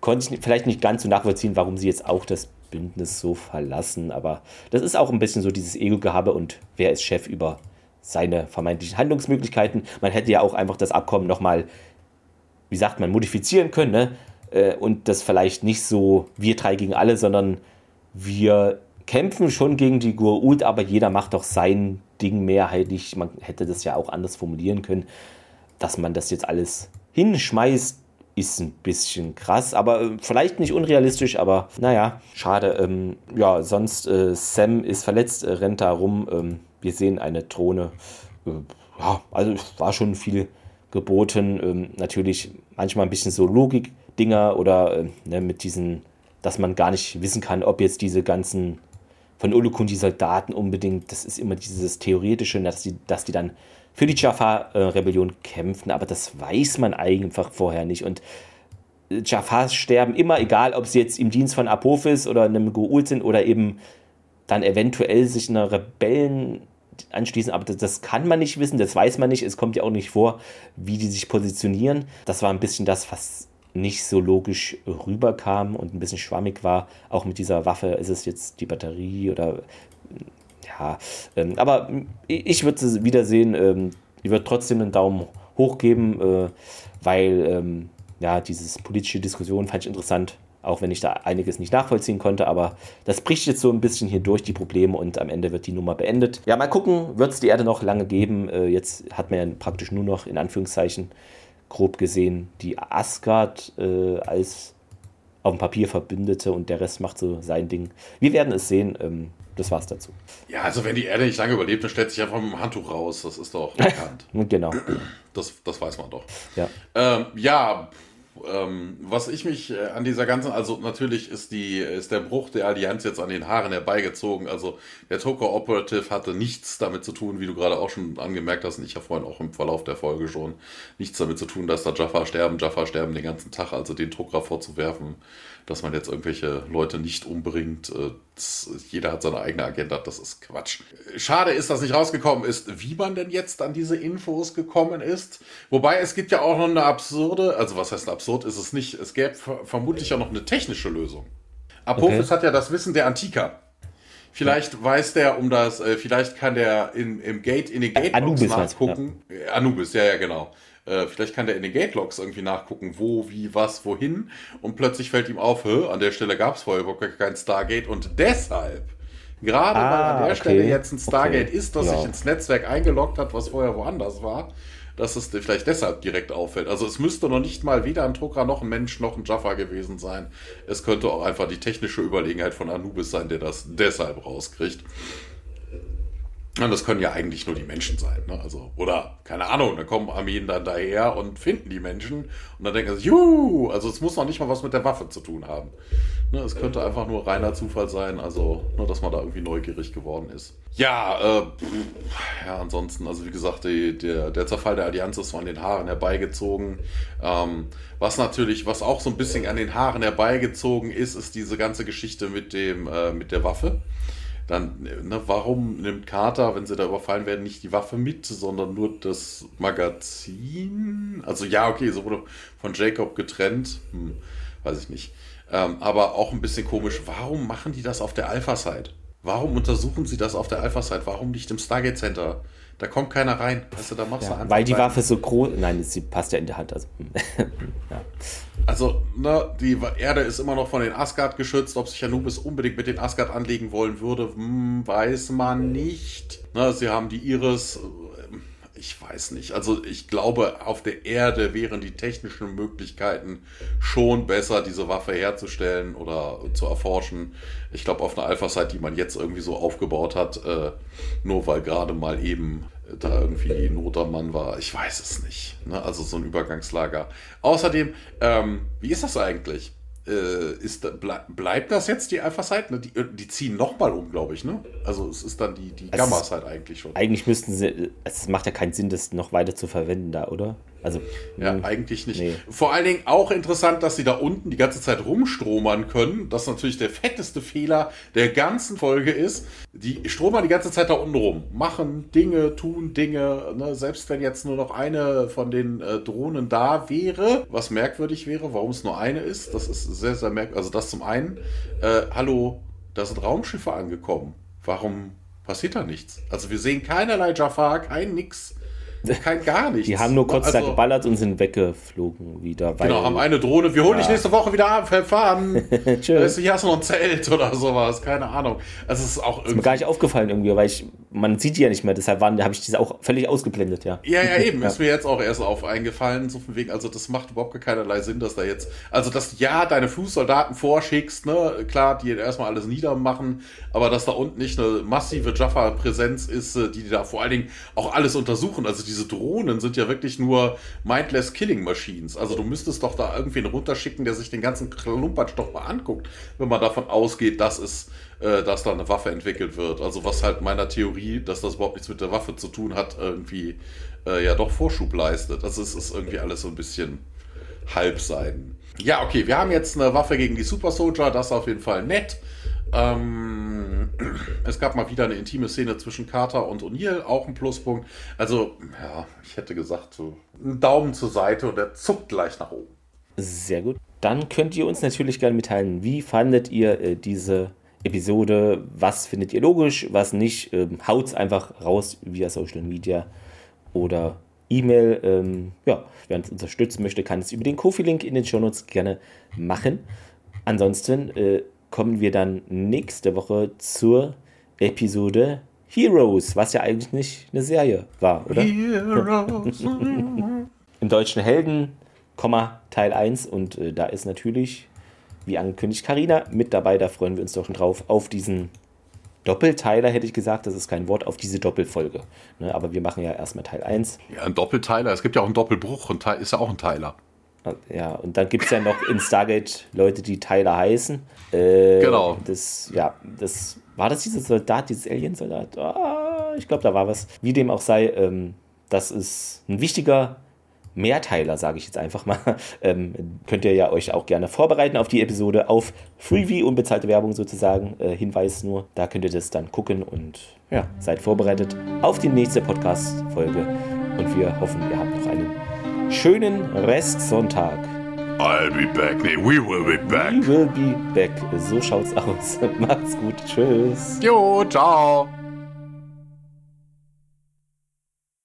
konnte ich vielleicht nicht ganz so nachvollziehen, warum sie jetzt auch das Bündnis so verlassen, aber das ist auch ein bisschen so dieses Ego-Gehabe und wer ist Chef über seine vermeintlichen Handlungsmöglichkeiten. Man hätte ja auch einfach das Abkommen nochmal, wie sagt man, modifizieren können, ne? Äh, und das vielleicht nicht so wir drei gegen alle, sondern wir kämpfen schon gegen die Gurult, aber jeder macht doch sein Ding mehrheitlich. Man hätte das ja auch anders formulieren können. Dass man das jetzt alles hinschmeißt, ist ein bisschen krass, aber äh, vielleicht nicht unrealistisch, aber naja, schade. Ähm, ja, sonst äh, Sam ist verletzt, äh, rennt da rum. Ähm, wir sehen eine Drohne. Äh, ja, also war schon viel geboten. Ähm, natürlich manchmal ein bisschen so Logik-Dinger oder äh, ne, mit diesen, dass man gar nicht wissen kann, ob jetzt diese ganzen von Olukun die Soldaten unbedingt, das ist immer dieses Theoretische, dass die, dass die dann für die Jafar-Rebellion kämpfen, aber das weiß man einfach vorher nicht. Und äh, Jafars sterben immer, egal ob sie jetzt im Dienst von Apophis oder einem Goul sind oder eben dann eventuell sich einer Rebellen anschließen, aber das, das, kann man nicht wissen, das weiß man nicht, es kommt ja auch nicht vor, wie die sich positionieren. Das war ein bisschen das, was nicht so logisch rüberkam und ein bisschen schwammig war. Auch mit dieser Waffe, ist es jetzt die Batterie oder ja, ähm, aber ich würde es wiedersehen, ähm, ich würde trotzdem einen Daumen hoch geben, äh, weil ähm, ja, diese politische Diskussion fand ich interessant auch wenn ich da einiges nicht nachvollziehen konnte, aber das bricht jetzt so ein bisschen hier durch die Probleme und am Ende wird die Nummer beendet. Ja, mal gucken, wird es die Erde noch lange geben? Äh, jetzt hat man ja praktisch nur noch in Anführungszeichen grob gesehen die Asgard äh, als auf dem Papier Verbündete und der Rest macht so sein Ding. Wir werden es sehen. Ähm, das war's dazu. Ja, also wenn die Erde nicht lange überlebt, dann stellt sich einfach mit dem Handtuch raus. Das ist doch bekannt. genau. Das, das weiß man doch. Ja, ähm, ja ähm, was ich mich äh, an dieser ganzen, also natürlich ist die, ist der Bruch der Allianz jetzt an den Haaren herbeigezogen. Also der Toko Operative hatte nichts damit zu tun, wie du gerade auch schon angemerkt hast, und ich habe vorhin auch im Verlauf der Folge schon, nichts damit zu tun, dass da Jaffa sterben, Jaffa sterben den ganzen Tag, also den Drucker vorzuwerfen, dass man jetzt irgendwelche Leute nicht umbringt. Äh, jeder hat seine eigene Agenda, das ist Quatsch. Schade ist, dass nicht rausgekommen ist, wie man denn jetzt an diese Infos gekommen ist. Wobei es gibt ja auch noch eine absurde, also was heißt absurd ist es nicht, es gäbe vermutlich auch noch eine technische Lösung. Apophis okay. hat ja das Wissen der Antiker. Vielleicht ja. weiß der um das, äh, vielleicht kann der in, im Gate, in den Gate Anubis nachgucken. Ja. Anubis, ja, ja, genau. Äh, vielleicht kann der in den Gate-Logs irgendwie nachgucken, wo, wie, was, wohin. Und plötzlich fällt ihm auf, an der Stelle gab es vorher überhaupt kein Stargate und deshalb. Gerade ah, weil an der okay. Stelle jetzt ein Stargate okay. ist, das genau. sich ins Netzwerk eingeloggt hat, was vorher woanders war, dass es vielleicht deshalb direkt auffällt. Also es müsste noch nicht mal weder ein Drucker noch ein Mensch noch ein Jaffa gewesen sein. Es könnte auch einfach die technische Überlegenheit von Anubis sein, der das deshalb rauskriegt. Und das können ja eigentlich nur die Menschen sein. Ne? Also, oder, keine Ahnung, da kommen Armeen dann daher und finden die Menschen und dann denken sie, juhu, also es muss noch nicht mal was mit der Waffe zu tun haben. Ne? Es könnte einfach nur reiner Zufall sein, also nur, dass man da irgendwie neugierig geworden ist. Ja, äh, ja, ansonsten, also wie gesagt, die, der, der Zerfall der Allianz ist so an den Haaren herbeigezogen. Ähm, was natürlich, was auch so ein bisschen an den Haaren herbeigezogen ist, ist diese ganze Geschichte mit dem, äh, mit der Waffe dann, ne, warum nimmt Carter, wenn sie da überfallen werden, nicht die Waffe mit, sondern nur das Magazin? Also ja, okay, so wurde von Jacob getrennt, hm, weiß ich nicht. Ähm, aber auch ein bisschen komisch, warum machen die das auf der Alpha-Site? Warum untersuchen sie das auf der Alpha-Site? Warum nicht im Stargate Center? Da kommt keiner rein. Du, da machst ja, du Weil die Waffe so groß. Nein, sie passt ja in der Hand. Also, ja. also ne, die Erde ist immer noch von den Asgard geschützt. Ob sich Anubis unbedingt mit den Asgard anlegen wollen würde, hm, weiß man nicht. Ne, sie haben die Iris ich weiß nicht. Also ich glaube, auf der Erde wären die technischen Möglichkeiten schon besser, diese Waffe herzustellen oder zu erforschen. Ich glaube, auf einer Alpha-Site, die man jetzt irgendwie so aufgebaut hat, äh, nur weil gerade mal eben da irgendwie Not am Mann war. Ich weiß es nicht. Ne? Also so ein Übergangslager. Außerdem, ähm, wie ist das eigentlich? Äh, ist, ble bleibt das jetzt die Alpha-Site? Ne? Die, die, ziehen nochmal um, glaube ich. Ne? Also es ist dann die, die Gamma-Site eigentlich schon. Eigentlich müssten sie, es macht ja keinen Sinn, das noch weiter zu verwenden da, oder? Also, ja, mh, hm, eigentlich nicht. Nee. Vor allen Dingen auch interessant, dass sie da unten die ganze Zeit rumstromern können. Das natürlich der fetteste Fehler der ganzen Folge ist. Die stromern die ganze Zeit da unten rum. Machen Dinge, tun Dinge. Ne? Selbst wenn jetzt nur noch eine von den äh, Drohnen da wäre, was merkwürdig wäre, warum es nur eine ist. Das ist sehr, sehr merkwürdig. Also das zum einen. Äh, hallo, da sind Raumschiffe angekommen. Warum passiert da nichts? Also wir sehen keinerlei Jafar, kein nix. Kein gar nichts. Die haben nur kurz also, da geballert und sind weggeflogen wieder. genau, haben eine Drohne. Wir holen ja. dich nächste Woche wieder ab, fahren. Tschüss. Hier hast du noch ein Zelt oder sowas. Keine Ahnung. Es ist auch irgendwie. Ist mir gar nicht aufgefallen irgendwie, weil ich, man sieht die ja nicht mehr. Deshalb habe ich diese auch völlig ausgeblendet, ja. Ja, ja, eben. ja. Ist mir jetzt auch erst auf eingefallen. So von wegen, also das macht überhaupt keinerlei Sinn, dass da jetzt, also dass ja deine Fußsoldaten vorschickst, ne, klar, die erstmal alles niedermachen, aber dass da unten nicht eine massive Jaffa-Präsenz ist, äh, die da vor allen Dingen auch alles untersuchen. Also diese Drohnen sind ja wirklich nur mindless Killing Machines. Also du müsstest doch da irgendwen runterschicken, der sich den ganzen Klumpatsch doch mal anguckt, wenn man davon ausgeht, dass es, äh, dass da eine Waffe entwickelt wird. Also was halt meiner Theorie, dass das überhaupt nichts mit der Waffe zu tun hat, irgendwie äh, ja doch Vorschub leistet. Also es ist irgendwie alles so ein bisschen Halbseiden. Ja, okay, wir haben jetzt eine Waffe gegen die Super Soldier, das ist auf jeden Fall nett. Ähm, es gab mal wieder eine intime Szene zwischen Carter und O'Neill, auch ein Pluspunkt. Also, ja, ich hätte gesagt, so einen Daumen zur Seite und der zuckt gleich nach oben. Sehr gut. Dann könnt ihr uns natürlich gerne mitteilen, wie fandet ihr äh, diese Episode? Was findet ihr logisch, was nicht? Ähm, haut's einfach raus via Social Media oder E-Mail. Ähm, ja, wer uns unterstützen möchte, kann es über den Kofi-Link in den Shownotes gerne machen. Ansonsten äh, kommen wir dann nächste Woche zur Episode Heroes, was ja eigentlich nicht eine Serie war, oder? Heroes. Im deutschen Helden, Teil 1 und äh, da ist natürlich, wie angekündigt, Karina mit dabei, da freuen wir uns doch schon drauf auf diesen Doppelteiler hätte ich gesagt, das ist kein Wort, auf diese Doppelfolge. Ne, aber wir machen ja erstmal Teil 1. Ja, ein Doppelteiler, es gibt ja auch einen Doppelbruch und ist ja auch ein Teiler. Ja, und dann gibt es ja noch in Stargate Leute, die Tyler heißen. Äh, genau. Das, ja, das war das dieser Soldat, dieses Alien-Soldat? Oh, ich glaube, da war was. Wie dem auch sei, ähm, das ist ein wichtiger Mehrteiler, sage ich jetzt einfach mal. Ähm, könnt ihr ja euch auch gerne vorbereiten auf die Episode auf Freebie, unbezahlte Werbung sozusagen. Äh, Hinweis nur, da könnt ihr das dann gucken und ja, seid vorbereitet auf die nächste Podcast-Folge. Und wir hoffen, ihr habt noch einen schönen Restsonntag. I'll be back. Nee, we will be back. We will be back. So schaut's aus. Macht's gut. Tschüss. Jo, ciao.